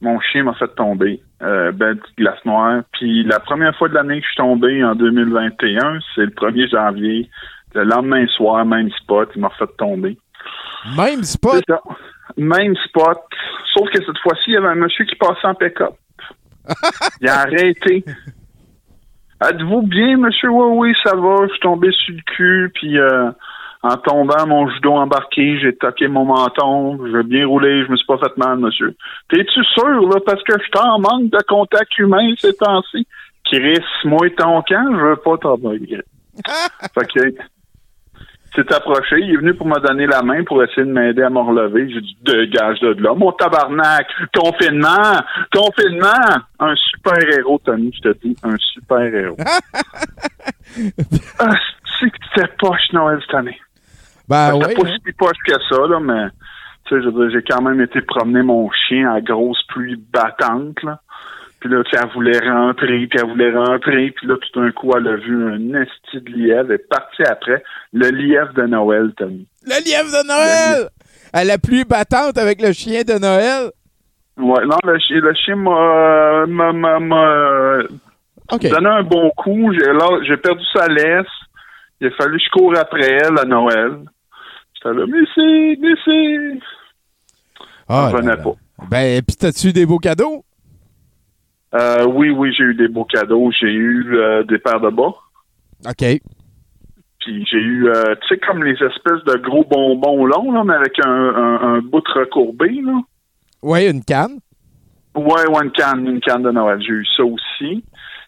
Mon chien m'a fait tomber, euh, belle petite glace noire. Puis la première fois de l'année que je suis tombé en 2021, c'est le 1er janvier. Le lendemain soir, même spot, il m'a fait tomber. Même spot? Même spot. Sauf que cette fois-ci, il y avait un monsieur qui passait en pick-up. Il a arrêté. Êtes-vous bien, monsieur? Oui, oui, ça va. Je suis tombé sur le cul, puis euh, en tombant, mon judo embarqué, j'ai toqué mon menton, j'ai bien roulé, je me suis pas fait mal, monsieur. T'es-tu sûr, là, parce que je suis en manque de contact humain ces temps-ci? Chris, moi et ton camp, je veux pas t'envoyer. fait que, s'est approché, il est venu pour me donner la main pour essayer de m'aider à me relever. J'ai dit dégage de là, mon tabarnak, confinement, confinement, un super héros, Tony, je te dis, un super héros. ah, c'est que c'était poche Noël cette année. Ben oui. pas si poche que ça, là, mais tu sais, j'ai quand même été promener mon chien à grosse pluie battante, là. Puis là, tu sais, elle voulait rentrer, puis elle voulait rentrer, puis là, tout d'un coup, elle a vu un esti de lièvre, elle est partie après. Le lièvre de Noël, Tommy. Le lièvre de Noël! À la pluie battante avec le chien de Noël? Ouais, non, le, chi- le chien m'a, m'a, m'a, donné un bon coup. J'ai, là, j'ai perdu sa laisse. Il a fallu que je cours après elle à Noël. J'étais là, mais c'est... Ah, là, pas. Ben, pis t'as-tu eu des beaux cadeaux? Euh, oui, oui, j'ai eu des beaux cadeaux. J'ai eu euh, des paires de bas. OK. Puis j'ai eu, euh, tu sais, comme les espèces de gros bonbons longs, là, mais avec un, un, un bout recourbé, là. Ouais, une canne. Ouais, ouais, une canne, une canne de Noël. J'ai eu ça aussi.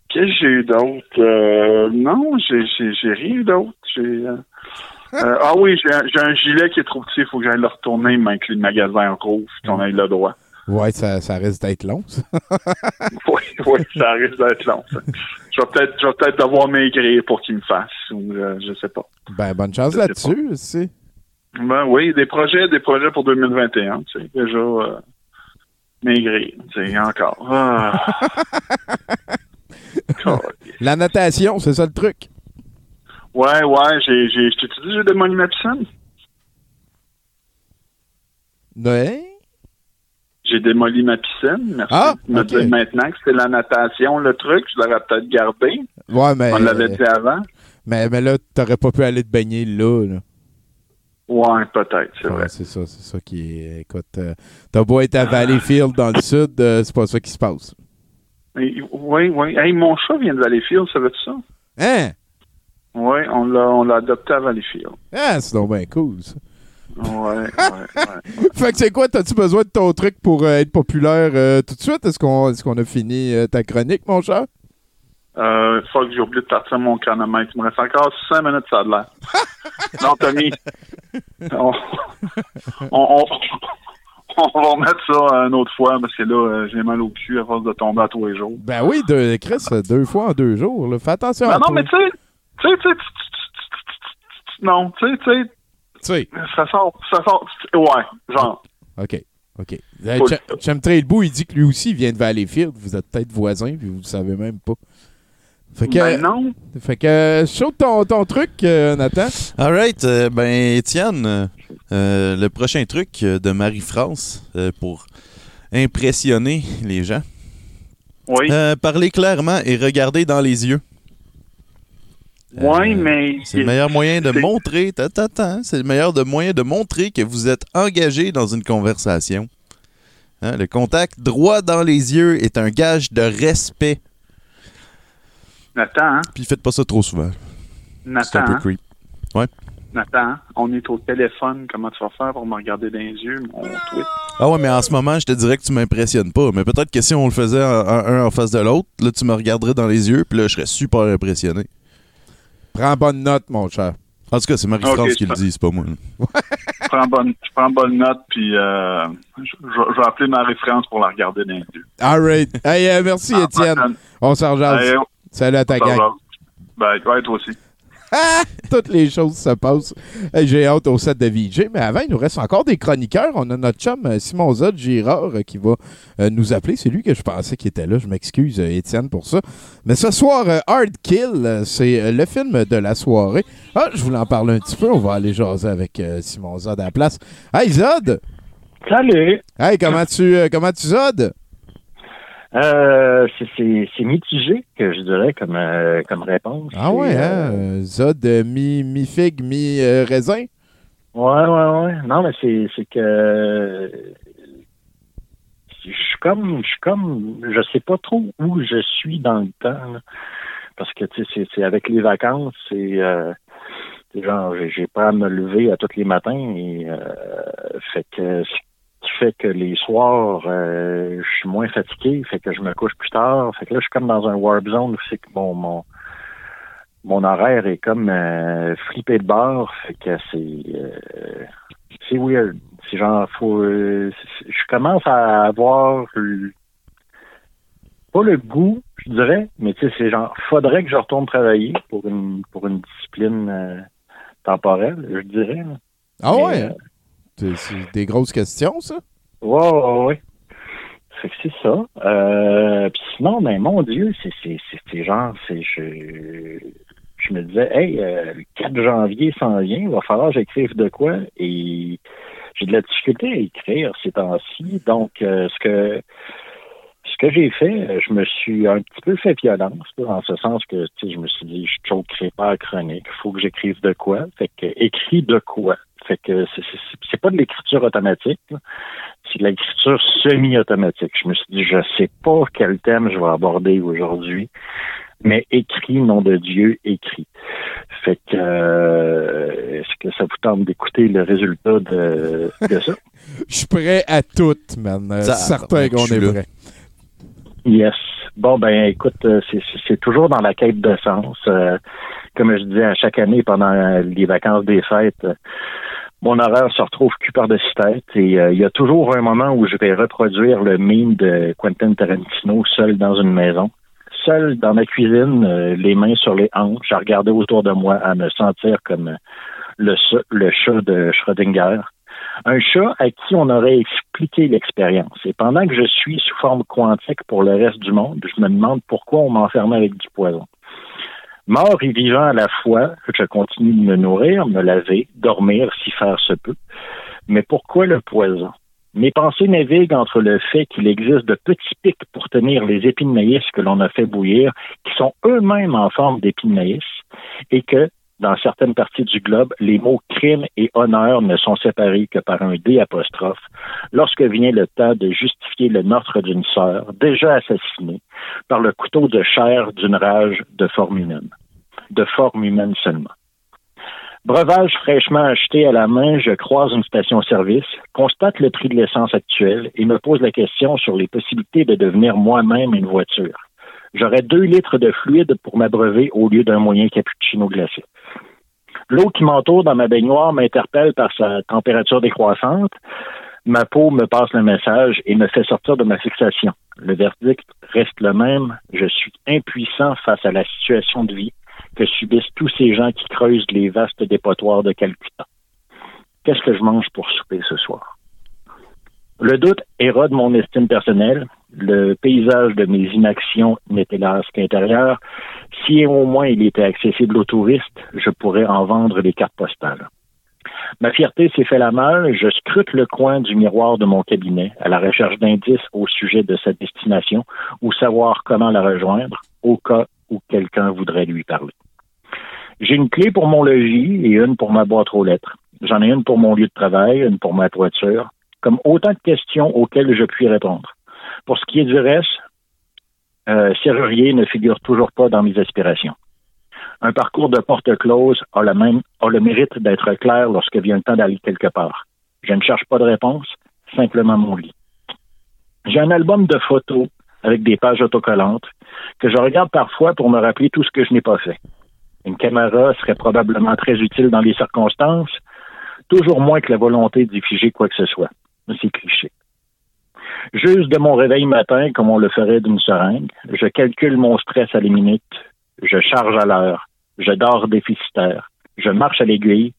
Qu'est-ce que j'ai eu d'autre? Non, j'ai, j'ai, j'ai rien eu d'autre. J'ai, euh, ah oui, j'ai, un- gilet qui est trop petit. Il faut que j'aille le retourner, mais que le magasin rouge, qu'on aille le droit. Ouais, ça, ça risque d'être long, ça. oui, oui, ça risque d'être long. ça. Je vais peut-être, je vais peut-être devoir maigrir pour qu'il me fasse, ou euh, je sais pas. Ben, bonne chance là-dessus, aussi. Ben oui, des projets, des projets pour 2021, tu sais, déjà euh, maigrir, tu sais, encore. Ah. La natation, c'est ça le truc. Ouais, ouais, j'ai, j'ai, je t'ai dit, j'ai démoli ma piscine. Ouais. J'ai démoli ma piscine. Merci Ah, de me dire maintenant que c'est la natation, le truc. Je l'aurais peut-être gardé. Ouais, mais. On l'avait dit avant. Mais, mais là, t'aurais pas pu aller te baigner là, là. Ouais, peut-être, c'est Ouais, vrai. c'est ça, c'est ça qui est. Écoute, euh, t'as beau être à Valleyfield dans le sud, euh, c'est pas ça qui se passe. Oui, oui. Hey, mon chat vient de Valleyfield, savais-tu ça? Hein? Oui, on l'a, on l'a adopté à Valleyfield. Ah, c'est donc bien cool, ça. Ouais, ouais, ouais. Fait que c'est quoi, t'as-tu besoin de ton truc pour euh, être populaire euh, tout de suite? Est-ce qu'on est qu'on a fini euh, ta chronique, mon cher? Euh, faut que j'ai oublié de partir mon chronomètre. Il me reste encore 5 minutes, ça a de l'air. non, Tommy. On, on, on, on va remettre ça une autre fois parce que là, j'ai mal au cul à force de tomber à tous les jours. Ben oui, deux, Chris, deux fois en deux jours. là. Fais attention à Non, non, toi. mais tu sais, tu sais, tu sais, non, tu sais, tu sais, Tu sais. ça sort, ça sort, ouais, genre. OK. OK. Euh, Ch- il dit que lui aussi il vient de Valleyfield. Vous êtes peut-être voisins, puis vous le savez même pas. Fait que, Ben non. Fait que, euh, show ton, ton truc, euh, Nathan. All right. euh, ben, Étienne, euh, le prochain truc de Marie-France euh, pour impressionner les gens. Oui. Euh, parler clairement et regarder dans les yeux. Oui, mais. C'est le meilleur moyen de montrer, hein, c'est le meilleur de moyen de montrer que vous êtes engagé dans une conversation. Hein, le contact droit dans les yeux est un gage de respect. Nathan, hein? Puis faites pas ça trop souvent. C'est un Nathan, peu hein? creep. Ouais. Nathan, on est au téléphone. Comment tu vas faire pour me regarder dans les yeux, mon tweet? Ah ouais, mais en ce moment, je te dirais que tu m'impressionnes pas. Mais peut-être que si on le faisait un, un- un en face de l'autre, là, tu me regarderais dans les yeux, puis là, je serais super impressionné. Prends bonne note, mon cher. En tout cas, c'est Marie-France qui le dit, c'est pas moi. Je prends bonne, je prends bonne note, puis euh, je, je- je vais appeler ma référence pour la regarder dans les yeux. All right. Hey, euh, merci, Ah, Étienne. On s'en. Salut à ta gang. Ben, ouais, toi aussi. Toutes les choses se passent. J'ai hâte au set de VJ. Mais avant, il nous reste encore des chroniqueurs. On a notre chum euh, Simon Zod Girard euh, qui va euh, nous appeler. C'est lui que je pensais qui était là. Je m'excuse, Étienne, pour ça. Mais ce soir, Hard Kill, c'est le film de la soirée. Ah, je voulais en parler un petit peu. On va aller jaser avec Simon Zod à la place. Hey, Zod! Salut! Hey, comment tu, comment tu Zod? Euh, c'est- mitigé, que je dirais, comme, euh, comme réponse. Ah ouais, hein? euh, Zod, euh, mi- mi-figue, mi-raisin? Ouais, ouais, ouais. Non, mais c'est que je suis comme je suis comme je sais pas trop où je suis dans le temps. là. Parce que tu sais, c'est- avec les vacances, c'est genre j'ai- pas à me lever à tous les matins et fait que fait que les soirs euh, je suis moins fatigué, fait que je me couche plus tard. Fait que là, je suis comme dans un warp zone où c'est que mon, mon mon horaire est comme euh, flippé de bord, fait que c'est euh, c'est weird. C'est genre faut euh, je commence à avoir le- pas le goût, je dirais, mais tu sais c'est genre faudrait que je retourne travailler pour une pour une discipline temporelle, je dirais. Ah Mais, ouais? C'est- C'est des grosses questions, ça? Ouais, ouais, ouais. Fait que c'est ça. Euh, puis sinon, ben mon Dieu, c'est c'est c'est c'est genre, c'est je je me disais, hey, euh, le 4 janvier s'en vient, il va falloir que j'écrive de quoi? Et j'ai de la difficulté à écrire ces temps-ci. Donc, euh, ce que ce que j'ai fait, je me suis un petit peu fait violence, en ce sens que tu sais, je me suis dit, je choquerai pas à chronique, il faut que j'écrive de quoi? Fait que écris de quoi? Fait que c'est- c'est c'est pas de l'écriture automatique, là. C'est de l'écriture semi-automatique. Je me suis dit, je sais pas quel thème je vais aborder aujourd'hui, mais écrit, nom de Dieu, écrit. Fait que euh, est-ce que ça vous tente d'écouter le résultat de, de ça? Je suis prêt à tout, man. Euh, Ça, certain qu'on est prêt. Yes. Bon, ben écoute, euh, c'est- toujours dans la quête de sens. Euh, comme je disais, à chaque année, pendant les vacances des fêtes, euh, mon horaire se retrouve cul par-dessus tête et euh, il y a toujours un moment où je vais reproduire le meme de Quentin Tarantino seul dans une maison. Seul dans ma cuisine, euh, les mains sur les hanches, à regarder autour de moi, à me sentir comme euh, le, le chat de Schrödinger. Un chat à qui on aurait expliqué l'expérience. Et pendant que je suis sous forme quantique pour le reste du monde, je me demande pourquoi on m'enfermait avec du poison. Mort et vivant à la fois, je continue de me nourrir, me laver, dormir si faire se peut. Mais pourquoi le poison? Mes pensées naviguent entre le fait qu'il existe de petits pics pour tenir les épis de maïs que l'on a fait bouillir, qui sont eux-mêmes en forme d'épis de maïs, et que, dans certaines parties du globe, les mots crime et honneur ne sont séparés que par un D apostrophe, lorsque vient le temps de justifier le meurtre d'une sœur, déjà assassinée, par le couteau de chair d'une rage de forme humaine. De forme humaine seulement. Breuvage fraîchement acheté à la main, je croise une station-service, constate le prix de l'essence actuel et me pose la question sur les possibilités de devenir moi-même une voiture. J'aurais deux litres de fluide pour m'abreuver au lieu d'un moyen cappuccino glacé. L'eau qui m'entoure dans ma baignoire m'interpelle par sa température décroissante. Ma peau me passe le message et me fait sortir de ma fixation. Le verdict reste le même. Je suis impuissant face à la situation de vie que subissent tous ces gens qui creusent les vastes dépotoirs de Calcutta. Qu'est-ce que je mange pour souper ce soir? Le doute érode mon estime personnelle. Le paysage de mes inactions n'est hélas qu'intérieur. Si au moins il était accessible aux touristes, je pourrais en vendre les cartes postales. Ma fierté s'est fait la malle, je scrute le coin du miroir de mon cabinet à la recherche d'indices au sujet de sa destination ou savoir comment la rejoindre au cas où quelqu'un voudrait lui parler. J'ai une clé pour mon logis et une pour ma boîte aux lettres. J'en ai une pour mon lieu de travail, une pour ma toiture, comme autant de questions auxquelles je puis répondre. Pour ce qui est du reste, euh, serrurier ne figure toujours pas dans mes aspirations. Un parcours de porte close a le, même, a le mérite d'être clair lorsque vient le temps d'aller quelque part. Je ne cherche pas de réponse, simplement mon lit. J'ai un album de photos avec des pages autocollantes que je regarde parfois pour me rappeler tout ce que je n'ai pas fait. Une caméra serait probablement très utile dans les circonstances, toujours moins que la volonté d'y figer quoi que ce soit. C'est cliché. Juste de mon réveil matin, comme on le ferait d'une seringue, je calcule mon stress à la minute, je charge à l'heure, je dors déficitaire, je marche à l'aiguille,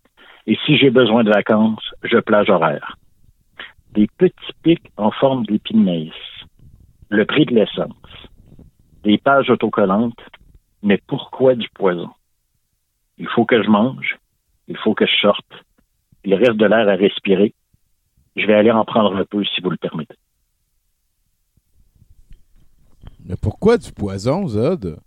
et si j'ai besoin de vacances, je plage horaire. Des petits pics en forme d'épinaise, le prix de l'essence, des pages autocollantes, mais pourquoi du poison? Il faut que je mange, il faut que je sorte, il reste de l'air à respirer. Je vais aller en prendre un peu si vous le permettez. Mais pourquoi du poison, Zod?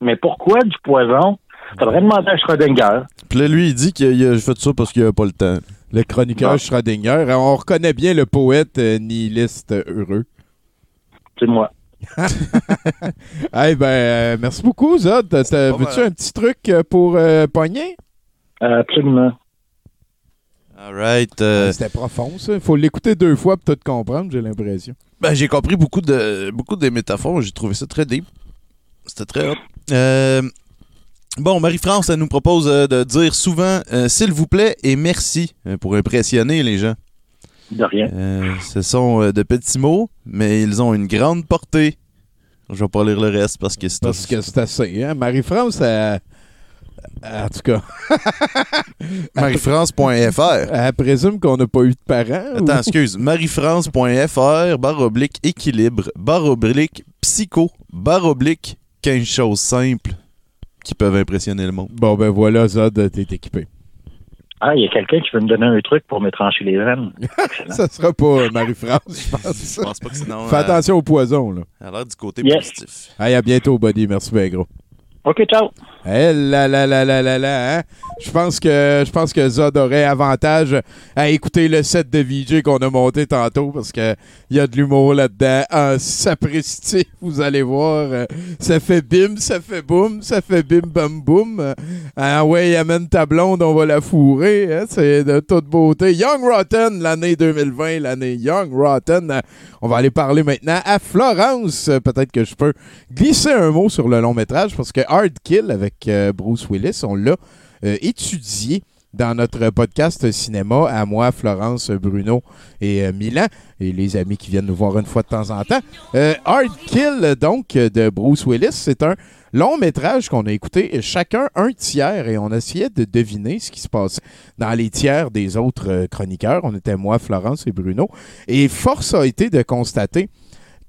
Mais pourquoi du poison? Faudrait demander à Schrödinger. Puis là, lui, il dit qu'il a fait ça parce qu'il n'a pas le temps. Le chroniqueur Non. Schrödinger. On reconnaît bien le poète euh, nihiliste heureux. C'est moi. Eh ben, euh, merci beaucoup, Zod. Veux-tu un petit truc euh, pour euh, pogner? Absolument. All right. euh, C'était profond, ça. Il faut l'écouter deux fois pour tout comprendre, j'ai l'impression. ben, j'ai compris beaucoup de beaucoup des métaphores. J'ai trouvé ça très deep. C'était très hot. Euh, bon, Marie-France, elle nous propose euh, de dire souvent euh, s'il vous plaît et merci pour impressionner les gens. De rien. Euh, ce sont euh, de petits mots, mais ils ont une grande portée. Je vais pas lire le reste parce que c'est Parce que c'est assez. Hein? Marie-France, elle- en tout cas, Marie-France.fr. elle présume qu'on n'a pas eu de parents. Attends, ou- excuse. Marie-France.fr, barre oblique équilibre, barre oblique psycho, barre oblique 15 choses simples qui peuvent impressionner le monde. Bon, ben voilà, Zod, t'es équipé. Ah, il y a quelqu'un qui veut me donner un truc pour me trancher les veines. Ça sera pas euh, Marie-France, je pense. Je pense pas que sinon. Fais euh, attention au poison, là. Elle a l'air du côté Yes. positif. Hey, à bientôt, buddy. Merci bien gros. OK, ciao. Eh là là là là? Je pense que je pense que Zod aurait avantage à écouter le set de VJ qu'on a monté tantôt parce que il y a de l'humour là-dedans. Ah, sapristi, vous allez voir. Ça fait bim, ça fait boum, ça fait bim bam boum. Ah ouais, amène ta blonde, on va la fourrer. hein, C'est de toute beauté. Young Rotten, l'année 2020, l'année Young Rotten. On va aller parler maintenant à Florence. Peut-être que je peux glisser un mot sur le long métrage parce que Hard Kill avec euh, Bruce Willis, on l'a euh, étudié dans notre podcast cinéma à moi, Florence, Bruno et euh, Milan et les amis qui viennent nous voir une fois de temps en temps. Hard Kill, donc, de Bruce Willis, c'est un long métrage qu'on a écouté chacun un tiers et on essayait de deviner ce qui se passait dans les tiers des autres chroniqueurs. On était moi, Florence et Bruno. Et force a été de constater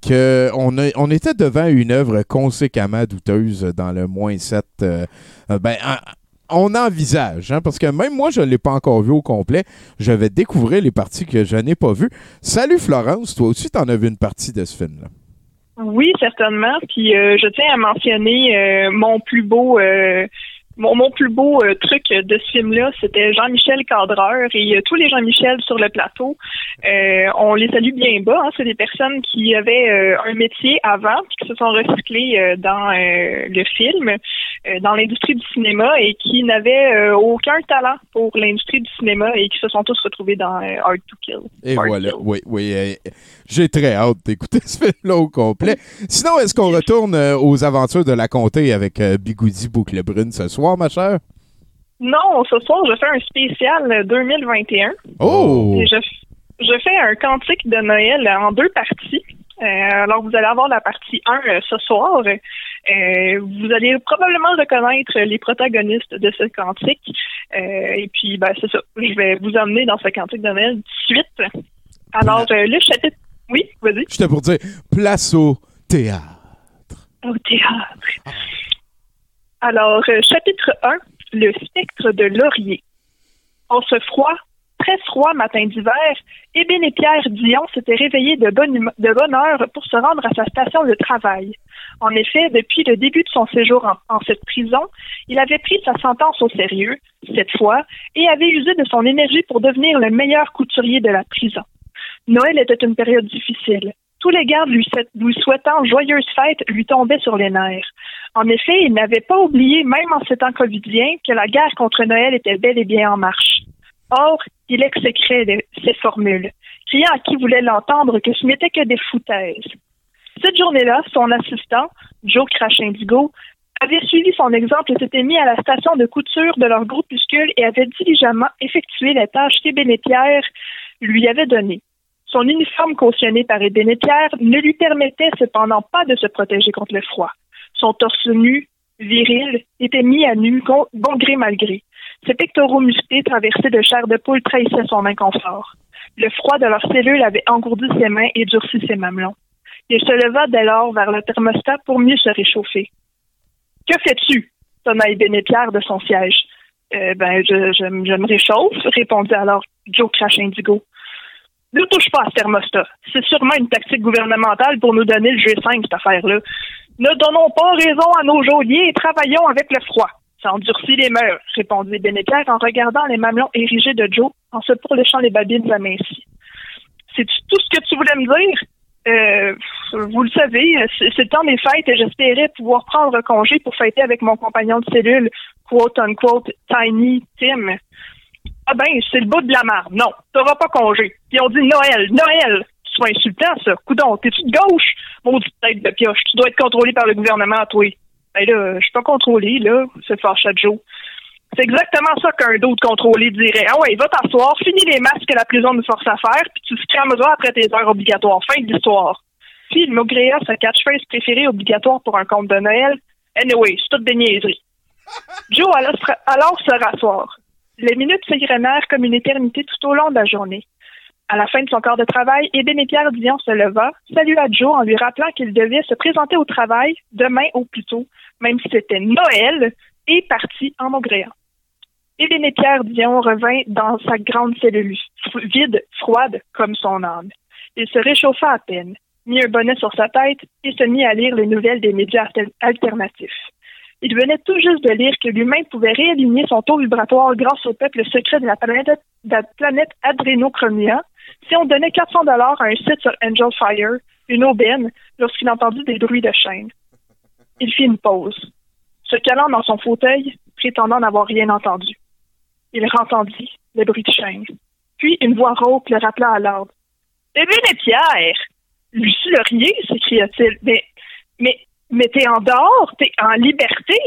qu'on on était devant une œuvre conséquemment douteuse dans le moins 7. euh, ben, en- on envisage, hein, parce que même moi, je ne l'ai pas encore vu au complet. Je vais découvrir les parties que je n'ai pas vues. Salut Florence, toi aussi, tu en as vu une partie de ce film-là. Oui, certainement. Puis euh, je tiens à mentionner euh, mon plus beau mon, mon plus beau euh, truc de ce film-là, c'était Jean-Michel Cadreur et euh, tous les Jean-Michel sur le plateau. euh, on les salue bien bas. hein. C'est des personnes qui avaient un métier avant puis qui se sont recyclés euh, dans le film, dans l'industrie du cinéma et qui n'avaient aucun talent pour l'industrie du cinéma et qui se sont tous retrouvés dans Hard to Kill. Et Hard voilà, Kill. oui, oui. J'ai très hâte d'écouter ce film-là au complet. Sinon, est-ce qu'on retourne aux aventures de la comté avec Bigoudi Boucle Brune ce soir, ma chère? Non, ce soir, je fais un spécial euh, 2021. Oh! Et je, je fais un cantique de Noël en deux parties. Euh, alors, vous allez avoir la partie 1 euh, ce soir. Euh, vous allez probablement reconnaître les protagonistes de ce cantique. Euh, et puis, ben, c'est ça. Je vais vous amener dans ce cantique de Noël tout de suite. Alors, euh, le chapitre... Oui, vas-y. J'étais pour dire place au théâtre. Au théâtre. Alors, euh, chapitre 1, le spectre de laurier. En ce froid, très froid matin d'hiver, Ébène Pierre Dion s'était réveillé de bonne, hum- de bonne heure pour se rendre à sa station de travail. En effet, depuis le début de son séjour en, cette prison, il avait pris sa sentence au sérieux, cette fois, et avait usé de son énergie pour devenir le meilleur couturier de la prison. Noël était une période difficile. Tous les gardes lui souhaitant joyeuses fêtes lui tombaient sur les nerfs. En effet, il n'avait pas oublié, même en ces temps covidiens, que la guerre contre Noël était bel et bien en marche. Or, il exécrait ces formules, criant à qui voulait l'entendre que ce n'était que des foutaises. Cette journée-là, son assistant, Joe Crash Indigo, avait suivi son exemple et s'était mis à la station de couture de leur groupuscule et avait diligemment effectué les tâches qu'Ébéné-Pierre lui avait données. Son uniforme cautionné par Ébéné-Pierre ne lui permettait cependant pas de se protéger contre le froid. Son torse nu, viril, était mis à nu, bon gré mal gré. Ses pectoraux musclés traversés de chair de poule trahissaient son inconfort. Le froid de leur cellule avait engourdi ses mains et durci ses mamelons. Il se leva dès lors vers le thermostat pour mieux se réchauffer. Que fais-tu? sonna Ébéné-Pierre de son siège. Euh, ben, je, je, je me réchauffe, répondit alors Joe Crash Indigo. Ne touche pas à ce thermostat. C'est sûrement une tactique gouvernementale pour nous donner le G5, cette affaire-là. Ne donnons pas raison à nos geôliers et travaillons avec le froid. Ça endurcit les mœurs, répondit Bénépière en regardant les mamelons érigés de Joe en se pourléchant les babines amincies. C'est tout ce que tu voulais me dire? Euh, vous le savez, c'est le temps des fêtes et j'espérais pouvoir prendre congé pour fêter avec mon compagnon de cellule, quote unquote, Tiny Tim. Ah ben, c'est le bout de la marde. Non, t'auras pas congé. Puis on dit Noël, Noël. Pas insultant, ça. Coudon, t'es-tu de gauche? Maudite tête de pioche. Tu dois être contrôlé par le gouvernement, toi. Ben là, je suis pas contrôlé, là. C'est fâché Joe. C'est exactement ça qu'un d'autre contrôlé dirait. Ah ouais, va t'asseoir, finis les masques que la prison nous force à faire, puis tu se crameras après tes heures obligatoires. Fin de l'histoire. Puis le Mogréa, sa catchphrase préférée obligatoire pour un compte de Noël. Anyway, c'est toute des niaiseries. Joe alla se- alors se rasseoir. Les minutes s'égrenèrent comme une éternité tout au long de la journée. À la fin de son corps de travail, Ébéné-Pierre Dion se leva, salua Joe en lui rappelant qu'il devait se présenter au travail demain au plus tôt, même si c'était Noël, et partit en maugréant. Ébéné-Pierre Dion revint dans sa grande cellule, vide, froide comme son âme. Il se réchauffa à peine, mit un bonnet sur sa tête et se mit à lire les nouvelles des médias alter- alternatifs. Il venait tout juste de lire que l'humain pouvait réaligner son taux vibratoire grâce au peuple secret de la planète, de si on donnait 400 dollars à un site sur Angel Fire, une aubaine, lorsqu'il entendit des bruits de chaîne. Il fit une pause, se calant dans son fauteuil, prétendant n'avoir rien entendu. Il entendit le bruit de chaîne. Puis une voix rauque le rappela à l'ordre. Eh bien, les Pierre! Lucie Laurier, s'écria-t-il. Mais, mais, mais t'es en dehors, t'es en liberté?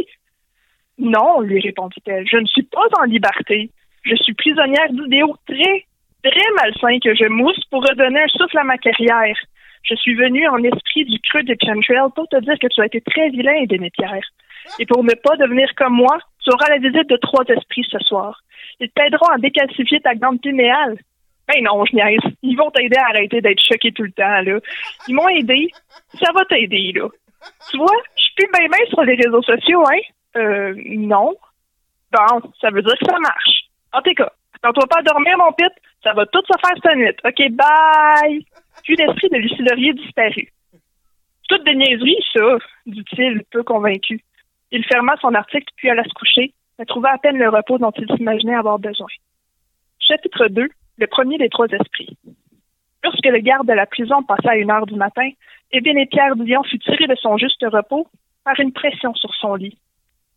Non, lui répondit-elle, je ne suis pas en liberté. Je suis prisonnière d'idéaux très, très malsains que je mousse pour redonner un souffle à ma carrière. Je suis venue en esprit du creux de Chantrell pour te dire que tu as été très vilain, Pierre. Et pour ne pas devenir comme moi, tu auras la visite de trois esprits ce soir. Ils t'aideront à décalcifier ta glande pinéale. Ben non, je niaise. Ils vont t'aider à arrêter d'être choqué tout le temps, là. Ils m'ont aidé. Ça va t'aider, là. Tu vois, je suis plus bien sur les réseaux sociaux, hein? Euh, non. Bon, ça veut dire que ça marche. En tout cas, quand toi pas dormir, mon pit, ça va tout se faire nuit. OK, bye! Puis l'esprit de Lucie Laurier disparut. Toute des niaiseries, ça, dit-il, peu convaincu. Il ferma son article puis alla se coucher, mais trouva à peine le repos dont il s'imaginait avoir besoin. Chapitre 2. Le premier des trois esprits. Lorsque le garde de la prison passa à une heure du matin, Ébéné Pierre Dion fut tiré de son juste repos par une pression sur son lit.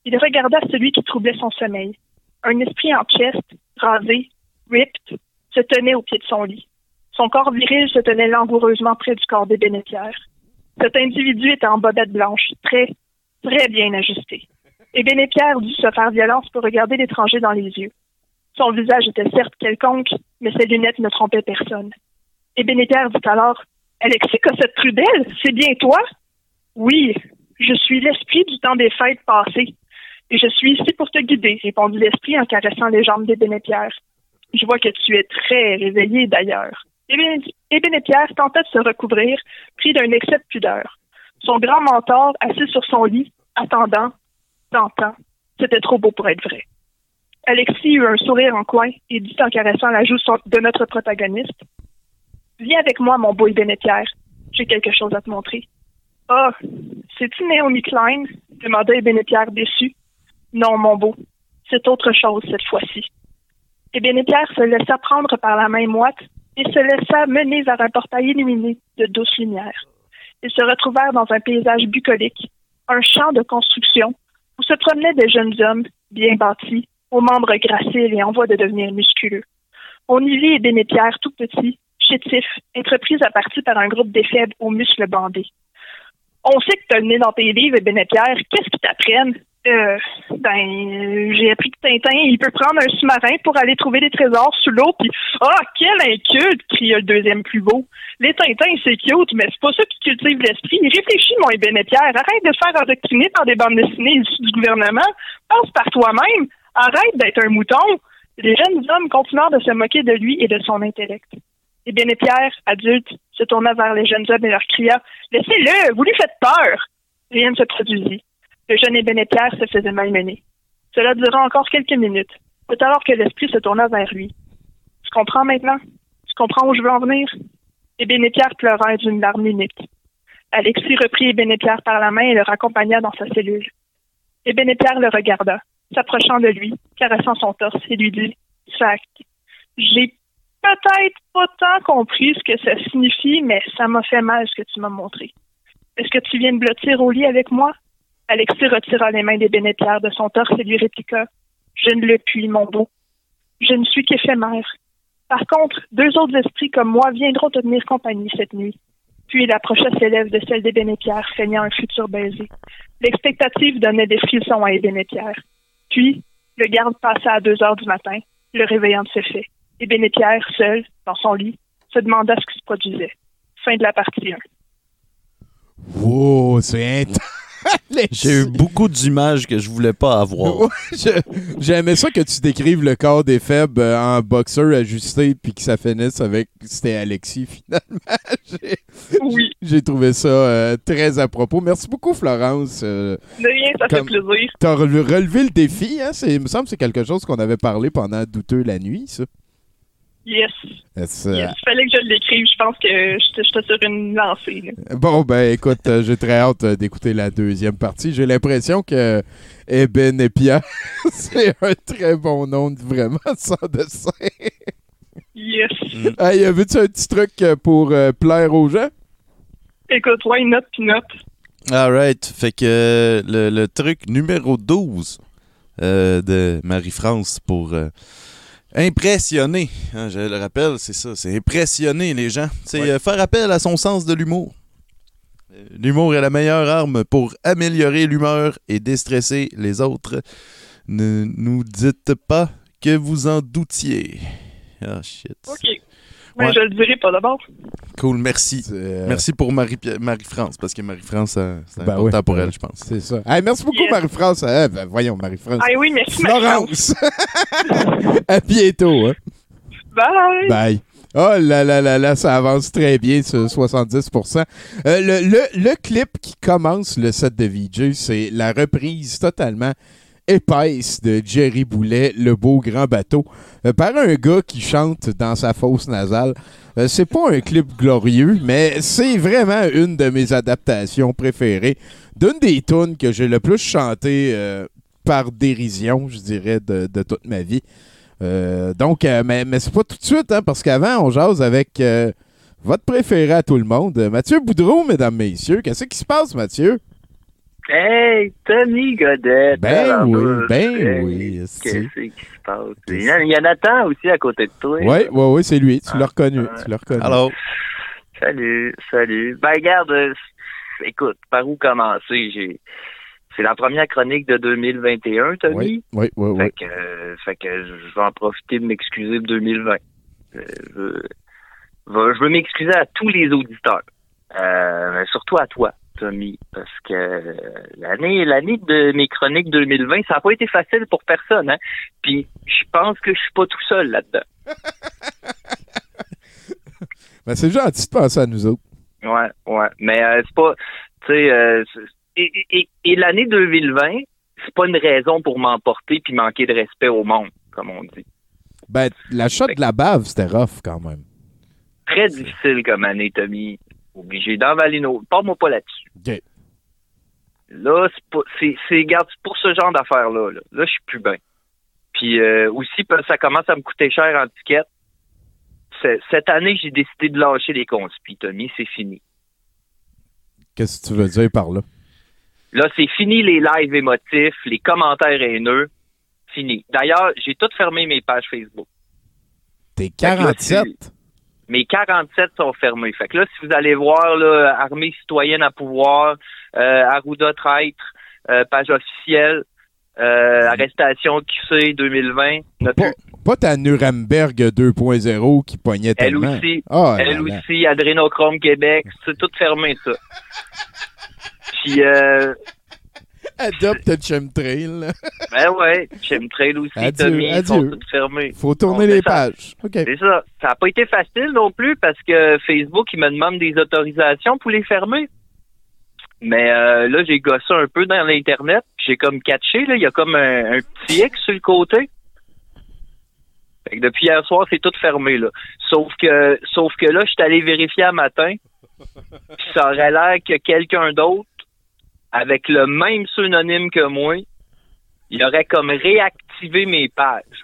Il regarda celui qui troublait son sommeil. Un esprit en chest, rasé, ripped, se tenait au pied de son lit. Son corps viril se tenait langoureusement près du corps d'Ébéné Pierre. Cet individu était en bobette blanche, très, très bien ajusté. Ébéné Pierre dut se faire violence pour regarder l'étranger dans les yeux. Son visage était certes quelconque, mais ses lunettes ne trompaient personne. Ébéné Pierre dit alors Alexis Cossette Trudel, c'est bien toi? Oui, je suis l'esprit du temps des fêtes passées. Et je suis ici pour te guider, répondit l'esprit en caressant les jambes d'Ébéné Pierre. Je vois que tu es très réveillé d'ailleurs. Ébéné Pierre tenta de se recouvrir, pris d'un excès de pudeur. Son grand mentor, assis sur son lit, attendant, tentant, c'était trop beau pour être vrai. Alexis eut un sourire en coin et dit en caressant la joue de notre protagoniste. Viens avec moi, mon beau bénétière. J'ai quelque chose à te montrer. Ah, c'est-tu Naomi Klein? demanda Ébénépierre déçu. Non, mon beau. C'est autre chose cette fois-ci. Ébénépierre se laissa prendre par la main moite et se laissa mener vers un portail illuminé de douce lumière. Ils se retrouvèrent dans un paysage bucolique, un champ de construction où se promenaient des jeunes hommes bien bâtis, aux membres graciles et en voie de devenir musculeux. On y vit Ébénépierre tout petit, chétif, entreprise à partie par un groupe d'éphèbes aux muscles bandés. On sait que t'as le nez dans tes livres, Ébénépierre. Qu'est-ce qu'ils t'apprennent? Euh, ben, j'ai appris que Tintin, il peut prendre un sous-marin pour aller trouver des trésors sous l'eau, puis ah, quel inculte! cria le deuxième plus beau. Les Tintins, c'est cute, mais c'est pas ça qui cultive l'esprit. Réfléchis, mon Ébénépierre. Arrête de faire endoctriner par des bandes dessinées issues du gouvernement. Pense par toi-même. Arrête d'être un mouton. Les jeunes hommes continuèrent de se moquer de lui et de son intellect. Et Bénépierre, adulte, se tourna vers les jeunes hommes et leur cria Laissez-le, vous lui faites peur Rien ne se produisit. Le jeune Ébénépierre se faisait malmener. Cela dura encore quelques minutes. C'est alors que l'esprit se tourna vers lui. Tu comprends maintenant? Tu comprends où je veux en venir Et Bénépierre pleura d'une larme unique. Alexis reprit Ébénépierre par la main et le raccompagna dans sa cellule. Ébénépierre le regarda, s'approchant de lui, caressant son torse et lui dit Sac, j'ai peut-être pas tant compris ce que ça signifie, mais ça m'a fait mal ce que tu m'as montré. Est-ce que tu viens de blottir au lit avec moi? Alexis retira les mains des bénétières de son torse et lui répliqua Je ne le puis, mon beau. Je ne suis qu'éphémère. Par contre, deux autres esprits comme moi viendront te tenir compagnie cette nuit. Puis il approcha ses lèvres de celles des bénétières, feignant un futur baiser. L'expectative donnait des frissons à Ébénépierre. Puis, le garde passa à deux heures du matin, le réveillant de ses faits. Et Bénépierre, seul, dans son lit, se demanda ce qui se produisait. Fin de la partie 1. Wow, c'est intense. J'ai eu beaucoup d'images que je voulais pas avoir. J'aimais ça que tu décrives le corps des faibles euh, en boxeur ajusté puis que ça finisse avec c'était Alexis finalement. J'ai- Oui. J'ai trouvé ça euh, très à propos. Merci beaucoup Florence. euh, De rien, ça Comme- fait plaisir. T'as relevé relevé le défi, hein? Il me semble que c'est quelque chose qu'on avait parlé pendant Douteux la nuit, ça. Yes. Il fallait que je l'écrive. Je pense que j'étais sur une lancée. là. Bon, ben écoute, euh, j'ai très hâte euh, d'écouter la deuxième partie. J'ai l'impression que Eben et Pierre, c'est un très bon nom, vraiment, sans dessin. Yes. Hey, veux-tu un petit truc euh, pour euh, plaire aux gens? Écoute, why not, puis not? Alright, fait que le, le truc numéro 12 euh, de Marie-France pour euh, impressionner, hein, je le rappelle, c'est ça, c'est impressionner les gens. C'est Ouais. euh, faire appel à son sens de l'humour. Euh, L'humour est la meilleure arme pour améliorer l'humeur et déstresser les autres. Ne nous dites pas que vous en doutiez. Ah, shit. OK. Mais Ouais. je le dirai pas d'abord. Cool, merci. Merci pour Marie- Marie-France, parce que Marie-France, euh, c'est Ben important oui, pour elle, je pense. C'est ça. Hey, merci beaucoup, Yes. Marie-France. Eh, ben, voyons, Marie-France. Ah oui, merci, Florence. à bientôt. Hein? Bye. Bye. Oh là là là là, ça avance très bien, ce 70%. Euh, le, le, le clip qui commence le set de VJ, c'est la reprise totalement épaisse de Jerry Boulet, Le Beau Grand Bateau, euh, par un gars qui chante dans sa fosse nasale. Euh, c'est pas un clip glorieux, mais c'est vraiment une de mes adaptations préférées, d'une des tunes que j'ai le plus chanté euh, par dérision, je dirais, de, toute ma vie. Donc, mais, mais c'est pas tout de suite, hein, parce qu'avant, on jase avec votre préféré à tout le monde, Mathieu Boudreau, mesdames, messieurs. Qu'est-ce qui se passe, Mathieu? Hey, Tony Godet. Ben oui, euh, ben hey, oui, Qu'est-ce qui se passe? Il y, a, il y a Nathan aussi à côté de toi. Oui, oui, oui, c'est lui. Tu l'as reconnu. Tu l'as reconnu. Alors, Salut, salut. Ben, regarde, euh, écoute, par où commencer? J'ai, c'est la première chronique de 2021, Tony. Oui, oui, oui. oui. Fait que, euh, fait que je vais en profiter de m'excuser de 2020. Euh, je, veux- je veux m'excuser à tous les auditeurs, euh, mais surtout à toi, Tommy, parce que l'année, l'année de mes chroniques 2020, ça n'a pas été facile pour personne. Hein? Puis je pense que je suis pas tout seul là-dedans. Ben, c'est gentil de penser à nous autres. Ouais, ouais. Mais euh, c'est pas. Tu sais, euh, et, et- et l'année 2020, c'est pas une raison pour m'emporter puis manquer de respect au monde, comme on dit. Ben, la shot de la bave, c'était rough quand même. Très difficile comme année, Tommy. Obligé d'envaler nos. Parle-moi pas là-dessus. Là, c'est pas. C'est, c'est, regarde, c'est pour ce genre d'affaires-là. Là, là je suis plus bien. Puis euh, aussi, ça commence à me coûter cher en ticket. C'est- Cette année, j'ai décidé de lâcher les conspis, Tommy. C'est fini. Qu'est-ce que tu veux dire par là? Là, c'est fini les lives émotifs, les commentaires haineux. Fini. D'ailleurs, j'ai tout fermé mes pages Facebook. T'es Fait que là, 47? Mes 47 sont fermés. Fait que là, si vous allez voir là, Armée citoyenne à pouvoir, euh, Arruda traître, euh, page officielle, euh, arrestation QC 2020, n'a Pas, pas ta Nuremberg 2.0 qui pognait Elle tellement. aussi, Ah, elle là, là. aussi, Adrénochrome Québec, c'est tout fermé, ça. Puis, euh, Adopte chemtrail. ben ouais, Chemtrail aussi, Adieu, Tommy, ils sont adieu. fermés. Faut tourner On les pages. C'est ça. Ça n'a pas été facile non plus parce que Facebook, il me demande des autorisations pour les fermer. Mais euh, là, j'ai gossé un peu dans l'Internet. J'ai comme catché, là, il y a comme un, un petit X sur le côté. Fait que depuis hier soir, c'est tout fermé, là. Sauf que, sauf que là, je suis allé vérifier un matin. Puis ça aurait l'air que quelqu'un d'autre, avec le même synonyme que moi, il aurait comme réactivé mes pages.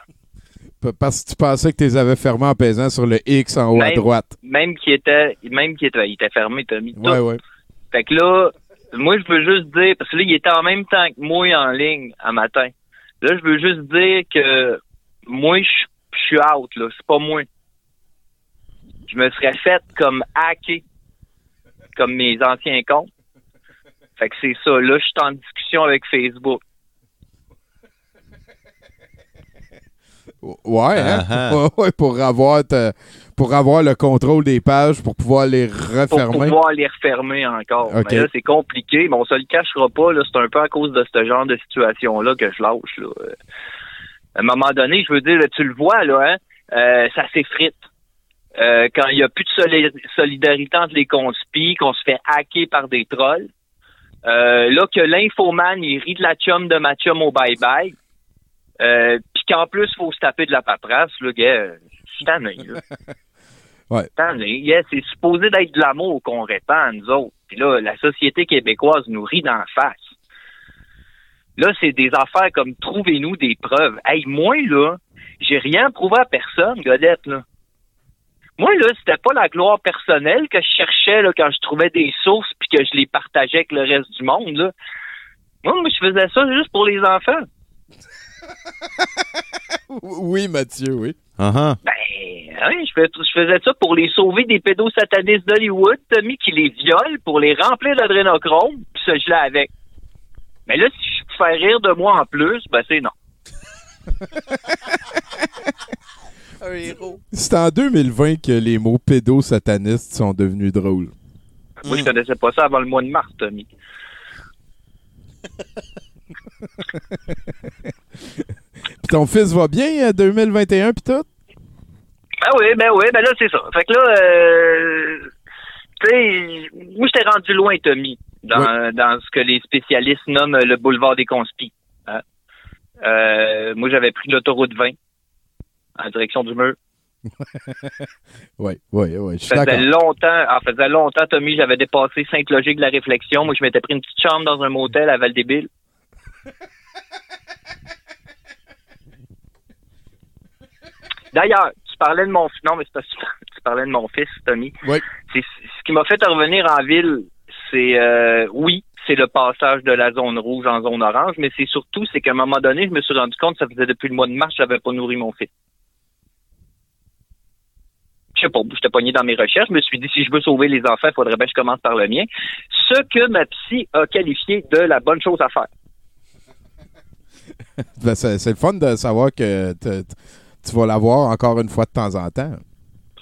Parce que tu pensais que tu les avais fermés en pesant sur le X en haut à droite. Même qui était, même qui était, il était fermé, Tommy. Ouais, ouais. Fait que là, moi, je veux juste dire, parce que là, il était en même temps que moi en ligne un matin. Là, je veux juste dire que moi, je je suis out, là. C'est pas moi. Je me serais fait comme hacker, comme mes anciens comptes. Fait que c'est ça. Là, je suis en discussion avec Facebook. Ouais, hein? Ah, Ouais, ouais, pour avoir pour avoir le contrôle des pages, pour pouvoir les Pour refermer. pouvoir les refermer encore. OK. Mais là, c'est compliqué, mais on se le cachera pas. Là, c'est un peu à cause de ce genre de situation-là que je lâche. Là. Euh, À un moment donné, je veux dire, là, tu le vois, là, hein, euh, ça s'effrite. Euh, quand il n'y a plus de soli- solidarité entre les conspis, qu'on se fait hacker par des trolls. Euh, là, que l'infoman, il rit de la chum de ma chum au bye-bye. Euh, Puis qu'en plus, il faut se taper de la paperasse, là, gars, je suis tanné, là. Ouais. Tanné. Yeah, c'est supposé d'être de l'amour qu'on répand à nous autres. Puis là, la société québécoise nous rit d'en face. Là, c'est des affaires comme trouvez-nous des preuves. Hey, moi, là, j'ai rien prouvé à personne, Godette, là. Moi, là, c'était pas la gloire personnelle que je cherchais là, quand je trouvais des sources que je les partageais avec le reste du monde, là. Moi, moi, je faisais ça juste pour les enfants. Oui, Mathieu, oui. Uh-huh. Ben, je, fais- je faisais ça pour les sauver des pédosatanistes d'Hollywood, Tommy, qui les violent pour les remplir d'adrénochrome, puis se geler avec. Mais là, si je peux faire rire de moi en plus, ben c'est non. C'est en 2020 que les mots pédosatanistes sont devenus drôles. Moi, je connaissais pas ça avant le mois de mars, Tommy. Puis ton fils va bien, euh, 2021 puis tout? Ben oui, ben oui, ben là, c'est ça. Fait que là, euh, tu sais, moi, j'étais rendu loin, Tommy, dans, dans ce que les spécialistes nomment le boulevard des conspis. hein. Euh, moi, j'avais pris l'autoroute 20 en direction du mur. Oui, oui, oui, Ça faisait longtemps, faisait longtemps, Tommy, j'avais dépassé Sainte-Logique de la réflexion. Moi, je m'étais pris une petite chambre dans un motel à Val-des-Billes. D'ailleurs, tu parlais de mon fils. Non, mais c'est parce que tu parlais de mon fils, Tommy. Oui. Ce qui m'a fait revenir en ville, c'est euh, oui, c'est le passage de la zone rouge en zone orange, mais c'est surtout c'est qu'à un moment donné, je me suis rendu compte que ça faisait depuis le mois de mars, j'avais pas nourri mon fils. Je sais pas, j'étais pogné dans mes recherches, je me suis dit si je veux sauver les enfants, il faudrait bien que je commence par le mien. Ce que ma psy a qualifié de la bonne chose à faire. Ben, c'est le fun de savoir que tu vas l'avoir encore une fois de temps en temps.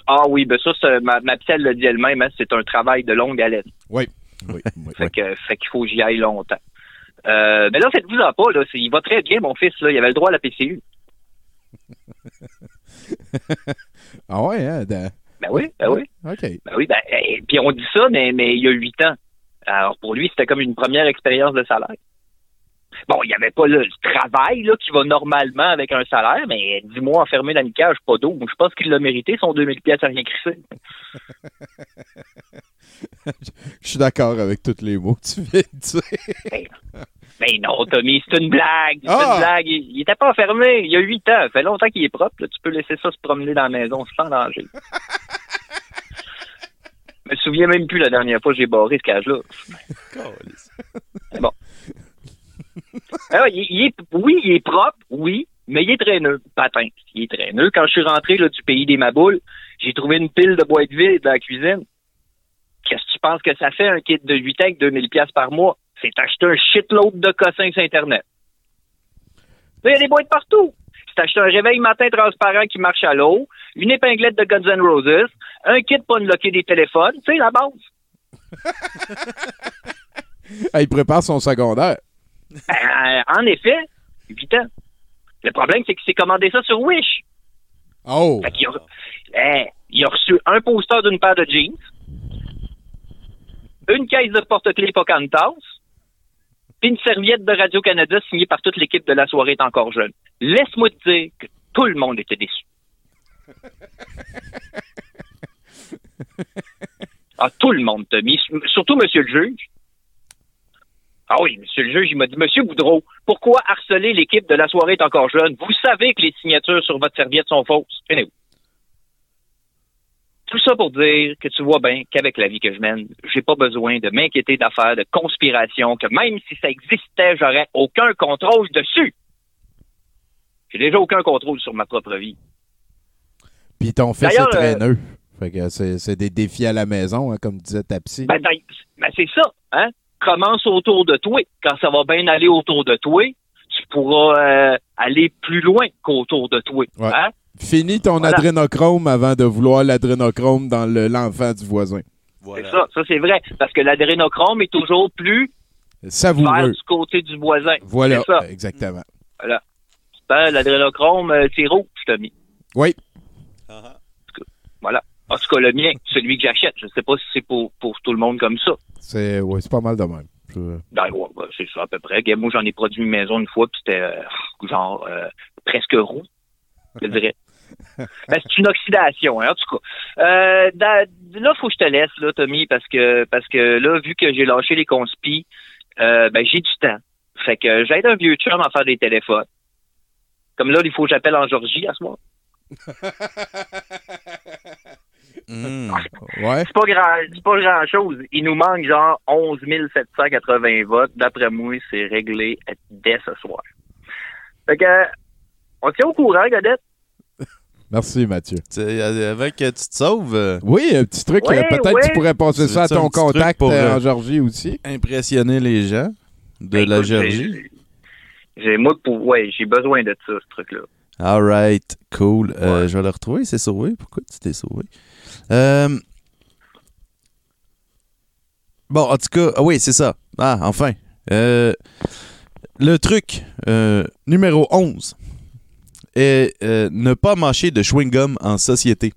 Ah oui, ben ça, c'est- ma, ma psy, elle l'a dit elle-même, hein, c'est un travail de longue haleine. Oui. oui, oui, Fait qu'il faut que j'y aille longtemps. Euh, mais là, faites-vous en pas, là. Il va très bien, mon fils, là. Il avait le droit à la PCU. Ah ouais, hein? de- Ben oui, ben oui. OK. Ben oui, ben, eh, puis on dit ça, mais, mais il y a huit ans. Alors pour lui, c'était comme une première expérience de salaire. Bon, il n'y avait pas le, le travail là, qui va normalement avec un salaire, mais dis-moi, enfermer dans une cage, pas d'eau. Je pense qu'il l'a mérité, son 2000 pièces à rien crissé. Je suis d'accord avec tous les mots que tu viens de dire. Mais non, Tommy, c'est une blague. C'est Ah! une blague. Il, il était pas enfermé. Il y a huit ans. Ça fait longtemps qu'il est propre. là. Tu peux laisser ça se promener dans la maison sans danger. Je me souviens même plus la dernière fois que j'ai barré ce cage-là. Mais bon. Alors, il, il est, oui, il est propre, oui, mais il est traîneux. Patin, il est traîneux. Quand je suis rentré là, du pays des Maboules, j'ai trouvé une pile de boîtes vides dans la cuisine. Qu'est-ce que tu penses que ça fait un kit de 8 ans avec 2000 pièces par mois? C'est acheter un shitload de cossins sur Internet. Là, il y a des boîtes partout. C'est acheter un réveil matin transparent qui marche à l'eau, une épinglette de Guns N' Roses, un kit pour unlocker des téléphones, tu sais, la base. Il prépare son secondaire. Euh, en effet, 8 ans. Le problème, c'est qu'il s'est commandé ça sur Wish. Oh! Fait a, il a reçu un poster d'une paire de jeans, une caisse de porte-clés Pocahontas, puis une serviette de Radio-Canada signée par toute l'équipe de la soirée est encore jeune. Laisse-moi te dire que tout le monde était déçu. Ah, tout le monde, Tommy. Surtout Monsieur le juge. Ah oui, Monsieur le juge, il m'a dit, Monsieur Boudreau, pourquoi harceler l'équipe de la soirée est encore jeune? Vous savez que les signatures sur votre serviette sont fausses. Tenez-vous. Tout ça pour dire que tu vois bien qu'avec la vie que je mène, j'ai pas besoin de m'inquiéter d'affaires de conspiration, que même si ça existait, j'aurais aucun contrôle dessus. J'ai déjà aucun contrôle sur ma propre vie. Puis ton fils est D'ailleurs, euh, traîneux. Fait que c'est des défis à la maison, hein, comme disait ta psy. Ben, ben, ben, c'est ça, hein? Commence autour de toi. Quand ça va bien aller autour de toi, tu pourras euh, aller plus loin qu'autour de toi. Ouais. Hein? Finis ton Voilà. adrénochrome avant de vouloir l'adrénochrome dans le- l'enfant du voisin. C'est ça, ça c'est vrai. Parce que l'adrénochrome est toujours plus vers Savoureux. du côté du voisin. Voilà, ça. exactement. Voilà. Ben, l'adrénochrome, euh, c'est rouge, je te mis. Oui. Voilà. En tout cas, le mien, celui que j'achète. Je sais pas si c'est pour, pour tout le monde comme ça. C'est ouais, c'est pas mal de même. Je- Ben, ouais, ben, c'est ça à peu près. Moi, j'en ai produit une maison une fois, puis c'était euh, genre euh, presque roux, je dirais. Ben, c'est une oxydation, hein, en tout cas. Euh, da- là, faut que je te laisse, là, Tommy, parce que parce que là, vu que j'ai lâché les conspis, euh, ben j'ai du temps. Fait que j'aide un vieux chum à faire des téléphones. Comme là, il faut que j'appelle en Georgie à ce moment. Ouais. C'est pas grand, c'est pas grand chose. Il nous manque genre 11 780 votes. D'après moi, c'est réglé dès ce soir. Fait que, on tient au courant, Godette. Merci, Mathieu. Avec que tu te sauves. euh, Oui, un petit truc. Euh, Peut-être ouais. tu pourrais passer ça à ton contact pour, euh, euh, en Georgie aussi. Impressionner les gens de la Écoute, Géorgie. j'ai- J'ai, moi, pour, ouais, j'ai besoin de ça, ce truc-là. All right, cool. Euh, je vais le retrouver. C'est sauvé. Pourquoi tu t'es sauvé? Euh, Bon, en tout cas, ah oui, c'est ça. Ah, enfin. Euh, Le truc euh, numéro 11 est euh, ne pas mâcher de chewing-gum en société.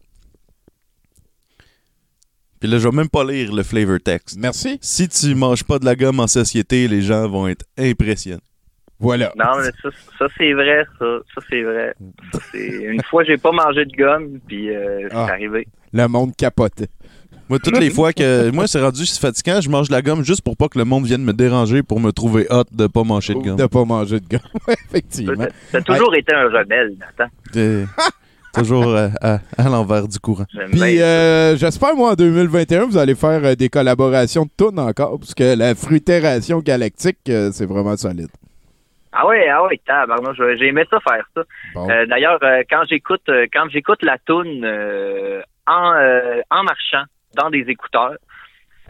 Puis là, je vais même pas lire le flavor text. Merci. Si tu manges pas de la gomme en société, les gens vont être impressionnés. Voilà. Non, mais ça, ça c'est vrai, ça. Ça, c'est vrai. Ça, c'est... Une fois, j'ai pas mangé de gomme, puis euh, c'est Ah. arrivé. Le monde capotait. Moi, toutes les fois que. Moi, c'est rendu fatigant, je mange de la gomme juste pour pas que le monde vienne me déranger pour me trouver hot de pas manger de gomme. De pas manger de gomme. Effectivement. T'as toujours été un rebelle, Nathan. Toujours euh, à, à l'envers du courant. Puis euh, j'espère, moi, en 2021, vous allez faire euh, des collaborations de tunes encore, parce que la fruitération galactique, euh, c'est vraiment solide. Ah ouais, ah ouais, tabarnouche, j'ai j'ai aimé ça faire ça. Bon. Euh, D'ailleurs, euh, quand j'écoute euh, quand j'écoute la toune euh, en euh, en marchant dans des écouteurs,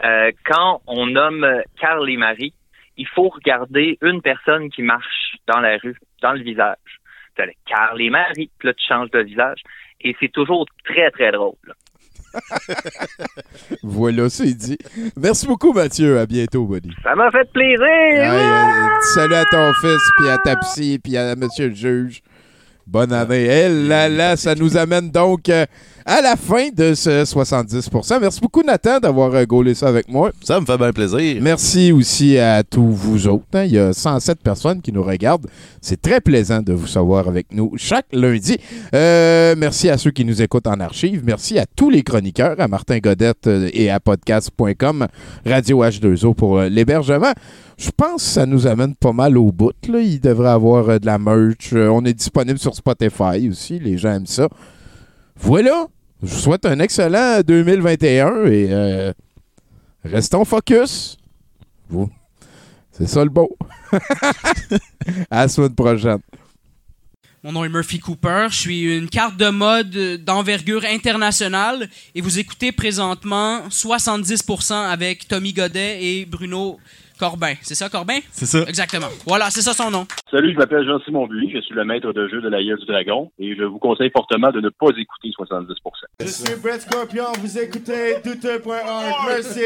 euh, quand on nomme Carl et Marie, il faut regarder une personne qui marche dans la rue, dans le visage. T'as le Carl et Marie, puis là tu changes de visage, et c'est toujours très très drôle. là. Voilà, c'est dit. Merci beaucoup, Mathieu. À bientôt, buddy. Ça m'a fait plaisir. Salut à ton fils, puis à ta psy, puis à monsieur le juge. Bonne année. Eh là là, ça nous amène donc euh, à la fin de ce 70% Merci beaucoup, Nathan, d'avoir euh, gaulé ça avec moi. Ça me fait bien plaisir. Merci aussi à tous vous autres. hein. Il y a 107 personnes qui nous regardent. C'est très plaisant de vous savoir avec nous chaque lundi. Euh, merci à ceux qui nous écoutent en archive. Merci à tous les chroniqueurs, à Martin Godette euh, et à podcast.com, Radio H2O pour l'hébergement. Je pense que ça nous amène pas mal au bout. Là. Il devrait avoir de la merch. On est disponible sur Spotify aussi. Les gens aiment ça. Voilà. Je vous souhaite un excellent 2021 et euh, restons focus. Vous. C'est ça le beau. à la semaine prochaine. Mon nom est Murphy Cooper. Je suis une carte de mode d'envergure internationale et vous écoutez présentement 70% avec Tommy Godet et Bruno Corbin. C'est ça, Corbin? C'est ça. Exactement. Voilà, c'est ça son nom. Salut, je m'appelle Jean-Simon Buis, je suis le maître de jeu de la gueule du dragon et je vous conseille fortement de ne pas écouter 70%. Je suis Brett Scorpion, vous écoutez douteux.org. Merci.